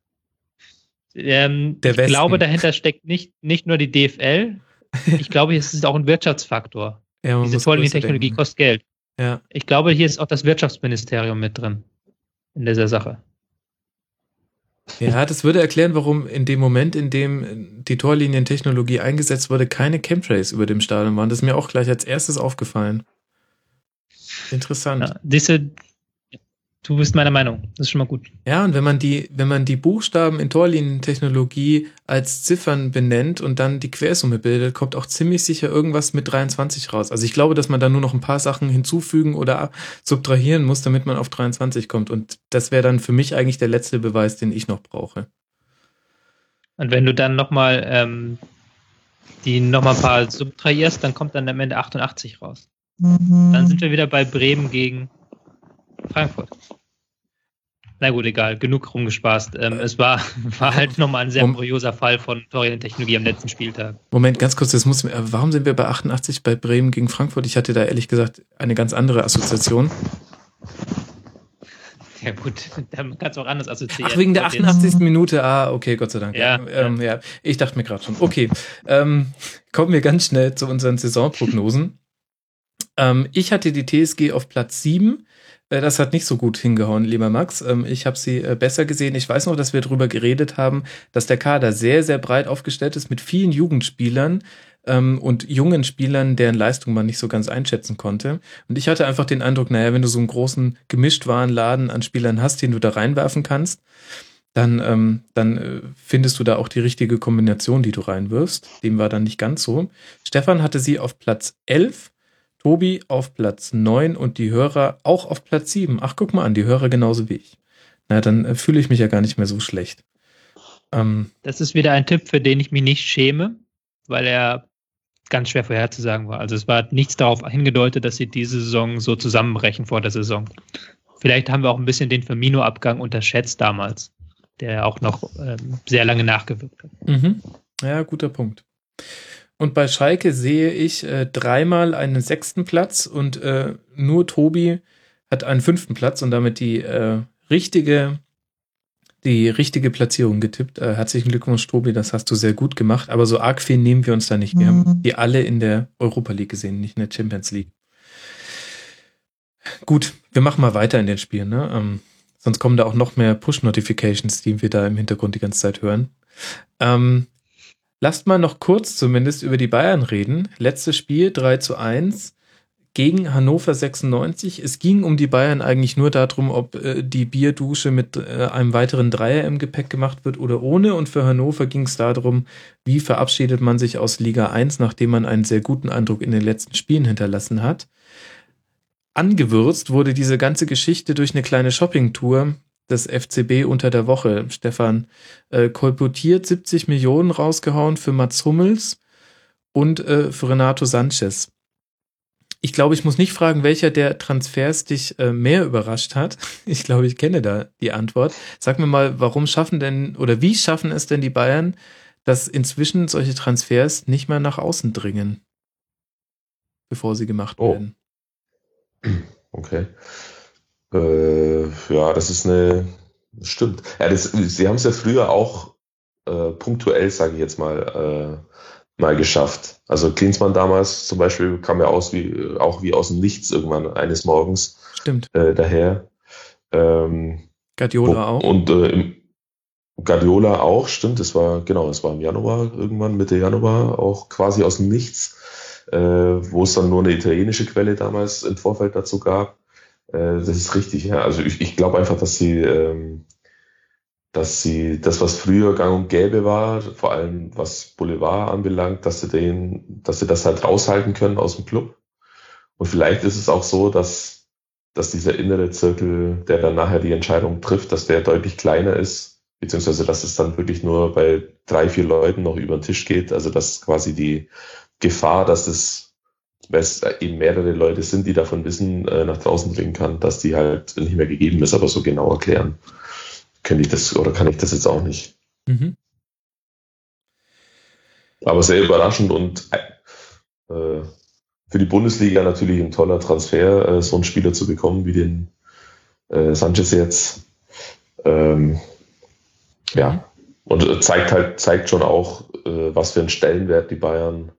Ähm, ich Westen. glaube, dahinter steckt nicht, nicht nur die DFL. Ich glaube, es ist auch ein Wirtschaftsfaktor. Ja, Diese Technologie kostet Geld. Ja. Ich glaube, hier ist auch das Wirtschaftsministerium mit drin in dieser Sache. Ja, das würde erklären, warum in dem Moment, in dem die Torlinientechnologie eingesetzt wurde, keine Chemtrails über dem Stadion waren. Das ist mir auch gleich als erstes aufgefallen. Interessant. Ja, diese, Du bist meiner Meinung. Das ist schon mal gut. Ja, und wenn man die, wenn man die Buchstaben in Torlinientechnologie als Ziffern benennt und dann die Quersumme bildet, kommt auch ziemlich sicher irgendwas mit 23 raus. Also ich glaube, dass man da nur noch ein paar Sachen hinzufügen oder subtrahieren muss, damit man auf 23 kommt. Und das wäre dann für mich eigentlich der letzte Beweis, den ich noch brauche. Und wenn du dann nochmal ähm, die nochmal ein paar subtrahierst, dann kommt dann am Ende 88 raus. Mhm. Dann sind wir wieder bei Bremen gegen Frankfurt. Na gut, egal, genug rumgespaßt. Ähm, es war, war halt nochmal ein sehr kurioser Fall von Torien-Technologie am letzten Spieltag. Moment, ganz kurz, das muss, äh, warum sind wir bei 88 bei Bremen gegen Frankfurt? Ich hatte da ehrlich gesagt eine ganz andere Assoziation. Ja gut, da kannst du auch anders assoziieren. Ach, wegen der 88. Minute, ah, okay, Gott sei Dank. Ja, ähm, ja. ich dachte mir gerade schon. Okay, ähm, kommen wir ganz schnell zu unseren Saisonprognosen. ähm, ich hatte die TSG auf Platz 7 äh, das hat nicht so gut hingehauen, lieber Max. Ähm, ich habe sie äh, besser gesehen. Ich weiß noch, dass wir darüber geredet haben, dass der Kader sehr, sehr breit aufgestellt ist mit vielen Jugendspielern ähm, und jungen Spielern, deren Leistung man nicht so ganz einschätzen konnte. Und ich hatte einfach den Eindruck, naja, wenn du so einen großen Gemischtwarenladen an Spielern hast, den du da reinwerfen kannst, dann, ähm, dann äh, findest du da auch die richtige Kombination, die du reinwirfst. Dem war dann nicht ganz so. Stefan hatte sie auf Platz 11 Tobi auf Platz 9 und die Hörer auch auf Platz 7. Ach, guck mal an, die Hörer genauso wie ich. Na, dann äh, fühle ich mich ja gar nicht mehr so schlecht. Ähm, das ist wieder ein Tipp, für den ich mich nicht schäme, weil er ganz schwer vorherzusagen war. Also es war nichts darauf hingedeutet, dass sie diese Saison so zusammenbrechen vor der Saison. Vielleicht haben wir auch ein bisschen den Firmino-Abgang unterschätzt damals, der auch noch ähm, sehr lange nachgewirkt hat. Mhm. Ja, guter Punkt. Und bei Schalke sehe ich äh, dreimal einen sechsten Platz und äh, nur Tobi hat einen fünften Platz und damit die äh, richtige die richtige Platzierung getippt. Äh, herzlichen Glückwunsch, Tobi, das hast du sehr gut gemacht. Aber so arg viel nehmen wir uns da nicht. Wir mhm. haben die alle in der Europa League gesehen, nicht in der Champions League. Gut, wir machen mal weiter in den Spielen. Ne? Ähm, sonst kommen da auch noch mehr Push-Notifications, die wir da im Hintergrund die ganze Zeit hören. Ähm, Lasst mal noch kurz zumindest über die Bayern reden. Letztes Spiel 3 zu 1 gegen Hannover 96. Es ging um die Bayern eigentlich nur darum, ob äh, die Bierdusche mit äh, einem weiteren Dreier im Gepäck gemacht wird oder ohne. Und für Hannover ging es darum, wie verabschiedet man sich aus Liga 1, nachdem man einen sehr guten Eindruck in den letzten Spielen hinterlassen hat. Angewürzt wurde diese ganze Geschichte durch eine kleine Shoppingtour des FCB unter der Woche. Stefan äh, kolportiert 70 Millionen rausgehauen für Mats Hummels und äh, für Renato Sanchez ich glaube, ich muss nicht fragen, welcher der Transfers dich äh, mehr überrascht hat. Ich glaube, ich kenne da die Antwort. Sag mir mal, warum schaffen denn oder wie schaffen es denn die Bayern, dass inzwischen solche Transfers nicht mehr nach außen dringen, bevor sie gemacht oh. werden? Okay. Äh, ja, das ist eine. Das stimmt. Ja, das, sie haben es ja früher auch äh, punktuell, sage ich jetzt mal, äh, mal geschafft. Also Klinsmann damals zum Beispiel kam ja aus wie, auch wie aus dem Nichts irgendwann eines Morgens. Stimmt. Äh, daher. Ähm, Guardiola auch. Und äh, Guardiola auch, stimmt. Es war, genau, es war im Januar irgendwann, Mitte Januar, auch quasi aus dem Nichts, äh, wo es dann nur eine italienische Quelle damals im Vorfeld dazu gab. Äh, das ist richtig, ja. Also ich, ich glaube einfach, dass sie ähm, dass sie das, was früher gang und gäbe war, vor allem was Boulevard anbelangt, dass sie den, dass sie das halt raushalten können aus dem Club. Und vielleicht ist es auch so, dass, dass dieser innere Zirkel, der dann nachher die Entscheidung trifft, dass der deutlich kleiner ist, beziehungsweise dass es dann wirklich nur bei drei, vier Leuten noch über den Tisch geht. Also dass quasi die Gefahr, dass es, weil es eben mehrere Leute sind, die davon wissen, äh, nach draußen bringen kann, dass die halt nicht mehr gegeben ist, aber so genau erklären könnte ich das oder kann ich das jetzt auch nicht. Mhm. Aber sehr überraschend und äh, für die Bundesliga natürlich ein toller Transfer, äh, so einen Spieler zu bekommen wie den äh, Sanchez jetzt. Ähm, ja, und zeigt halt, zeigt schon auch, äh, was für einen Stellenwert die Bayern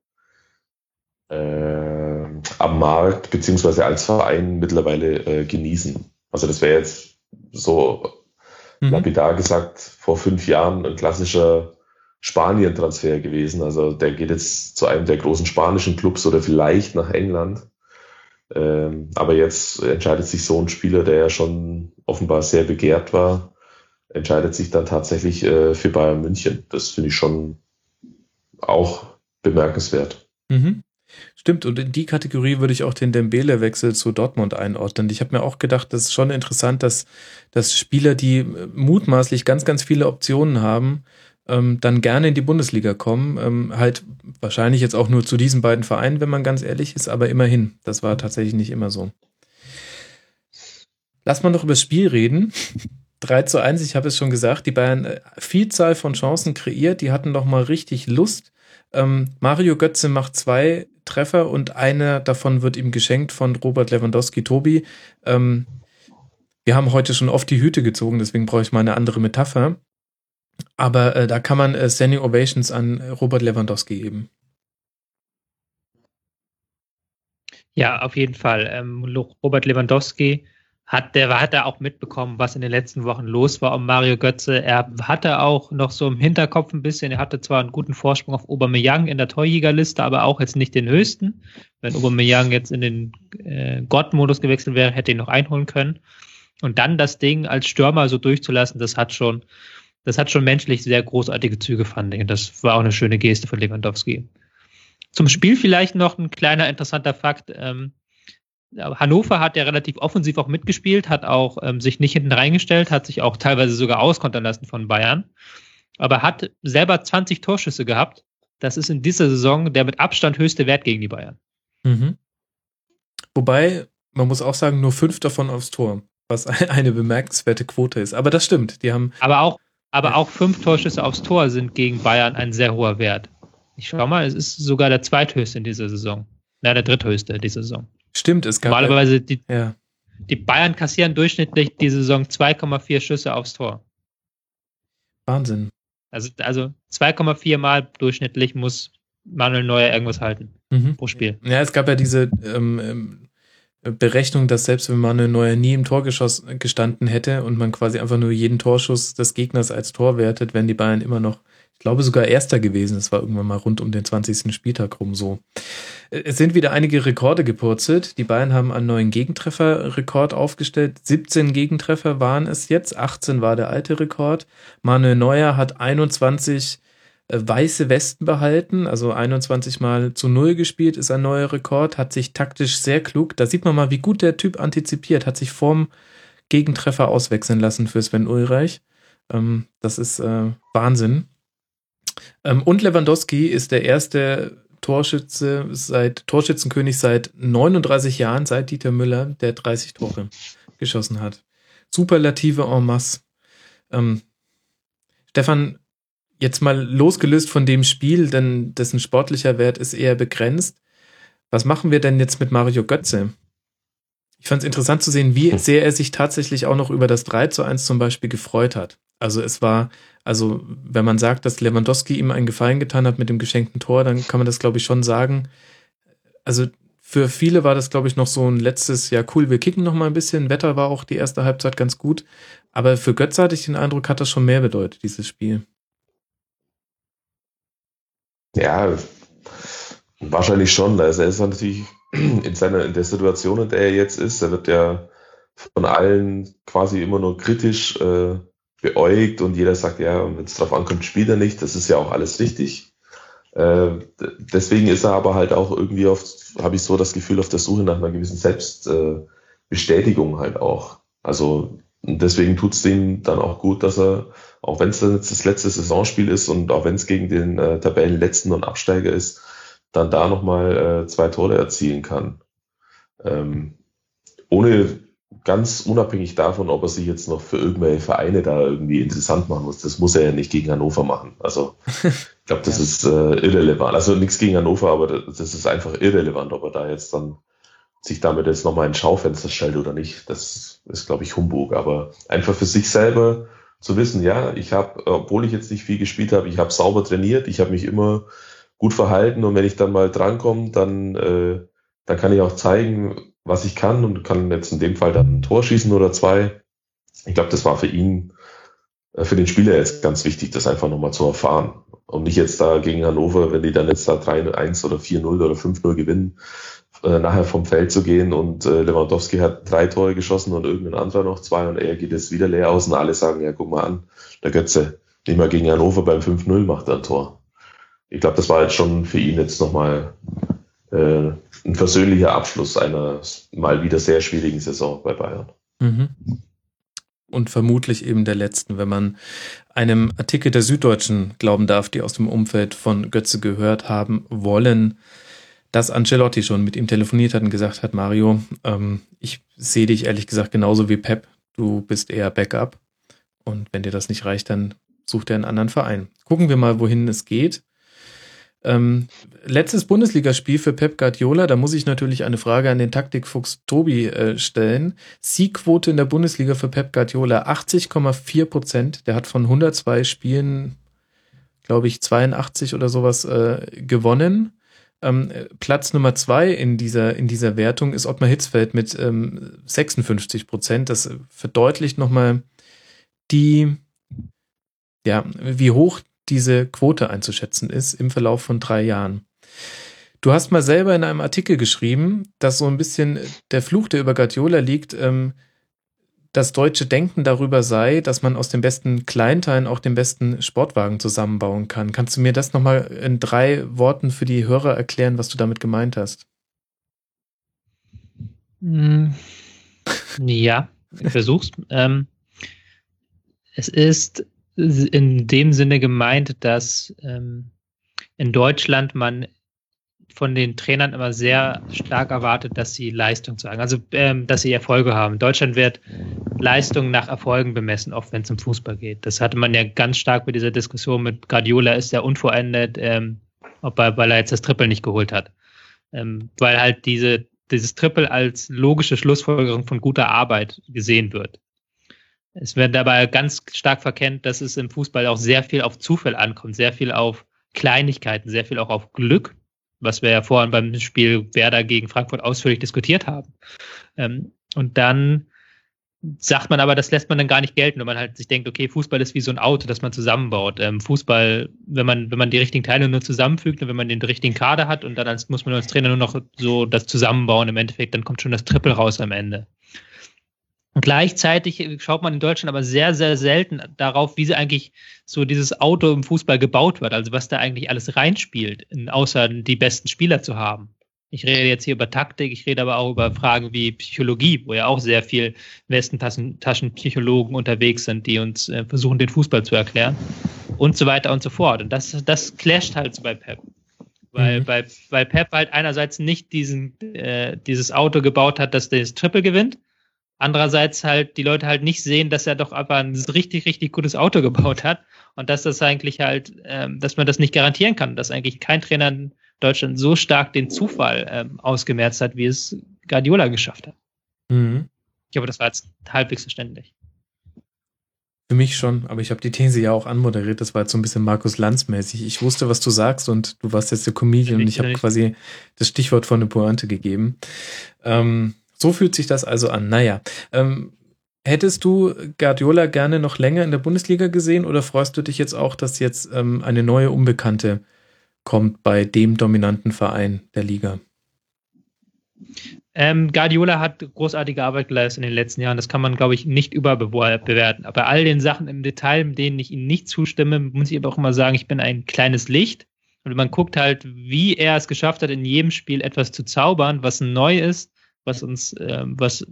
äh, am Markt beziehungsweise als Verein mittlerweile äh, genießen. Also das wäre jetzt so mhm. lapidar gesagt, vor fünf Jahren ein klassischer Spanien-Transfer gewesen. Also der geht jetzt zu einem der großen spanischen Clubs oder vielleicht nach England. Ähm, aber jetzt entscheidet sich so ein Spieler, der ja schon offenbar sehr begehrt war, entscheidet sich dann tatsächlich äh, für Bayern München. Das finde ich schon auch bemerkenswert. Mhm. Stimmt, und in die Kategorie würde ich auch den Dembele-Wechsel zu Dortmund einordnen. Ich habe mir auch gedacht, das ist schon interessant, dass, dass Spieler, die äh, mutmaßlich ganz, ganz viele Optionen haben, ähm, dann gerne in die Bundesliga kommen. Ähm, halt wahrscheinlich jetzt auch nur zu diesen beiden Vereinen, wenn man ganz ehrlich ist, aber immerhin. Das war tatsächlich nicht immer so. Lass mal noch über das Spiel reden. 3 zu 1, ich habe es schon gesagt, die Bayern äh, Vielzahl von Chancen kreiert, die hatten noch mal richtig Lust. Ähm, Mario Götze macht zwei Treffer und einer davon wird ihm geschenkt von Robert Lewandowski. Tobi, ähm, wir haben heute schon oft die Hüte gezogen, deswegen brauche ich mal eine andere Metapher. Aber äh, da kann man äh, Standing Ovations an Robert Lewandowski geben. Ja, auf jeden Fall. Ähm, Robert Lewandowski hat der hat er auch mitbekommen, was in den letzten Wochen los war um Mario Götze. Er hatte auch noch so im Hinterkopf ein bisschen, er hatte zwar einen guten Vorsprung auf Aubameyang in der Torjägerliste, aber auch jetzt nicht den höchsten. Wenn Aubameyang jetzt in den äh, Gott-Modus gewechselt wäre, hätte ihn noch einholen können. Und dann das Ding als Stürmer so durchzulassen, das hat schon, das hat schon menschlich sehr großartige Züge, fand ich. Und das war auch eine schöne Geste von Lewandowski. Zum Spiel vielleicht noch ein kleiner interessanter Fakt. Ähm, Hannover hat ja relativ offensiv auch mitgespielt, hat auch ähm, sich nicht hinten reingestellt, hat sich auch teilweise sogar auskontern lassen von Bayern, aber hat selber 20 Torschüsse gehabt. Das ist in dieser Saison der mit Abstand höchste Wert gegen die Bayern. Mhm. Wobei, man muss auch sagen, nur fünf davon aufs Tor, was eine bemerkenswerte Quote ist. Aber das stimmt, die haben. Aber auch, aber auch fünf Torschüsse aufs Tor sind gegen Bayern ein sehr hoher Wert. Ich schau mal, es ist sogar der zweithöchste in dieser Saison. Na, der dritthöchste in dieser Saison. Stimmt, es gab. Normalerweise die, ja. die Bayern kassieren durchschnittlich die Saison 2,4 Schüsse aufs Tor. Wahnsinn. Also, also 2,4 Mal durchschnittlich muss Manuel Neuer irgendwas halten mhm. pro Spiel. Ja, es gab ja diese ähm, ähm Berechnung, dass selbst wenn Manuel Neuer nie im Torgeschoss gestanden hätte und man quasi einfach nur jeden Torschuss des Gegners als Tor wertet, wenn die Bayern immer noch ich glaube sogar Erster gewesen. Es war irgendwann mal rund um den 20. Spieltag rum so. Es sind wieder einige Rekorde gepurzelt. Die Bayern haben einen neuen Gegentrefferrekord aufgestellt. 17 Gegentreffer waren es jetzt. 18 war der alte Rekord. Manuel Neuer hat 21 äh, weiße Westen behalten, also 21 mal zu Null gespielt, ist ein neuer Rekord, hat sich taktisch sehr klug, da sieht man mal, wie gut der Typ antizipiert, hat sich vorm Gegentreffer auswechseln lassen für Sven Ulreich. Ähm, das ist äh, Wahnsinn. Ähm, und Lewandowski ist der erste Torschütze seit Torschützenkönig seit 39 Jahren, seit Dieter Müller, der 30 Tore geschossen hat. Superlative en masse. Ähm, Stefan, jetzt mal losgelöst von dem Spiel, denn dessen sportlicher Wert ist eher begrenzt. Was machen wir denn jetzt mit Mario Götze? Ich fand es interessant zu sehen, wie sehr er sich tatsächlich auch noch über das 3 zu 1 zum Beispiel gefreut hat. Also es war, also wenn man sagt, dass Lewandowski ihm einen Gefallen getan hat mit dem geschenkten Tor, dann kann man das, glaube ich, schon sagen. Also für viele war das, glaube ich, noch so ein letztes, ja cool, wir kicken noch mal ein bisschen. Wetter war auch die erste Halbzeit ganz gut. Aber für Götze hatte ich den Eindruck, hat das schon mehr bedeutet, dieses Spiel. Ja, wahrscheinlich schon. Also er ist natürlich in seiner, in der Situation, in der er jetzt ist, er wird ja von allen quasi immer nur kritisch äh, beäugt und jeder sagt, ja, wenn es drauf ankommt, spielt er nicht. Das ist ja auch alles richtig. Äh, deswegen ist er aber halt auch irgendwie oft, habe ich so das Gefühl, auf der Suche nach einer gewissen Selbstbestätigung halt auch. Also deswegen tut es dem dann auch gut, dass er, auch wenn es dann jetzt das letzte Saisonspiel ist und auch wenn es gegen den äh, Tabellenletzten und Absteiger ist, dann da nochmal äh, zwei Tore erzielen kann. Ähm, ohne ganz unabhängig davon, ob er sich jetzt noch für irgendwelche Vereine da irgendwie interessant machen muss. Das muss er ja nicht gegen Hannover machen. Also ich glaube, das ja. ist äh, irrelevant. Also nichts gegen Hannover, aber das ist einfach irrelevant, ob er da jetzt dann sich damit jetzt nochmal ein Schaufenster stellt oder nicht. Das ist, glaube ich, Humbug. Aber einfach für sich selber zu wissen, ja, ich habe, obwohl ich jetzt nicht viel gespielt habe, ich habe sauber trainiert, ich habe mich immer gut verhalten und wenn ich dann mal drankomme, dann, äh, dann kann ich auch zeigen, was ich kann und kann jetzt in dem Fall dann ein Tor schießen oder zwei. Ich glaube, das war für ihn, äh, für den Spieler jetzt ganz wichtig, das einfach nochmal zu erfahren. Und nicht jetzt da gegen Hannover, wenn die dann jetzt da 3-1 oder 4-0 oder 5-0 gewinnen, äh, nachher vom Feld zu gehen und äh, Lewandowski hat drei Tore geschossen und irgendein anderer noch zwei und er geht jetzt wieder leer aus und alle sagen, ja, guck mal an, der Götze, nicht mal gegen Hannover beim 5-0 macht er ein Tor. Ich glaube, das war jetzt schon für ihn jetzt nochmal äh, ein versöhnlicher Abschluss einer mal wieder sehr schwierigen Saison bei Bayern. Mhm. Und vermutlich eben der letzten, wenn man einem Artikel der Süddeutschen glauben darf, die aus dem Umfeld von Götze gehört haben wollen, dass Ancelotti schon mit ihm telefoniert hat und gesagt hat, Mario, ähm, ich sehe dich ehrlich gesagt genauso wie Pep, du bist eher Backup. Und wenn dir das nicht reicht, dann such dir einen anderen Verein. Gucken wir mal, wohin es geht. Ähm, letztes Bundesligaspiel für Pep Guardiola, da muss ich natürlich eine Frage an den Taktikfuchs Tobi äh, stellen. Siegquote in der Bundesliga für Pep Guardiola 80,4 Prozent. Der hat von 102 Spielen, glaube ich, 82 oder sowas äh, gewonnen. Ähm, Platz Nummer zwei in dieser, in dieser Wertung ist Ottmar Hitzfeld mit ähm, 56 Prozent. Das verdeutlicht nochmal die, ja, wie hoch diese Quote einzuschätzen ist im Verlauf von drei Jahren. Du hast mal selber in einem Artikel geschrieben, dass so ein bisschen der Fluch, der über Guardiola liegt, ähm, das deutsche Denken darüber sei, dass man aus den besten Kleinteilen auch den besten Sportwagen zusammenbauen kann. Kannst du mir das nochmal in drei Worten für die Hörer erklären, was du damit gemeint hast? Hm. Ja, ich versuch's. ähm, es ist in dem Sinne gemeint, dass ähm, in Deutschland man von den Trainern immer sehr stark erwartet, dass sie Leistung zeigen, also ähm, dass sie Erfolge haben. In Deutschland wird Leistung nach Erfolgen bemessen, auch wenn es um Fußball geht. Das hatte man ja ganz stark bei dieser Diskussion mit Guardiola, ist ja unvollendet, ähm, ob er, weil er jetzt das Triple nicht geholt hat. Ähm, weil halt diese, dieses Triple als logische Schlussfolgerung von guter Arbeit gesehen wird. Es wird dabei ganz stark verkennt, dass es im Fußball auch sehr viel auf Zufall ankommt, sehr viel auf Kleinigkeiten, sehr viel auch auf Glück, was wir ja vorhin beim Spiel Werder gegen Frankfurt ausführlich diskutiert haben. Ähm, und dann sagt man aber, das lässt man dann gar nicht gelten, wenn man halt sich denkt, okay, Fußball ist wie so ein Auto, das man zusammenbaut. Ähm, Fußball, wenn man, wenn man die richtigen Teile nur zusammenfügt und wenn man den richtigen Kader hat und dann muss man als Trainer nur noch so das zusammenbauen im Endeffekt, dann kommt schon das Triple raus am Ende. Und gleichzeitig schaut man in Deutschland aber sehr, sehr selten darauf, wie sie eigentlich so dieses Auto im Fußball gebaut wird, also was da eigentlich alles reinspielt, außer die besten Spieler zu haben. Ich rede jetzt hier über Taktik, ich rede aber auch über Fragen wie Psychologie, wo ja auch sehr viel Westentaschenpsychologen unterwegs sind, die uns äh, versuchen, den Fußball zu erklären und so weiter und so fort. Und das, das clasht halt so bei Pep. Weil, mhm. bei, weil Pep halt einerseits nicht diesen, äh, dieses Auto gebaut hat, das das Triple gewinnt, andererseits halt die Leute halt nicht sehen, dass er doch aber ein richtig, richtig gutes Auto gebaut hat und dass das eigentlich halt, ähm, dass man das nicht garantieren kann, dass eigentlich kein Trainer Deutschland so stark den Zufall ähm, ausgemerzt hat, wie es Guardiola geschafft hat. Mhm. Ich glaube, das war jetzt halbwegs verständlich. Für mich schon, aber ich habe die These ja auch anmoderiert. Das war jetzt so ein bisschen Markus Lanz-mäßig. Ich wusste, was du sagst und du warst jetzt der Comedian und ich habe quasi das Stichwort von der Pointe gegeben. Ähm, so fühlt sich das also an. Naja, ähm, hättest du Guardiola gerne noch länger in der Bundesliga gesehen oder freust du dich jetzt auch, dass jetzt ähm, eine neue Unbekannte kommt bei dem dominanten Verein der Liga? Ähm, Guardiola hat großartige Arbeit geleistet in den letzten Jahren. Das kann man, glaube ich, nicht überbewerten. Aber bei all den Sachen im Detail, in denen ich ihm nicht zustimme, muss ich aber auch immer sagen, ich bin ein kleines Licht. Und man guckt halt, wie er es geschafft hat, in jedem Spiel etwas zu zaubern, was neu ist, was uns, äh, was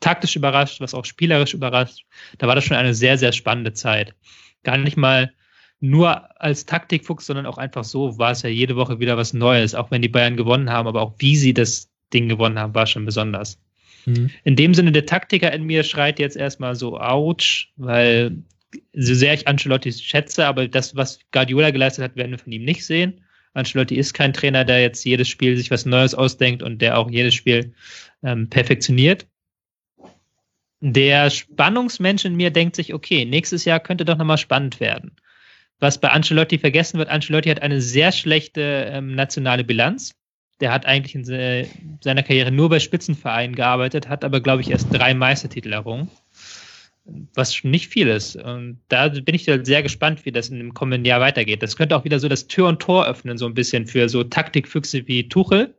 taktisch überrascht, was auch spielerisch überrascht. Da war das schon eine sehr, sehr spannende Zeit. Gar nicht mal nur als Taktikfuchs, sondern auch einfach so war es ja jede Woche wieder was Neues, auch wenn die Bayern gewonnen haben, aber auch wie sie das Ding gewonnen haben, war schon besonders. Mhm. In dem Sinne, der Taktiker in mir schreit jetzt erstmal so, ouch, weil so sehr ich Ancelotti schätze, aber das, was Guardiola geleistet hat, werden wir von ihm nicht sehen. Ancelotti ist kein Trainer, der jetzt jedes Spiel sich was Neues ausdenkt und der auch jedes Spiel ähm, perfektioniert. Der Spannungsmensch in mir denkt sich, okay, nächstes Jahr könnte doch nochmal spannend werden was bei Ancelotti vergessen wird, Ancelotti hat eine sehr schlechte ähm, nationale Bilanz. Der hat eigentlich in se seiner Karriere nur bei Spitzenvereinen gearbeitet, hat aber, glaube ich, erst drei Meistertitel errungen, was nicht viel ist. Und da bin ich sehr gespannt, wie das in dem kommenden Jahr weitergeht. Das könnte auch wieder so das Tür und Tor öffnen, so ein bisschen für so Taktikfüchse wie Tuchel.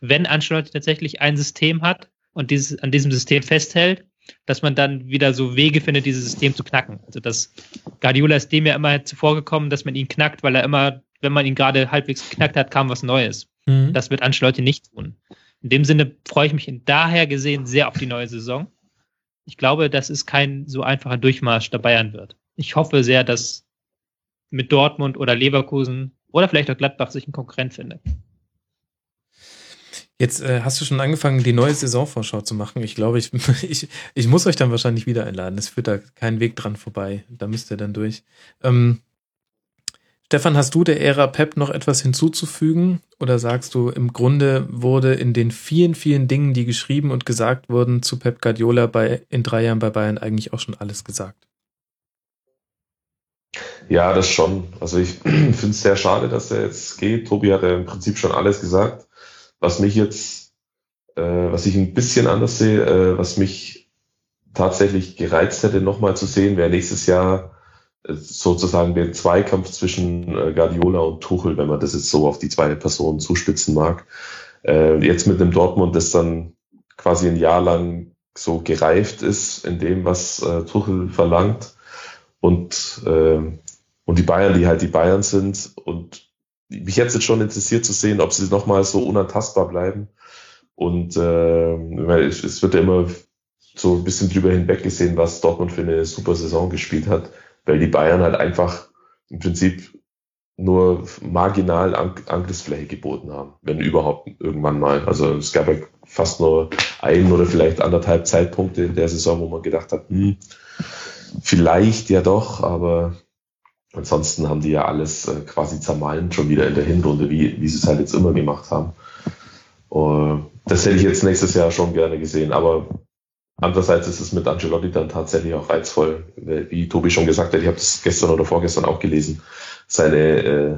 Wenn Ancelotti tatsächlich ein System hat und dieses, an diesem System festhält, dass man dann wieder so Wege findet, dieses System zu knacken. Also das Guardiola ist dem ja immer zuvor gekommen, dass man ihn knackt, weil er immer, wenn man ihn gerade halbwegs geknackt hat, kam was Neues. Mhm. Das wird Ancelotti nicht tun. In dem Sinne freue ich mich daher gesehen sehr auf die neue Saison. Ich glaube, dass es kein so einfacher Durchmarsch der Bayern wird. Ich hoffe sehr, dass mit Dortmund oder Leverkusen oder vielleicht auch Gladbach sich ein Konkurrent findet. Jetzt äh, hast du schon angefangen, die neue Saisonvorschau zu machen. Ich glaube, ich, ich, ich muss euch dann wahrscheinlich wieder einladen. Es führt da kein Weg dran vorbei. Da müsst ihr dann durch. Ähm, Stefan, hast du der Ära Pep noch etwas hinzuzufügen? Oder sagst du, im Grunde wurde in den vielen, vielen Dingen, die geschrieben und gesagt wurden zu Pep Guardiola bei, in drei Jahren bei Bayern eigentlich auch schon alles gesagt? Ja, das schon. Also ich finde es sehr schade, dass er jetzt geht. Tobi hat ja im Prinzip schon alles gesagt. Was mich jetzt, äh, was ich ein bisschen anders sehe, äh, was mich tatsächlich gereizt hätte, nochmal zu sehen, wäre nächstes Jahr sozusagen der Zweikampf zwischen äh, Guardiola und Tuchel, wenn man das jetzt so auf die zwei Personen zuspitzen mag. Äh, jetzt mit einem Dortmund, das dann quasi ein Jahr lang so gereift ist in dem, was äh, Tuchel verlangt und äh, und die Bayern, die halt die Bayern sind und mich jetzt schon interessiert zu sehen, ob sie nochmal so unantastbar bleiben. Und äh, es wird ja immer so ein bisschen drüber hinweg gesehen, was Dortmund für eine super Saison gespielt hat, weil die Bayern halt einfach im Prinzip nur marginal Angriffsfläche geboten haben, wenn überhaupt irgendwann mal. Also es gab ja fast nur ein oder vielleicht anderthalb Zeitpunkte in der Saison, wo man gedacht hat, hm, vielleicht ja doch, aber Ansonsten haben die ja alles äh, quasi zermahlen, schon wieder in der Hinrunde, wie, wie sie es halt jetzt immer gemacht haben. Uh, das hätte ich jetzt nächstes Jahr schon gerne gesehen, aber andererseits ist es mit Angelotti dann tatsächlich auch reizvoll. Wie Tobi schon gesagt hat, ich habe das gestern oder vorgestern auch gelesen, seine, äh,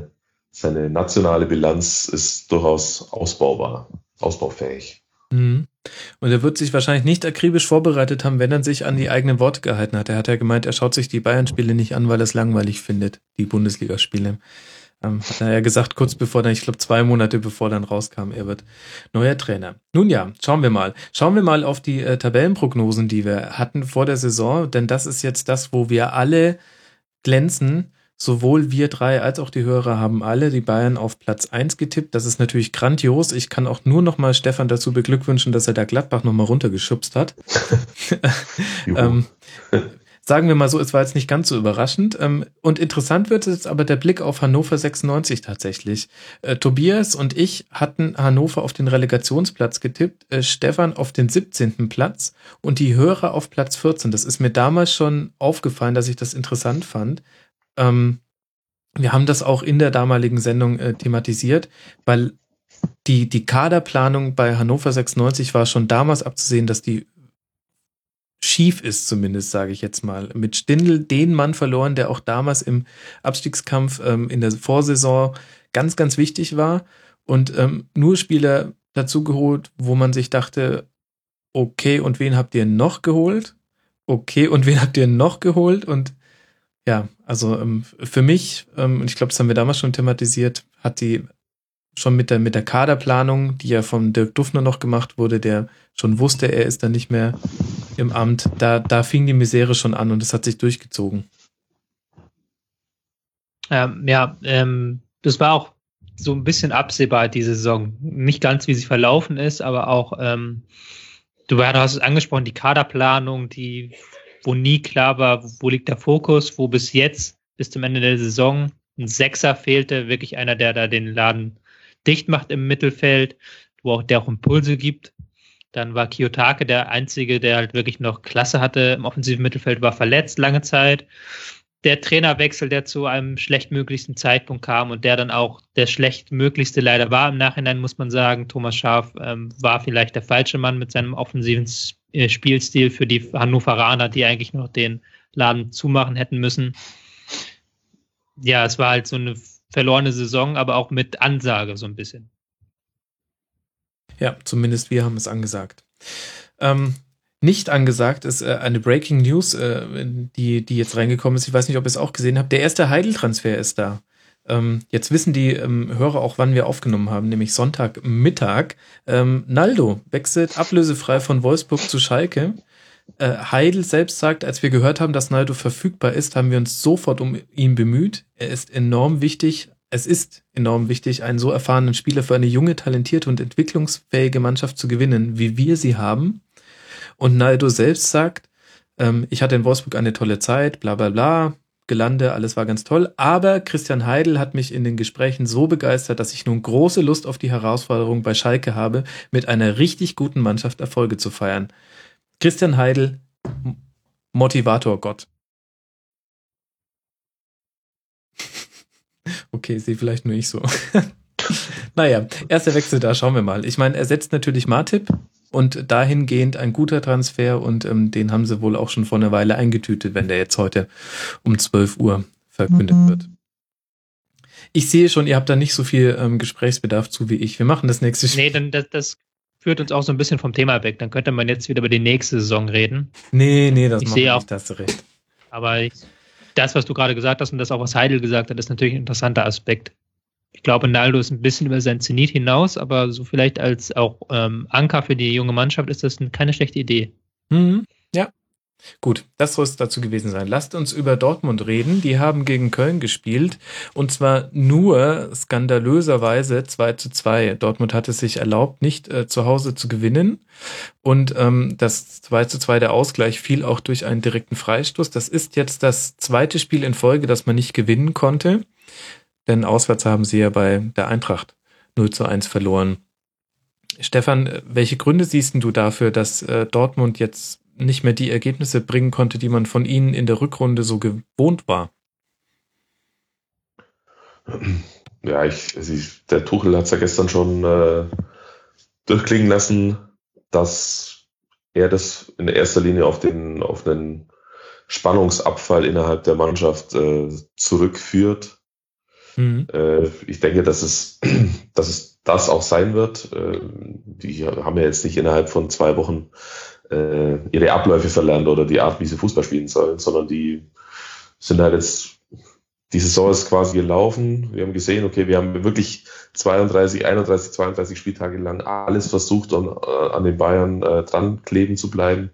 seine nationale Bilanz ist durchaus ausbaubar, ausbaufähig. Mhm. Und er wird sich wahrscheinlich nicht akribisch vorbereitet haben, wenn er sich an die eigenen Worte gehalten hat. Er hat ja gemeint, er schaut sich die Bayern-Spiele nicht an, weil er es langweilig findet, die Bundesligaspiele. Ähm, hat er ja gesagt, kurz bevor dann, ich glaube zwei Monate bevor dann rauskam, er wird neuer Trainer. Nun ja, schauen wir mal. Schauen wir mal auf die äh, Tabellenprognosen, die wir hatten vor der Saison, denn das ist jetzt das, wo wir alle glänzen. Sowohl wir drei als auch die Hörer haben alle die Bayern auf Platz eins getippt. Das ist natürlich grandios. Ich kann auch nur noch mal Stefan dazu beglückwünschen, dass er da Gladbach noch mal runtergeschubst hat. ähm, sagen wir mal so, es war jetzt nicht ganz so überraschend. Ähm, und interessant wird jetzt aber der Blick auf Hannover 96 tatsächlich. Äh, Tobias und ich hatten Hannover auf den Relegationsplatz getippt, äh, Stefan auf den 17. Platz und die Hörer auf Platz 14. Das ist mir damals schon aufgefallen, dass ich das interessant fand. Ähm, wir haben das auch in der damaligen Sendung äh, thematisiert, weil die, die Kaderplanung bei Hannover 96 war schon damals abzusehen, dass die schief ist, zumindest, sage ich jetzt mal. Mit Stindl den Mann verloren, der auch damals im Abstiegskampf ähm, in der Vorsaison ganz, ganz wichtig war. Und ähm, nur Spieler dazu geholt, wo man sich dachte, okay, und wen habt ihr noch geholt? Okay, und wen habt ihr noch geholt? Und ja, also ähm, für mich, ähm, und ich glaube, das haben wir damals schon thematisiert, hat die schon mit der, mit der Kaderplanung, die ja von Dirk Duffner noch gemacht wurde, der schon wusste, er ist dann nicht mehr im Amt, da, da fing die Misere schon an und es hat sich durchgezogen. Ähm, ja, ähm, das war auch so ein bisschen absehbar, diese Saison. Nicht ganz, wie sie verlaufen ist, aber auch, ähm, du hast es angesprochen, die Kaderplanung, die, wo nie klar war, wo liegt der Fokus, wo bis jetzt, bis zum Ende der Saison, ein Sechser fehlte, wirklich einer, der da den Laden dicht macht im Mittelfeld, wo auch der auch Impulse gibt. Dann war Kiyotake der Einzige, der halt wirklich noch Klasse hatte im offensiven Mittelfeld, war verletzt lange Zeit. Der Trainerwechsel, der zu einem schlechtmöglichsten Zeitpunkt kam und der dann auch der schlechtmöglichste leider war im Nachhinein, muss man sagen. Thomas Schaaf ähm, war vielleicht der falsche Mann mit seinem offensiven äh, Spielstil für die Hannoveraner, die eigentlich noch den Laden zumachen hätten müssen. Ja, es war halt so eine verlorene Saison, aber auch mit Ansage so ein bisschen. Ja, zumindest wir haben es angesagt. Ähm, nicht angesagt ist äh, eine Breaking News, äh, die, die jetzt reingekommen ist. Ich weiß nicht, ob ihr es auch gesehen habt. Der erste Heidel-Transfer ist da. Ähm, jetzt wissen die ähm, Hörer auch, wann wir aufgenommen haben, nämlich Sonntagmittag. Ähm, Naldo wechselt ablösefrei von Wolfsburg zu Schalke. Äh, Heidel selbst sagt, als wir gehört haben, dass Naldo verfügbar ist, haben wir uns sofort um ihn bemüht. Er ist enorm wichtig es ist enorm wichtig, einen so erfahrenen Spieler für eine junge, talentierte und entwicklungsfähige Mannschaft zu gewinnen, wie wir sie haben. Und Naldo selbst sagt, ähm, ich hatte in Wolfsburg eine tolle Zeit, bla bla bla, Gelande, alles war ganz toll. Aber Christian Heidel hat mich in den Gesprächen so begeistert, dass ich nun große Lust auf die Herausforderung bei Schalke habe, mit einer richtig guten Mannschaft Erfolge zu feiern. Christian Heidel, Motivator Gott. Okay, sehe vielleicht nur ich so. naja, erster Wechsel da, schauen wir mal. Ich meine, er setzt natürlich Martip und dahingehend ein guter Transfer und ähm, den haben sie wohl auch schon vor einer Weile eingetütet, wenn der jetzt heute um 12 Uhr verkündet mhm. wird. Ich sehe schon, ihr habt da nicht so viel ähm, Gesprächsbedarf zu wie ich. Wir machen das nächste Spiel. Nee, dann das, das führt uns auch so ein bisschen vom Thema weg. Dann könnte man jetzt wieder über die nächste Saison reden. Nee, nee, das ich sehe auch, nicht, hast du recht. Aber ich das, was du gerade gesagt hast und das auch, was Heidel gesagt hat, ist natürlich ein interessanter Aspekt. Ich glaube, Naldo ist ein bisschen über sein Zenit hinaus, aber so vielleicht als auch ähm, Anker für die junge Mannschaft ist das keine schlechte Idee. Mhm. Ja, Gut, das soll es dazu gewesen sein. Lasst uns über Dortmund reden. Die haben gegen Köln gespielt und zwar nur skandalöserweise 2 zu 2. Dortmund hat es sich erlaubt, nicht äh, zu Hause zu gewinnen und ähm, das 2 zu 2 der Ausgleich fiel auch durch einen direkten Freistoß. Das ist jetzt das zweite Spiel in Folge, das man nicht gewinnen konnte, denn auswärts haben sie ja bei der Eintracht 0 zu 1 verloren. Stefan, welche Gründe siehst du dafür, dass äh, Dortmund jetzt nicht mehr die Ergebnisse bringen konnte, die man von ihnen in der Rückrunde so gewohnt war. Ja, ich, ich der Tuchel hat es ja gestern schon äh, durchklingen lassen, dass er das in erster Linie auf den auf einen Spannungsabfall innerhalb der Mannschaft äh, zurückführt. Mhm. Äh, ich denke, dass es, dass es das auch sein wird. Äh, die haben ja jetzt nicht innerhalb von zwei Wochen äh, ihre Abläufe verlernt oder die Art, wie sie Fußball spielen sollen, sondern die sind halt jetzt die Saison ist quasi gelaufen. Wir haben gesehen, okay, wir haben wirklich 32, 31, 32 Spieltage lang alles versucht, um äh, an den Bayern äh, dran kleben zu bleiben.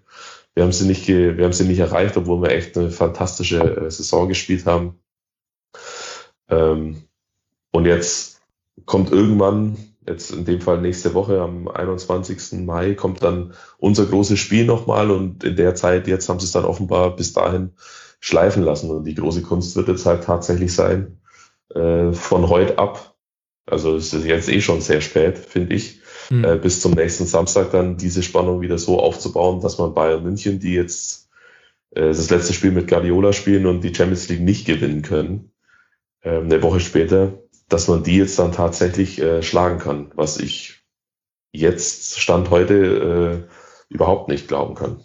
Wir haben sie nicht, wir haben sie nicht erreicht, obwohl wir echt eine fantastische äh, Saison gespielt haben. Ähm, und jetzt kommt irgendwann, jetzt in dem Fall nächste Woche am 21. Mai, kommt dann unser großes Spiel nochmal und in der Zeit, jetzt haben sie es dann offenbar bis dahin schleifen lassen. Und die große Kunst wird jetzt halt tatsächlich sein, äh, von heute ab, also es ist jetzt eh schon sehr spät, finde ich, mhm. äh, bis zum nächsten Samstag dann diese Spannung wieder so aufzubauen, dass man Bayern München, die jetzt äh, das letzte Spiel mit Guardiola spielen und die Champions League nicht gewinnen können, äh, eine Woche später, dass man die jetzt dann tatsächlich äh, schlagen kann, was ich jetzt Stand heute äh, überhaupt nicht glauben kann.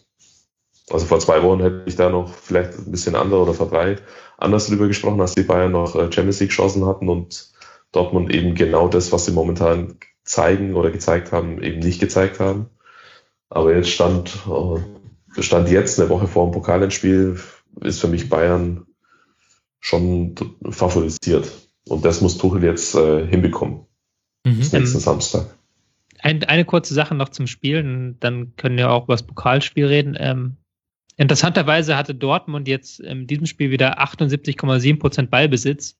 Also vor zwei Wochen hätte ich da noch vielleicht ein bisschen anders oder vor drei anders drüber gesprochen, als die Bayern noch äh, Champions League Chancen hatten und Dortmund eben genau das, was sie momentan zeigen oder gezeigt haben, eben nicht gezeigt haben. Aber jetzt stand, äh, stand jetzt eine Woche vor dem Pokalendspiel, ist für mich Bayern schon favorisiert. Und das muss Tuchel jetzt äh, hinbekommen. Mhm. Nächsten ähm, Samstag. Ein, eine kurze Sache noch zum Spielen, dann können wir auch über das Pokalspiel reden. Ähm, Interessanterweise hatte Dortmund jetzt in diesem Spiel wieder 78,7 Prozent Ballbesitz.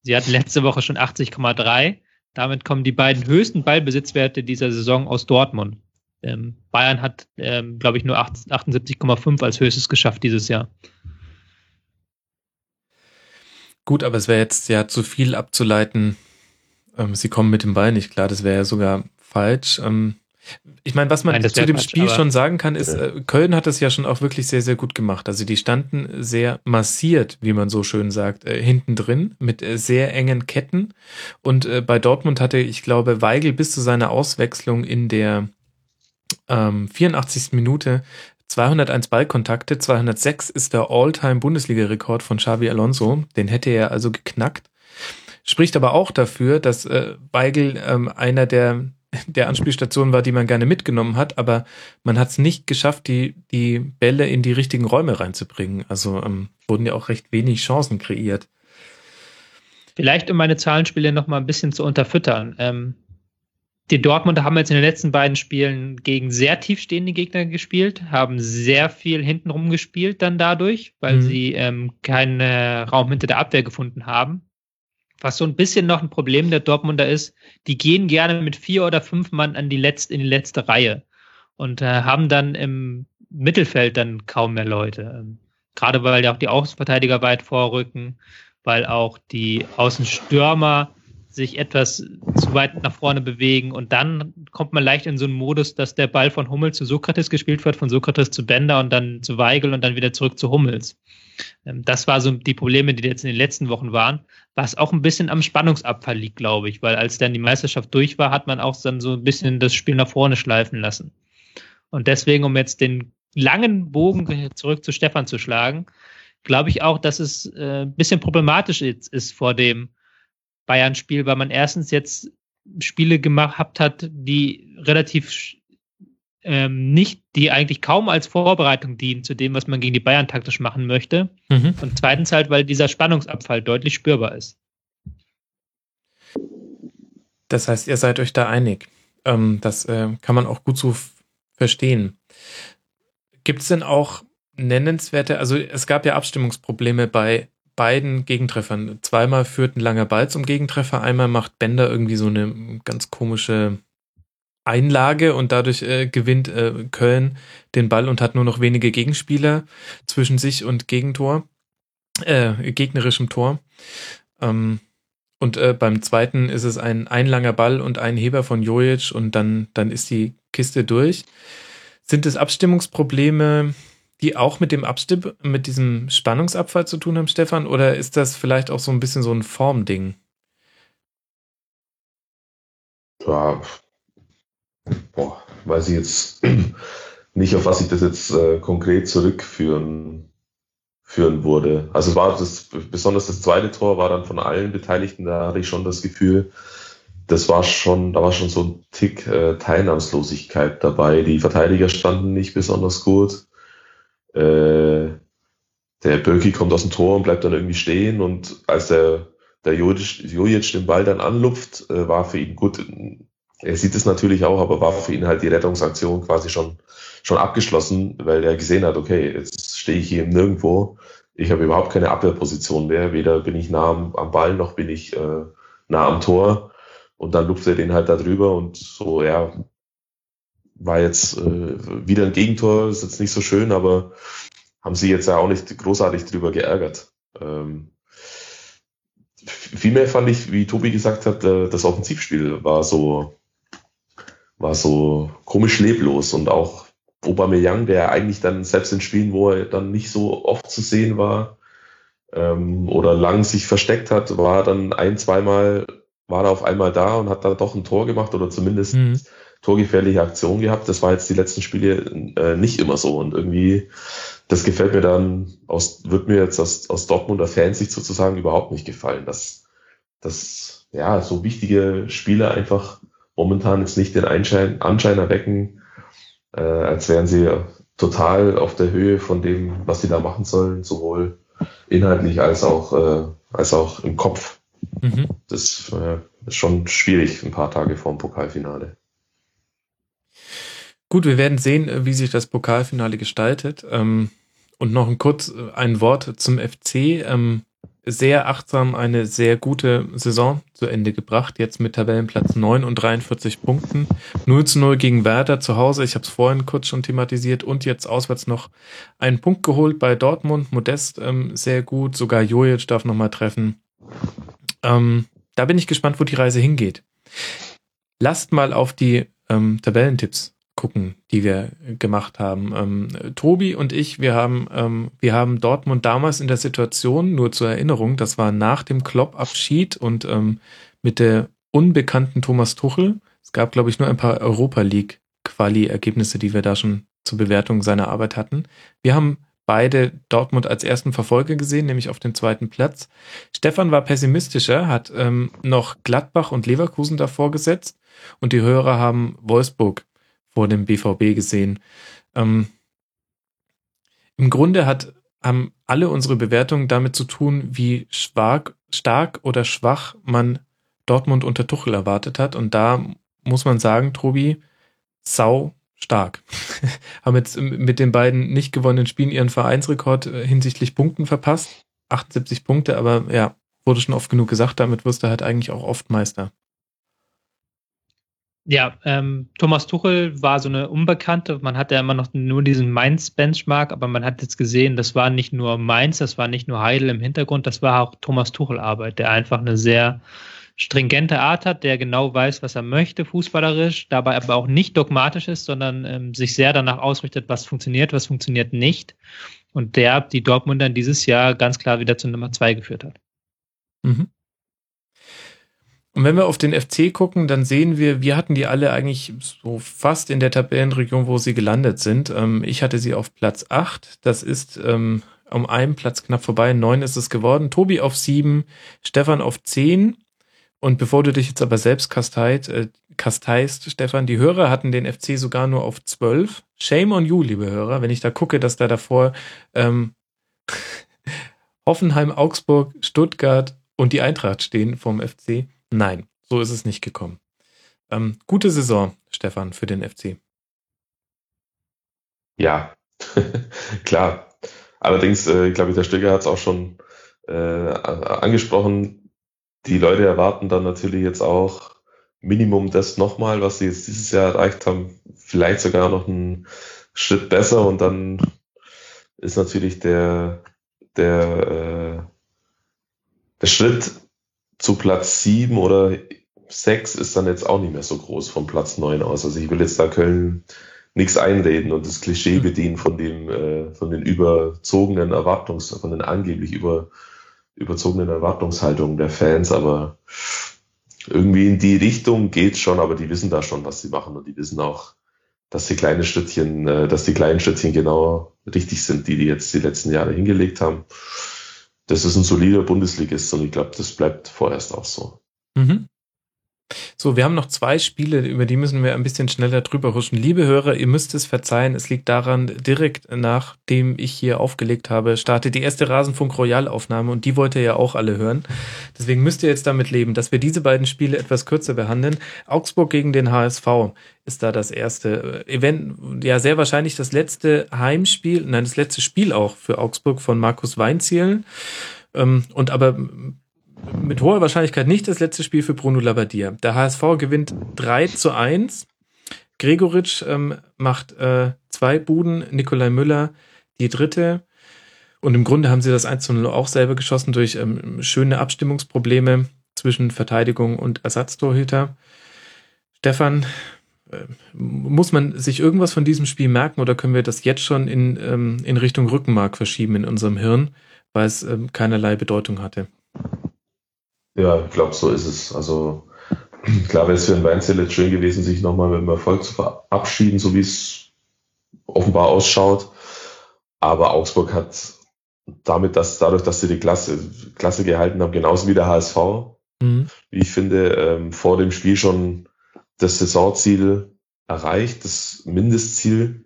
Sie hatten letzte Woche schon 80,3. Damit kommen die beiden höchsten Ballbesitzwerte dieser Saison aus Dortmund. Ähm, Bayern hat, ähm, glaube ich, nur 78,5 als höchstes geschafft dieses Jahr. Gut, aber es wäre jetzt ja zu viel abzuleiten. Ähm, sie kommen mit dem Ball nicht klar. Das wäre ja sogar falsch. Ähm, ich meine, was man Nein, zu dem Quatsch, Spiel schon sagen kann, ist, äh, Köln hat das ja schon auch wirklich sehr, sehr gut gemacht. Also die standen sehr massiert, wie man so schön sagt, äh, hinten drin mit äh, sehr engen Ketten. Und äh, bei Dortmund hatte, ich glaube, Weigel bis zu seiner Auswechslung in der ähm, 84. Minute 201 Ballkontakte, 206 ist der All-Time-Bundesliga-Rekord von Xavi Alonso. Den hätte er also geknackt. Spricht aber auch dafür, dass äh, Weigel ähm, einer der der Anspielstation war, die man gerne mitgenommen hat, aber man hat es nicht geschafft, die, die Bälle in die richtigen Räume reinzubringen. Also ähm, wurden ja auch recht wenig Chancen kreiert. Vielleicht, um meine Zahlenspiele noch mal ein bisschen zu unterfüttern. Ähm, die Dortmunder haben jetzt in den letzten beiden Spielen gegen sehr tiefstehende Gegner gespielt, haben sehr viel hintenrum gespielt dann dadurch, weil mhm. sie ähm, keinen Raum hinter der Abwehr gefunden haben. Was so ein bisschen noch ein Problem der Dortmunder ist, die gehen gerne mit vier oder fünf Mann an die letzte, in die letzte Reihe und äh, haben dann im Mittelfeld dann kaum mehr Leute. Ähm, gerade weil ja auch die Außenverteidiger weit vorrücken, weil auch die Außenstürmer sich etwas zu weit nach vorne bewegen und dann kommt man leicht in so einen Modus, dass der Ball von Hummel zu Sokrates gespielt wird, von Sokrates zu Bender und dann zu Weigel und dann wieder zurück zu Hummels. Ähm, das war so die Probleme, die jetzt in den letzten Wochen waren, was auch ein bisschen am Spannungsabfall liegt, glaube ich, weil als dann die Meisterschaft durch war, hat man auch dann so ein bisschen das Spiel nach vorne schleifen lassen. Und deswegen, um jetzt den langen Bogen zurück zu Stefan zu schlagen, glaube ich auch, dass es äh, ein bisschen problematisch ist, ist vor dem Bayern-Spiel, weil man erstens jetzt Spiele gemacht hat, die relativ ähm, nicht, die eigentlich kaum als Vorbereitung dienen zu dem, was man gegen die Bayern taktisch machen möchte. Mhm. Und zweitens halt, weil dieser Spannungsabfall deutlich spürbar ist. Das heißt, ihr seid euch da einig. Ähm, das äh, kann man auch gut so verstehen. Gibt es denn auch nennenswerte, also es gab ja Abstimmungsprobleme bei beiden Gegentreffern. Zweimal führt ein langer Ball zum Gegentreffer, einmal macht Bender irgendwie so eine ganz komische Einlage und dadurch äh, gewinnt äh, Köln den Ball und hat nur noch wenige Gegenspieler zwischen sich und Gegentor, äh, gegnerischem Tor. Ähm, und äh, beim zweiten ist es ein einlanger Ball und ein Heber von Jojic und dann, dann ist die Kiste durch. Sind es Abstimmungsprobleme, die auch mit dem Abstimm mit diesem Spannungsabfall zu tun haben, Stefan? Oder ist das vielleicht auch so ein bisschen so ein Formding? Ja, boah, weiß ich jetzt nicht, auf was ich das jetzt äh, konkret zurückführen führen wurde. Also war das, besonders das zweite Tor war dann von allen Beteiligten, da hatte ich schon das Gefühl, das war schon, da war schon so ein Tick äh, Teilnahmslosigkeit dabei. Die Verteidiger standen nicht besonders gut. Äh, der Böki kommt aus dem Tor und bleibt dann irgendwie stehen und als der, der Jojic den Ball dann anlupft, äh, war für ihn gut. Er sieht es natürlich auch, aber war für ihn halt die Rettungsaktion quasi schon, schon abgeschlossen, weil er gesehen hat, okay, jetzt stehe ich hier Nirgendwo. Ich habe überhaupt keine Abwehrposition mehr. Weder bin ich nah am, am Ball, noch bin ich äh, nah am Tor. Und dann lupft er den halt da drüber und so, ja, war jetzt äh, wieder ein Gegentor, ist jetzt nicht so schön, aber haben sie jetzt ja auch nicht großartig drüber geärgert. Ähm, vielmehr fand ich, wie Tobi gesagt hat, äh, das Offensivspiel war so, war so komisch leblos und auch Aubameyang, der eigentlich dann selbst in Spielen, wo er dann nicht so oft zu sehen war ähm, oder lang sich versteckt hat, war dann ein, zweimal war er auf einmal da und hat da doch ein Tor gemacht oder zumindest mhm. Torgefährliche Aktion gehabt. Das war jetzt die letzten Spiele äh, nicht immer so und irgendwie das gefällt mir dann aus, wird mir jetzt aus, aus Dortmunder Fansicht sozusagen überhaupt nicht gefallen, dass, dass ja so wichtige Spieler einfach momentan jetzt nicht den Einschein, Anschein erwecken, äh, als wären sie total auf der Höhe von dem, was sie da machen sollen, sowohl inhaltlich als auch, äh, als auch im Kopf. Mhm. Das äh, ist schon schwierig, ein paar Tage vor dem Pokalfinale. Gut, wir werden sehen, äh, wie sich das Pokalfinale gestaltet. Ähm, und noch ein kurz äh, ein Wort zum FC. Ähm, sehr achtsam eine sehr gute Saison zu Ende gebracht, jetzt mit Tabellenplatz 9 und 43 Punkten. 0 zu 0 gegen Werder zu Hause, ich habe es vorhin kurz schon thematisiert und jetzt auswärts noch einen Punkt geholt bei Dortmund. Modest ähm, sehr gut, sogar Jojic darf nochmal treffen. Da bin ich gespannt, wo die Reise hingeht. Lasst mal auf die ähm, Tabellentipps gucken, die wir gemacht haben. Ähm, Tobi und ich, wir haben, ähm, wir haben Dortmund damals in der Situation, nur zur Erinnerung, das war nach dem Klopp-Abschied und ähm, mit der unbekannten Thomas Tuchel. Es gab, glaube ich, nur ein paar Europa League-Quali-Ergebnisse, die wir da schon zur Bewertung seiner Arbeit hatten. Wir haben beide Dortmund als ersten Verfolger gesehen, nämlich auf dem zweiten Platz. Stefan war pessimistischer, hat ähm, noch Gladbach und Leverkusen davor gesetzt und die Hörer haben Wolfsburg vor dem BVB gesehen. Ähm, Im Grunde hat, haben alle unsere Bewertungen damit zu tun, wie schwach, stark oder schwach man Dortmund unter Tuchel erwartet hat. Und da muss man sagen, Tobi, sau stark. haben jetzt mit den beiden nicht gewonnenen Spielen ihren Vereinsrekord äh, hinsichtlich Punkten verpasst. 78 Punkte, aber ja, wurde schon oft genug gesagt, damit wirst du halt eigentlich auch oft Meister. Ja, ähm, Thomas Tuchel war so eine Unbekannte. Man hatte ja immer noch nur diesen Mainz-Benchmark, aber man hat jetzt gesehen, das war nicht nur Mainz, das war nicht nur Heidel im Hintergrund, das war auch Thomas Tuchel-Arbeit, der einfach eine sehr stringente Art hat, der genau weiß, was er möchte, fußballerisch, dabei aber auch nicht dogmatisch ist, sondern ähm, sich sehr danach ausrichtet, was funktioniert, was funktioniert nicht. Und der die Dortmunder dieses Jahr ganz klar wieder zu Nummer zwei geführt hat. Mhm. Und wenn wir auf den FC gucken, dann sehen wir, wir hatten die alle eigentlich so fast in der Tabellenregion, wo sie gelandet sind. Ähm, ich hatte sie auf Platz 8. Das ist ähm, um einen Platz knapp vorbei. Neun ist es geworden. Tobi auf sieben, Stefan auf zehn. Und bevor du dich jetzt aber selbst kasteit, äh, kasteist, Stefan, die Hörer hatten den FC sogar nur auf zwölf. Shame on you, liebe Hörer, wenn ich da gucke, dass da davor ähm, Hoffenheim, Augsburg, Stuttgart und die Eintracht stehen vom FC. Nein, so ist es nicht gekommen. Ähm, gute Saison, Stefan, für den FC. Ja, klar. Allerdings, äh, glaube ich, der Stöger hat es auch schon äh, angesprochen. Die Leute erwarten dann natürlich jetzt auch Minimum das nochmal, was sie jetzt dieses Jahr erreicht haben, vielleicht sogar noch einen Schritt besser und dann ist natürlich der, der, äh, der Schritt zu Platz sieben oder sechs ist dann jetzt auch nicht mehr so groß vom Platz neun aus. Also ich will jetzt da Köln nichts einreden und das Klischee hm. bedienen von dem, äh, von den überzogenen Erwartungs, von den angeblich über, überzogenen Erwartungshaltungen der Fans, aber irgendwie in die Richtung geht's schon, aber die wissen da schon, was sie machen und die wissen auch, dass die kleinen Schrittchen, äh, dass die kleinen Schrittchen genau richtig sind, die die jetzt die letzten Jahre hingelegt haben das ist ein solider Bundesligist und ich glaube, das bleibt vorerst auch so. Mhm. So, wir haben noch zwei Spiele, über die müssen wir ein bisschen schneller drüber huschen. Liebe Hörer, ihr müsst es verzeihen, es liegt daran, direkt nachdem ich hier aufgelegt habe, startet die erste Rasenfunk Royal Aufnahme und die wollt ihr ja auch alle hören. Deswegen müsst ihr jetzt damit leben, dass wir diese beiden Spiele etwas kürzer behandeln. Augsburg gegen den HSV ist da das erste Event, ja sehr wahrscheinlich das letzte Heimspiel, nein, das letzte Spiel auch für Augsburg von Markus Weinzielen. Ähm, und aber mit hoher Wahrscheinlichkeit nicht das letzte Spiel für Bruno Labbadia. Der HSV gewinnt 3 zu 1. Gregoritsch ähm, macht äh, zwei Buden, Nikolai Müller die dritte. Und im Grunde haben sie das 1 zu 0 auch selber geschossen durch ähm, schöne Abstimmungsprobleme zwischen Verteidigung und Ersatztorhüter. Stefan, äh, muss man sich irgendwas von diesem Spiel merken oder können wir das jetzt schon in, ähm, in Richtung Rückenmark verschieben in unserem Hirn, weil es ähm, keinerlei Bedeutung hatte? Ja, ich glaube, so ist es. Also klar wäre es für ein Weinzel jetzt schön gewesen, sich nochmal mit dem Erfolg zu verabschieden, so wie es offenbar ausschaut. Aber Augsburg hat damit, dass dadurch, dass sie die Klasse, Klasse gehalten haben, genauso wie der HSV, mhm. wie ich finde, ähm, vor dem Spiel schon das Saisonziel erreicht, das Mindestziel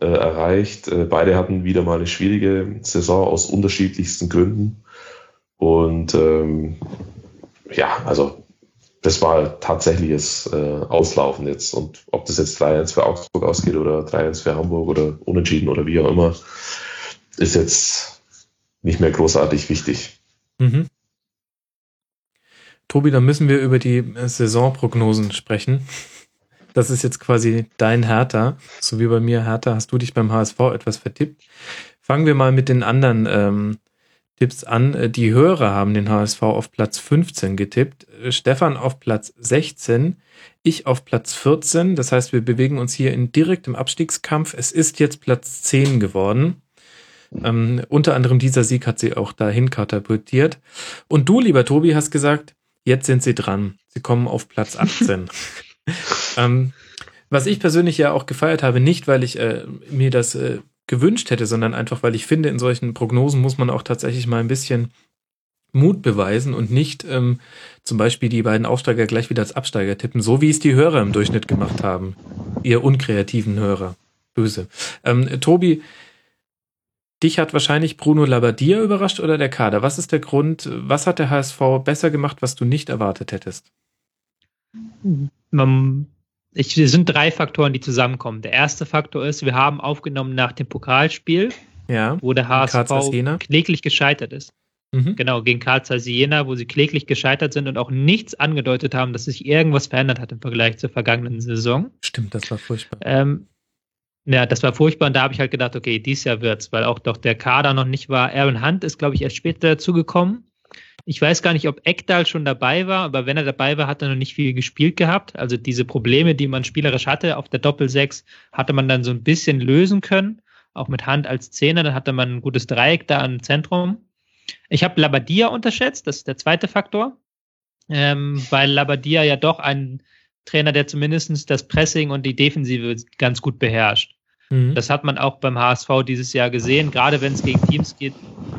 äh, erreicht. Äh, beide hatten wieder mal eine schwierige Saison aus unterschiedlichsten Gründen. Und ähm, ja, also das war tatsächliches äh, Auslaufen jetzt. Und ob das jetzt 3-1 für Augsburg ausgeht oder 3-1 für Hamburg oder unentschieden oder wie auch immer, ist jetzt nicht mehr großartig wichtig. Mhm. Tobi, dann müssen wir über die Saisonprognosen sprechen. Das ist jetzt quasi dein Hertha. So wie bei mir Hertha hast du dich beim HSV etwas vertippt. Fangen wir mal mit den anderen ähm, Tipps an. Äh, die Hörer haben den HSV auf Platz 15 getippt, äh, Stefan auf Platz 16, ich auf Platz 14. Das heißt, wir bewegen uns hier in direktem Abstiegskampf. Es ist jetzt Platz 10 geworden. Ähm, unter anderem dieser Sieg hat sie auch dahin katapultiert. Und du, lieber Tobi, hast gesagt, jetzt sind sie dran. Sie kommen auf Platz 18. ähm, was ich persönlich ja auch gefeiert habe, nicht weil ich äh, mir das äh, gewünscht hätte, sondern einfach, weil ich finde, in solchen Prognosen muss man auch tatsächlich mal ein bisschen Mut beweisen und nicht ähm, zum Beispiel die beiden Aufsteiger gleich wieder als Absteiger tippen, so wie es die Hörer im Durchschnitt gemacht haben. Ihr unkreativen Hörer. Böse. Ähm, Tobi, dich hat wahrscheinlich Bruno Labbadia überrascht oder der Kader. Was ist der Grund? Was hat der HSV besser gemacht, was du nicht erwartet hättest? Man ich, es sind drei Faktoren, die zusammenkommen. Der erste Faktor ist, wir haben aufgenommen nach dem Pokalspiel, ja, wo der HSV kläglich gescheitert ist. Mhm. Genau, gegen Karl Zeiss Jena, wo sie kläglich gescheitert sind und auch nichts angedeutet haben, dass sich irgendwas verändert hat im Vergleich zur vergangenen Saison. Stimmt, das war furchtbar. Ähm, ja, das war furchtbar und da habe ich halt gedacht, okay, dies Jahr wird's, weil auch doch der Kader noch nicht war. Aaron Hunt ist, glaube ich, erst später dazugekommen. Ich weiß gar nicht, ob Ekdal schon dabei war, aber wenn er dabei war, hat er noch nicht viel gespielt gehabt. Also diese Probleme, die man spielerisch hatte auf der Doppel-6, hatte man dann so ein bisschen lösen können. Auch mit Hand als Zehner, dann hatte man ein gutes Dreieck da im Zentrum. Ich habe Labadia unterschätzt, das ist der zweite Faktor, ähm, weil Labadia ja doch ein Trainer, der zumindest das Pressing und die Defensive ganz gut beherrscht. Mhm. Das hat man auch beim HSV dieses Jahr gesehen, gerade wenn es gegen Teams geht,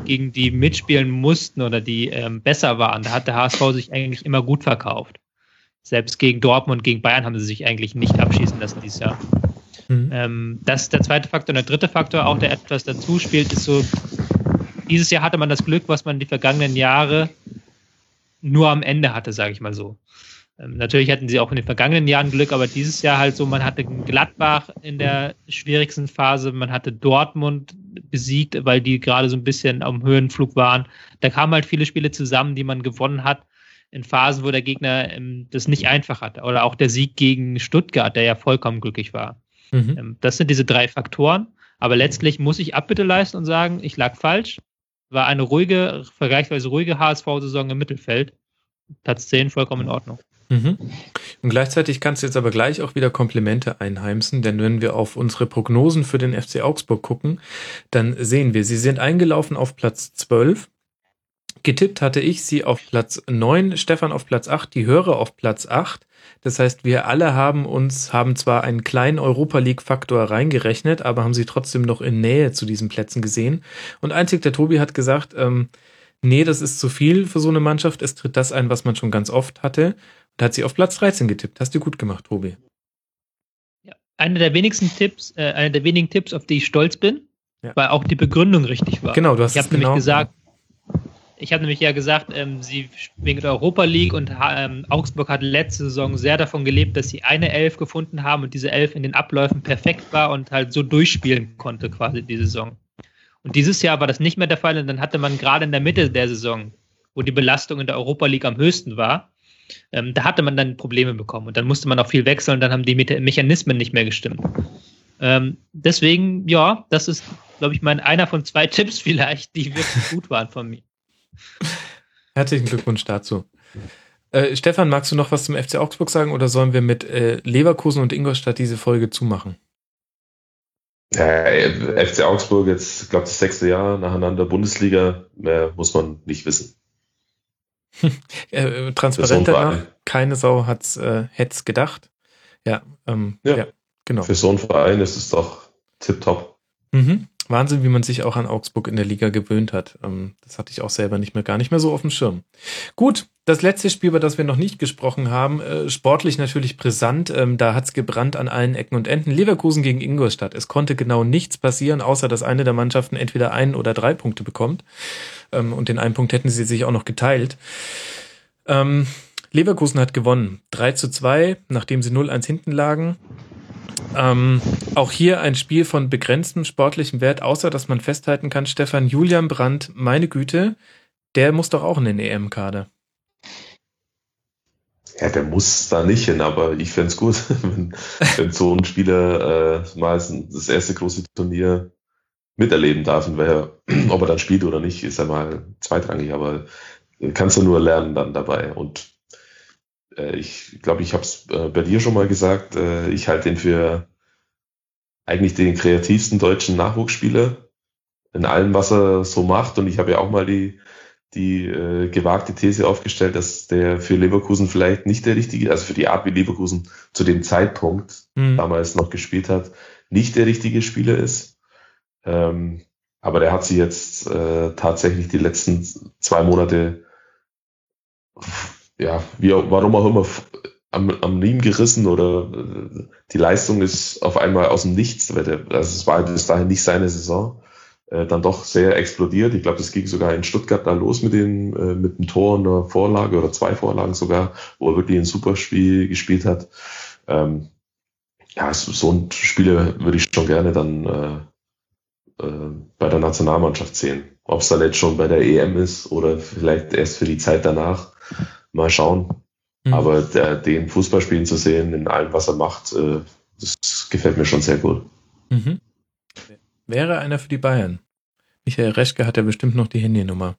gegen die mitspielen mussten oder die ähm, besser waren. Da hat der HSV sich eigentlich immer gut verkauft. Selbst gegen Dortmund, gegen Bayern haben sie sich eigentlich nicht abschießen lassen dieses Jahr. Mhm. Ähm, das ist der zweite Faktor. Und der dritte Faktor, auch der etwas dazu spielt, ist so, dieses Jahr hatte man das Glück, was man die vergangenen Jahre nur am Ende hatte, sage ich mal so. Ähm, natürlich hatten sie auch in den vergangenen Jahren Glück, aber dieses Jahr halt so, man hatte Gladbach in der schwierigsten Phase, man hatte Dortmund besiegt, weil die gerade so ein bisschen am Höhenflug waren. Da kamen halt viele Spiele zusammen, die man gewonnen hat, in Phasen, wo der Gegner ähm, das nicht einfach hatte. Oder auch der Sieg gegen Stuttgart, der ja vollkommen glücklich war. Mhm. Ähm, das sind diese drei Faktoren. Aber letztlich muss ich Abbitte leisten und sagen, ich lag falsch. War eine ruhige, vergleichsweise ruhige HSV-Saison im Mittelfeld. Platz 10 vollkommen in Ordnung. Mhm. Und gleichzeitig kannst du jetzt aber gleich auch wieder Komplimente einheimsen, denn wenn wir auf unsere Prognosen für den FC Augsburg gucken, dann sehen wir, sie sind eingelaufen auf Platz 12. Getippt hatte ich sie auf Platz 9, Stefan auf Platz 8, die Hörer auf Platz 8. Das heißt, wir alle haben uns, haben zwar einen kleinen Europa League Faktor reingerechnet, aber haben sie trotzdem noch in Nähe zu diesen Plätzen gesehen. Und einzig der Tobi hat gesagt, ähm, nee, das ist zu viel für so eine Mannschaft. Es tritt das ein, was man schon ganz oft hatte. Und hat sie auf Platz 13 getippt. Hast du gut gemacht, Tobi. Ja, einer der wenigsten Tipps, äh, einer der wenigen Tipps, auf die ich stolz bin, ja. weil auch die Begründung richtig war. Genau, du hast ich es nämlich genau, gesagt, ich habe nämlich ja gesagt, ähm, sie wegen der Europa League und ähm, Augsburg hat letzte Saison sehr davon gelebt, dass sie eine Elf gefunden haben und diese Elf in den Abläufen perfekt war und halt so durchspielen konnte quasi die Saison. Und dieses Jahr war das nicht mehr der Fall und dann hatte man gerade in der Mitte der Saison, wo die Belastung in der Europa League am höchsten war, ähm, da hatte man dann Probleme bekommen und dann musste man auch viel wechseln und dann haben die Mechanismen nicht mehr gestimmt. Ähm, deswegen, ja, das ist, glaube ich, mein einer von zwei Tipps vielleicht, die wirklich gut waren von mir. Herzlichen Glückwunsch dazu. Äh, Stefan, magst du noch was zum FC Augsburg sagen oder sollen wir mit äh, Leverkusen und Ingolstadt diese Folge zumachen? Ja, äh, FC Augsburg jetzt, glaube das sechste Jahr nacheinander Bundesliga, mehr muss man nicht wissen. äh, transparent danach, keine Sau hat's, äh, hätte gedacht. Ja, ähm, ja, ja, genau. Für so einen Verein ist es doch tipptopp. Mhm. Wahnsinn, wie man sich auch an Augsburg in der Liga gewöhnt hat. Ähm, das hatte ich auch selber nicht mehr, gar nicht mehr so auf dem Schirm. Gut, das letzte Spiel, über das wir noch nicht gesprochen haben, äh, sportlich natürlich brisant. Ähm, da hat's gebrannt an allen Ecken und Enden. Leverkusen gegen Ingolstadt. Es konnte genau nichts passieren, außer dass eine der Mannschaften entweder ein oder drei Punkte bekommt. Ähm, und den einen Punkt hätten sie sich auch noch geteilt. Leverkusen hat gewonnen. 3 zu 2, nachdem sie 0-1 hinten lagen. Ähm, auch hier ein Spiel von begrenztem sportlichem Wert, außer dass man festhalten kann, Stefan Julian Brandt, meine Güte, der muss doch auch in den EM-Kader. Ja, der muss da nicht hin, aber ich fände es gut, wenn, wenn so ein Spieler äh, mal das erste große Turnier miterleben darf. Und wer, ob er dann spielt oder nicht, ist ja mal zweitrangig, aber kannst du nur lernen dann dabei. Und ich glaube, ich habe es äh, bei dir schon mal gesagt, äh, ich halte ihn für eigentlich den kreativsten deutschen Nachwuchsspieler in allem, was er so macht. Und ich habe ja auch mal die, die äh, gewagte These aufgestellt, dass der für Leverkusen vielleicht nicht der richtige, also für die Art, wie Leverkusen zu dem Zeitpunkt mhm. damals noch gespielt hat, nicht der richtige Spieler ist. Ähm, aber der hat sie jetzt äh, tatsächlich die letzten zwei Monate ja, wie, warum auch immer am, am Riemen gerissen oder äh, die Leistung ist auf einmal aus dem Nichts, weil der, also es war bis dahin nicht seine Saison, äh, dann doch sehr explodiert. Ich glaube, das ging sogar in Stuttgart da los mit dem, äh, mit dem Tor und einer Vorlage oder zwei Vorlagen sogar, wo er wirklich ein super Spiel gespielt hat. Ähm, ja, so ein Spieler würde ich schon gerne dann äh, äh, bei der Nationalmannschaft sehen. Ob es dann jetzt schon bei der EM ist oder vielleicht erst für die Zeit danach mal schauen. Mhm. Aber der, den Fußball spielen zu sehen, in allem, was er macht, äh, das gefällt mir schon sehr gut. Mhm. Wäre einer für die Bayern. Michael Reschke hat ja bestimmt noch die Handynummer.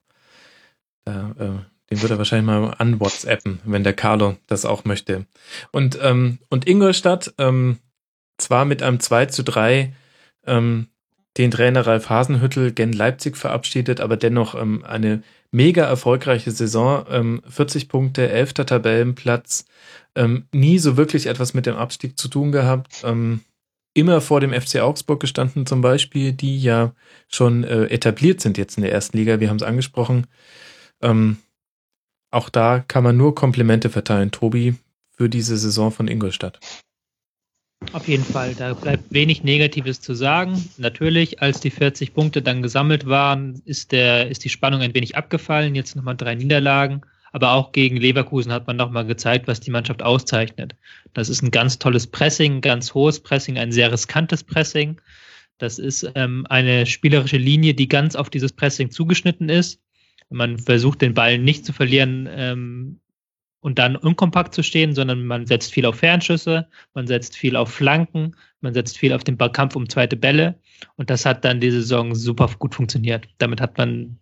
Da, äh, den würde er wahrscheinlich mal an WhatsAppen, wenn der Carlo das auch möchte. Und, ähm, und Ingolstadt, ähm, zwar mit einem 2 zu 3 ähm, den Trainer Ralf Hasenhüttel gen Leipzig verabschiedet, aber dennoch ähm, eine mega erfolgreiche Saison. Ähm, 40 Punkte, 11. Tabellenplatz, ähm, nie so wirklich etwas mit dem Abstieg zu tun gehabt. Ähm, immer vor dem FC Augsburg gestanden zum Beispiel, die ja schon äh, etabliert sind jetzt in der ersten Liga. Wir haben es angesprochen. Ähm, auch da kann man nur Komplimente verteilen, Tobi, für diese Saison von Ingolstadt. Auf jeden Fall, da bleibt wenig Negatives zu sagen. Natürlich, als die 40 Punkte dann gesammelt waren, ist, der, ist die Spannung ein wenig abgefallen. Jetzt nochmal drei Niederlagen. Aber auch gegen Leverkusen hat man nochmal gezeigt, was die Mannschaft auszeichnet. Das ist ein ganz tolles Pressing, ganz hohes Pressing, ein sehr riskantes Pressing. Das ist ähm, eine spielerische Linie, die ganz auf dieses Pressing zugeschnitten ist. Man versucht den Ball nicht zu verlieren ähm, und dann unkompakt zu stehen, sondern man setzt viel auf Fernschüsse, man setzt viel auf Flanken, man setzt viel auf den Kampf um zweite Bälle. Und das hat dann diese Saison super gut funktioniert. Damit hat man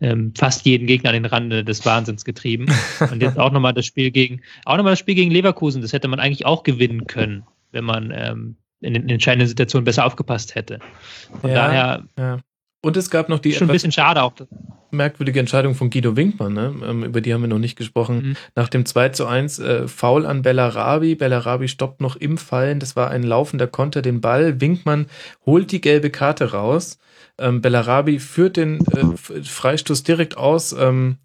ähm, fast jeden Gegner an den Rande des Wahnsinns getrieben. Und jetzt auch nochmal das Spiel gegen, auch nochmal das Spiel gegen Leverkusen. Das hätte man eigentlich auch gewinnen können, wenn man ähm, in den entscheidenden Situationen besser aufgepasst hätte. Von ja, daher. Ja. Und es gab noch die. Schon ein bisschen schade auch merkwürdige Entscheidung von Guido Winkmann, ne? Ähm, über die haben wir noch nicht gesprochen. Mhm. Nach dem 2 zu 1 äh, Foul an Bellarabi. Bellarabi stoppt noch im Fallen. Das war ein laufender Konter, den Ball. Winkmann holt die gelbe Karte raus. Ähm, Bellarabi führt den äh, Freistoß direkt aus. Ähm,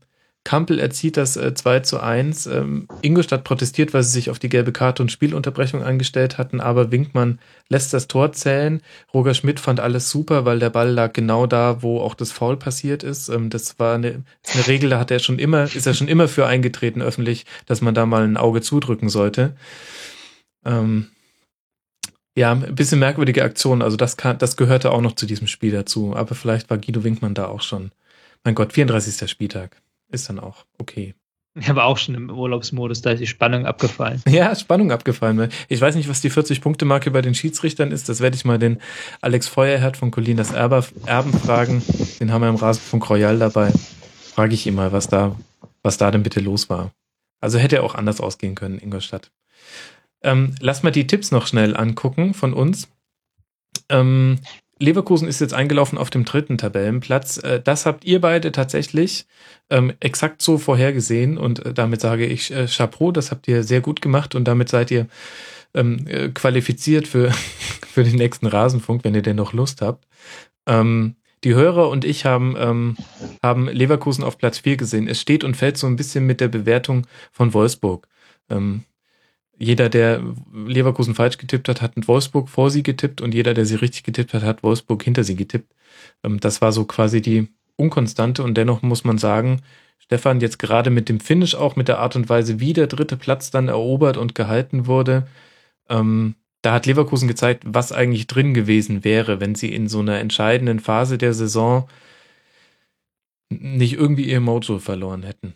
Kampel erzieht das äh, 2 zu 1. Ähm, Ingolstadt protestiert, weil sie sich auf die gelbe Karte und Spielunterbrechung eingestellt hatten, aber Winkmann lässt das Tor zählen. Roger Schmidt fand alles super, weil der Ball lag genau da, wo auch das Foul passiert ist. Ähm, das war eine, eine Regel, da hat er schon immer, ist er schon immer für eingetreten öffentlich, dass man da mal ein Auge zudrücken sollte. Ähm, ja, ein bisschen merkwürdige Aktion. Also das, kann, das gehörte auch noch zu diesem Spiel dazu. Aber vielleicht war Guido Winkmann da auch schon. Mein Gott, 34. Spieltag. Ist dann auch okay. Er war auch schon im Urlaubsmodus, da ist die Spannung abgefallen. Ja, Spannung abgefallen. Ich weiß nicht, was die 40-Punkte-Marke bei den Schiedsrichtern ist. Das werde ich mal den Alex Feuerherd von Colinas Erben fragen. Den haben wir im Rasenfunk Royal dabei. Frage ich ihn mal, was da, was da denn bitte los war. Also hätte er auch anders ausgehen können, Ingolstadt. Ähm, lass mal die Tipps noch schnell angucken von uns. Ähm, Leverkusen ist jetzt eingelaufen auf dem dritten Tabellenplatz. Äh, das habt ihr beide tatsächlich ähm, exakt so vorhergesehen und äh, damit sage ich äh, Chapeau, das habt ihr sehr gut gemacht und damit seid ihr ähm, äh, qualifiziert für, für den nächsten Rasenfunk, wenn ihr denn noch Lust habt. Ähm, die Hörer und ich haben, ähm, haben Leverkusen auf Platz 4 gesehen. Es steht und fällt so ein bisschen mit der Bewertung von Wolfsburg. Ähm, jeder, der Leverkusen falsch getippt hat, hat Wolfsburg vor sie getippt und jeder, der sie richtig getippt hat, hat Wolfsburg hinter sie getippt. Ähm, das war so quasi die Unkonstante und dennoch muss man sagen, Stefan jetzt gerade mit dem Finish auch mit der Art und Weise, wie der dritte Platz dann erobert und gehalten wurde, ähm, da hat Leverkusen gezeigt, was eigentlich drin gewesen wäre, wenn sie in so einer entscheidenden Phase der Saison nicht irgendwie ihr Mojo verloren hätten.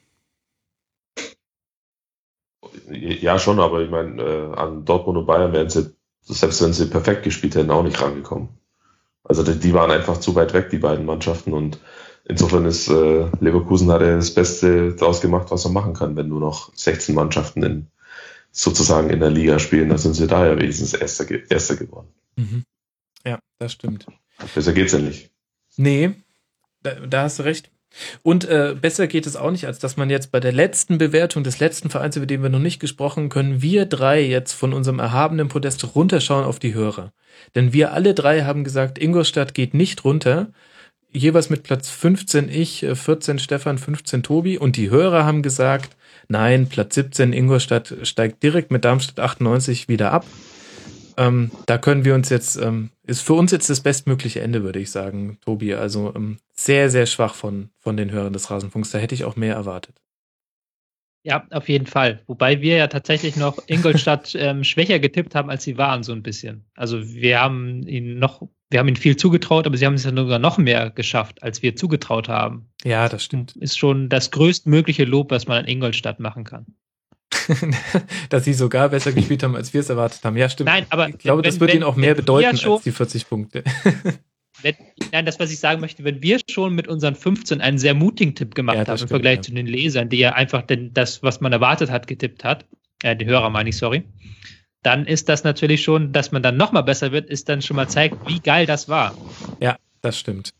Ja, schon, aber ich meine, äh, an Dortmund und Bayern wären sie, selbst wenn sie perfekt gespielt hätten, auch nicht rangekommen. Also die, die waren einfach zu weit weg, die beiden Mannschaften. Und insofern ist äh, Leverkusen hat er das Beste daraus gemacht, was er machen kann, wenn nur noch 16 Mannschaften in, sozusagen in der Liga spielen. Da sind sie da ja wenigstens Erster, Erster geworden. Mhm. Ja, das stimmt. Besser geht's ja nicht. Nee, da, da hast du recht. Und äh, besser geht es auch nicht, als dass man jetzt bei der letzten Bewertung des letzten Vereins, über den wir noch nicht gesprochen können, wir drei jetzt von unserem erhabenen Podest runterschauen auf die Hörer. Denn wir alle drei haben gesagt, Ingolstadt geht nicht runter. Jeweils mit Platz 15 ich, 14 äh, Stefan, 15 Tobi. Und die Hörer haben gesagt, nein, Platz 17 Ingolstadt steigt direkt mit Darmstadt 98 wieder ab. Ähm, da können wir uns jetzt, ähm, ist für uns jetzt das bestmögliche Ende, würde ich sagen, Tobi. Also ähm, sehr, sehr schwach von, von den Hörern des Rasenfunks. Da hätte ich auch mehr erwartet. Ja, auf jeden Fall. Wobei wir ja tatsächlich noch Ingolstadt ähm, schwächer getippt haben, als sie waren, so ein bisschen. Also wir haben ihnen noch, wir haben ihnen viel zugetraut, aber sie haben es ja sogar noch mehr geschafft, als wir zugetraut haben. Ja, das stimmt. Ist schon das größtmögliche Lob, was man an Ingolstadt machen kann. dass sie sogar besser gespielt haben, als wir es erwartet haben. Ja, stimmt. Nein, aber ich glaube, wenn, das wird wenn, ihnen auch mehr bedeuten schon, als die 40 Punkte. wenn, nein, das, was ich sagen möchte, wenn wir schon mit unseren 15 einen sehr mutigen Tipp gemacht ja, haben stimmt, im Vergleich ja. zu den Lesern, die ja einfach denn das, was man erwartet hat, getippt hat, äh, die Hörer meine ich, sorry, dann ist das natürlich schon, dass man dann nochmal besser wird, ist dann schon mal zeigt, wie geil das war. Ja, das stimmt.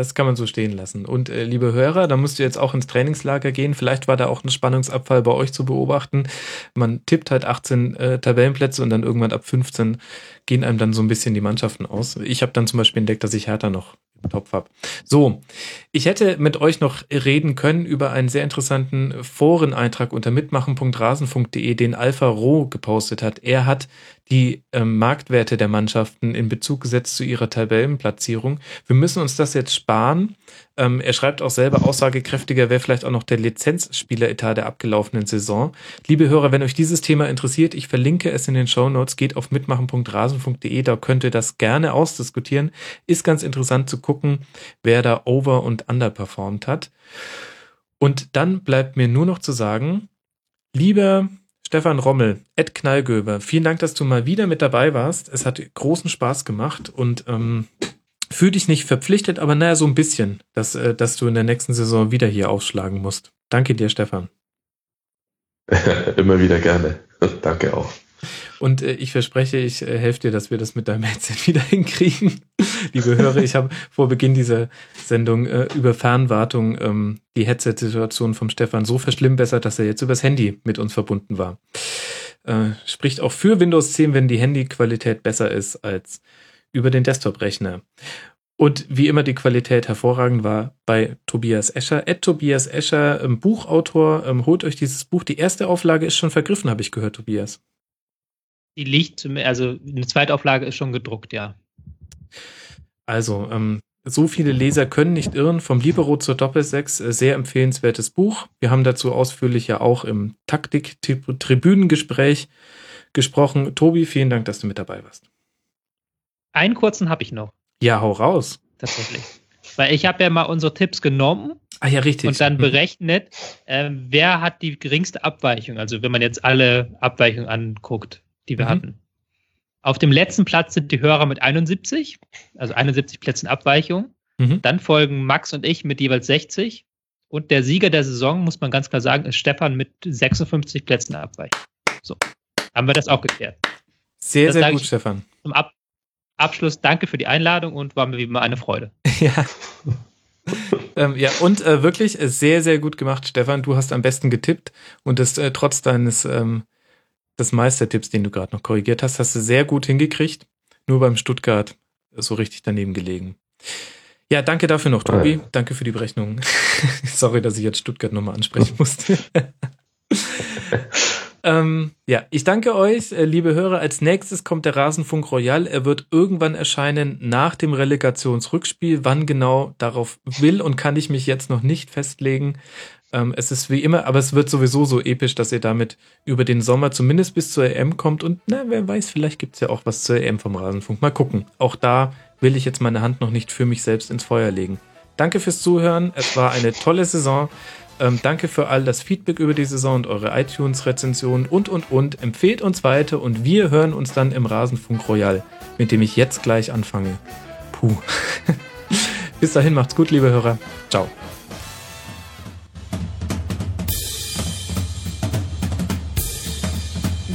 Das kann man so stehen lassen. Und äh, liebe Hörer, da müsst ihr jetzt auch ins Trainingslager gehen. Vielleicht war da auch ein Spannungsabfall bei euch zu beobachten. Man tippt halt 18 äh, Tabellenplätze und dann irgendwann ab 15 gehen einem dann so ein bisschen die Mannschaften aus. Ich habe dann zum Beispiel entdeckt, dass ich Hertha noch Topf habe. So, ich hätte mit euch noch reden können über einen sehr interessanten Foreneintrag unter mitmachen.rasen.de, den Alpha Roh gepostet hat. Er hat die ähm, Marktwerte der Mannschaften in Bezug gesetzt zu ihrer Tabellenplatzierung. Wir müssen uns das jetzt sparen. Ähm, er schreibt auch selber, aussagekräftiger wäre vielleicht auch noch der Lizenzspieleretat der abgelaufenen Saison. Liebe Hörer, wenn euch dieses Thema interessiert, ich verlinke es in den Show Notes, geht auf mitmachen.rasen.de, da könnt ihr das gerne ausdiskutieren. Ist ganz interessant zu gucken, wer da over und underperformt hat. Und dann bleibt mir nur noch zu sagen, lieber Stefan Rommel, Ed Knallgöber, vielen Dank, dass du mal wieder mit dabei warst. Es hat großen Spaß gemacht und ähm, fühl dich nicht verpflichtet, aber naja, so ein bisschen, dass, äh, dass du in der nächsten Saison wieder hier aufschlagen musst. Danke dir, Stefan. Immer wieder gerne. Danke auch. Und äh, ich verspreche, ich äh, helfe dir, dass wir das mit deinem Headset wieder hinkriegen. Liebe Hörer, ich habe vor Beginn dieser Sendung äh, über Fernwartung ähm, die Headset-Situation vom Stefan so verschlimmbessert, dass er jetzt übers Handy mit uns verbunden war. Äh, spricht auch für Windows 10, wenn die Handyqualität besser ist als über den Desktop-Rechner. Und wie immer die Qualität hervorragend war bei Tobias Escher. Ed Tobias Escher, ähm, Buchautor, ähm, holt euch dieses Buch. Die erste Auflage ist schon vergriffen, habe ich gehört, Tobias. Die liegt, also eine zweite Auflage ist schon gedruckt, ja. Also, ähm, so viele Leser können nicht irren. Vom Libero zur Doppelsechs, äh, sehr empfehlenswertes Buch. Wir haben dazu ausführlich ja auch im Taktik-Tribünengespräch gesprochen. Tobi, vielen Dank, dass du mit dabei warst. Einen kurzen habe ich noch. Ja, hau raus. Tatsächlich. Weil ich habe ja mal unsere Tipps genommen. Ah ja, richtig. Und dann mhm. berechnet, äh, wer hat die geringste Abweichung. Also wenn man jetzt alle Abweichungen anguckt, die wir mhm. hatten. Auf dem letzten Platz sind die Hörer mit 71, also 71 Plätzen Abweichung. Mhm. Dann folgen Max und ich mit jeweils 60. Und der Sieger der Saison, muss man ganz klar sagen, ist Stefan mit 56 Plätzen Abweichung. So, haben wir das auch geklärt. Sehr, das sehr gut, Stefan. Zum Ab Abschluss danke für die Einladung und war mir wie immer eine Freude. ja. ähm, ja, und äh, wirklich sehr, sehr gut gemacht, Stefan. Du hast am besten getippt und das äh, trotz deines ähm, des Meistertipps, den du gerade noch korrigiert hast, hast du sehr gut hingekriegt. Nur beim Stuttgart so richtig daneben gelegen. Ja, danke dafür noch, Tobi. Ja. Danke für die Berechnung. Sorry, dass ich jetzt Stuttgart nochmal ansprechen musste. ähm, ja, ich danke euch, äh, liebe Hörer. Als nächstes kommt der Rasenfunk Royal. Er wird irgendwann erscheinen nach dem Relegationsrückspiel. Wann genau darauf will und kann ich mich jetzt noch nicht festlegen. Ähm, es ist wie immer, aber es wird sowieso so episch, dass ihr damit über den Sommer zumindest bis zur EM kommt. Und na, wer weiß, vielleicht gibt es ja auch was zur EM vom Rasenfunk. Mal gucken. Auch da will ich jetzt meine Hand noch nicht für mich selbst ins Feuer legen. Danke fürs Zuhören. Es war eine tolle Saison. Ähm, danke für all das Feedback über die Saison und eure iTunes-Rezensionen und, und, und. Empfehlt uns weiter und wir hören uns dann im Rasenfunk Royal, mit dem ich jetzt gleich anfange. Puh. Bis dahin macht's gut, liebe Hörer. Ciao.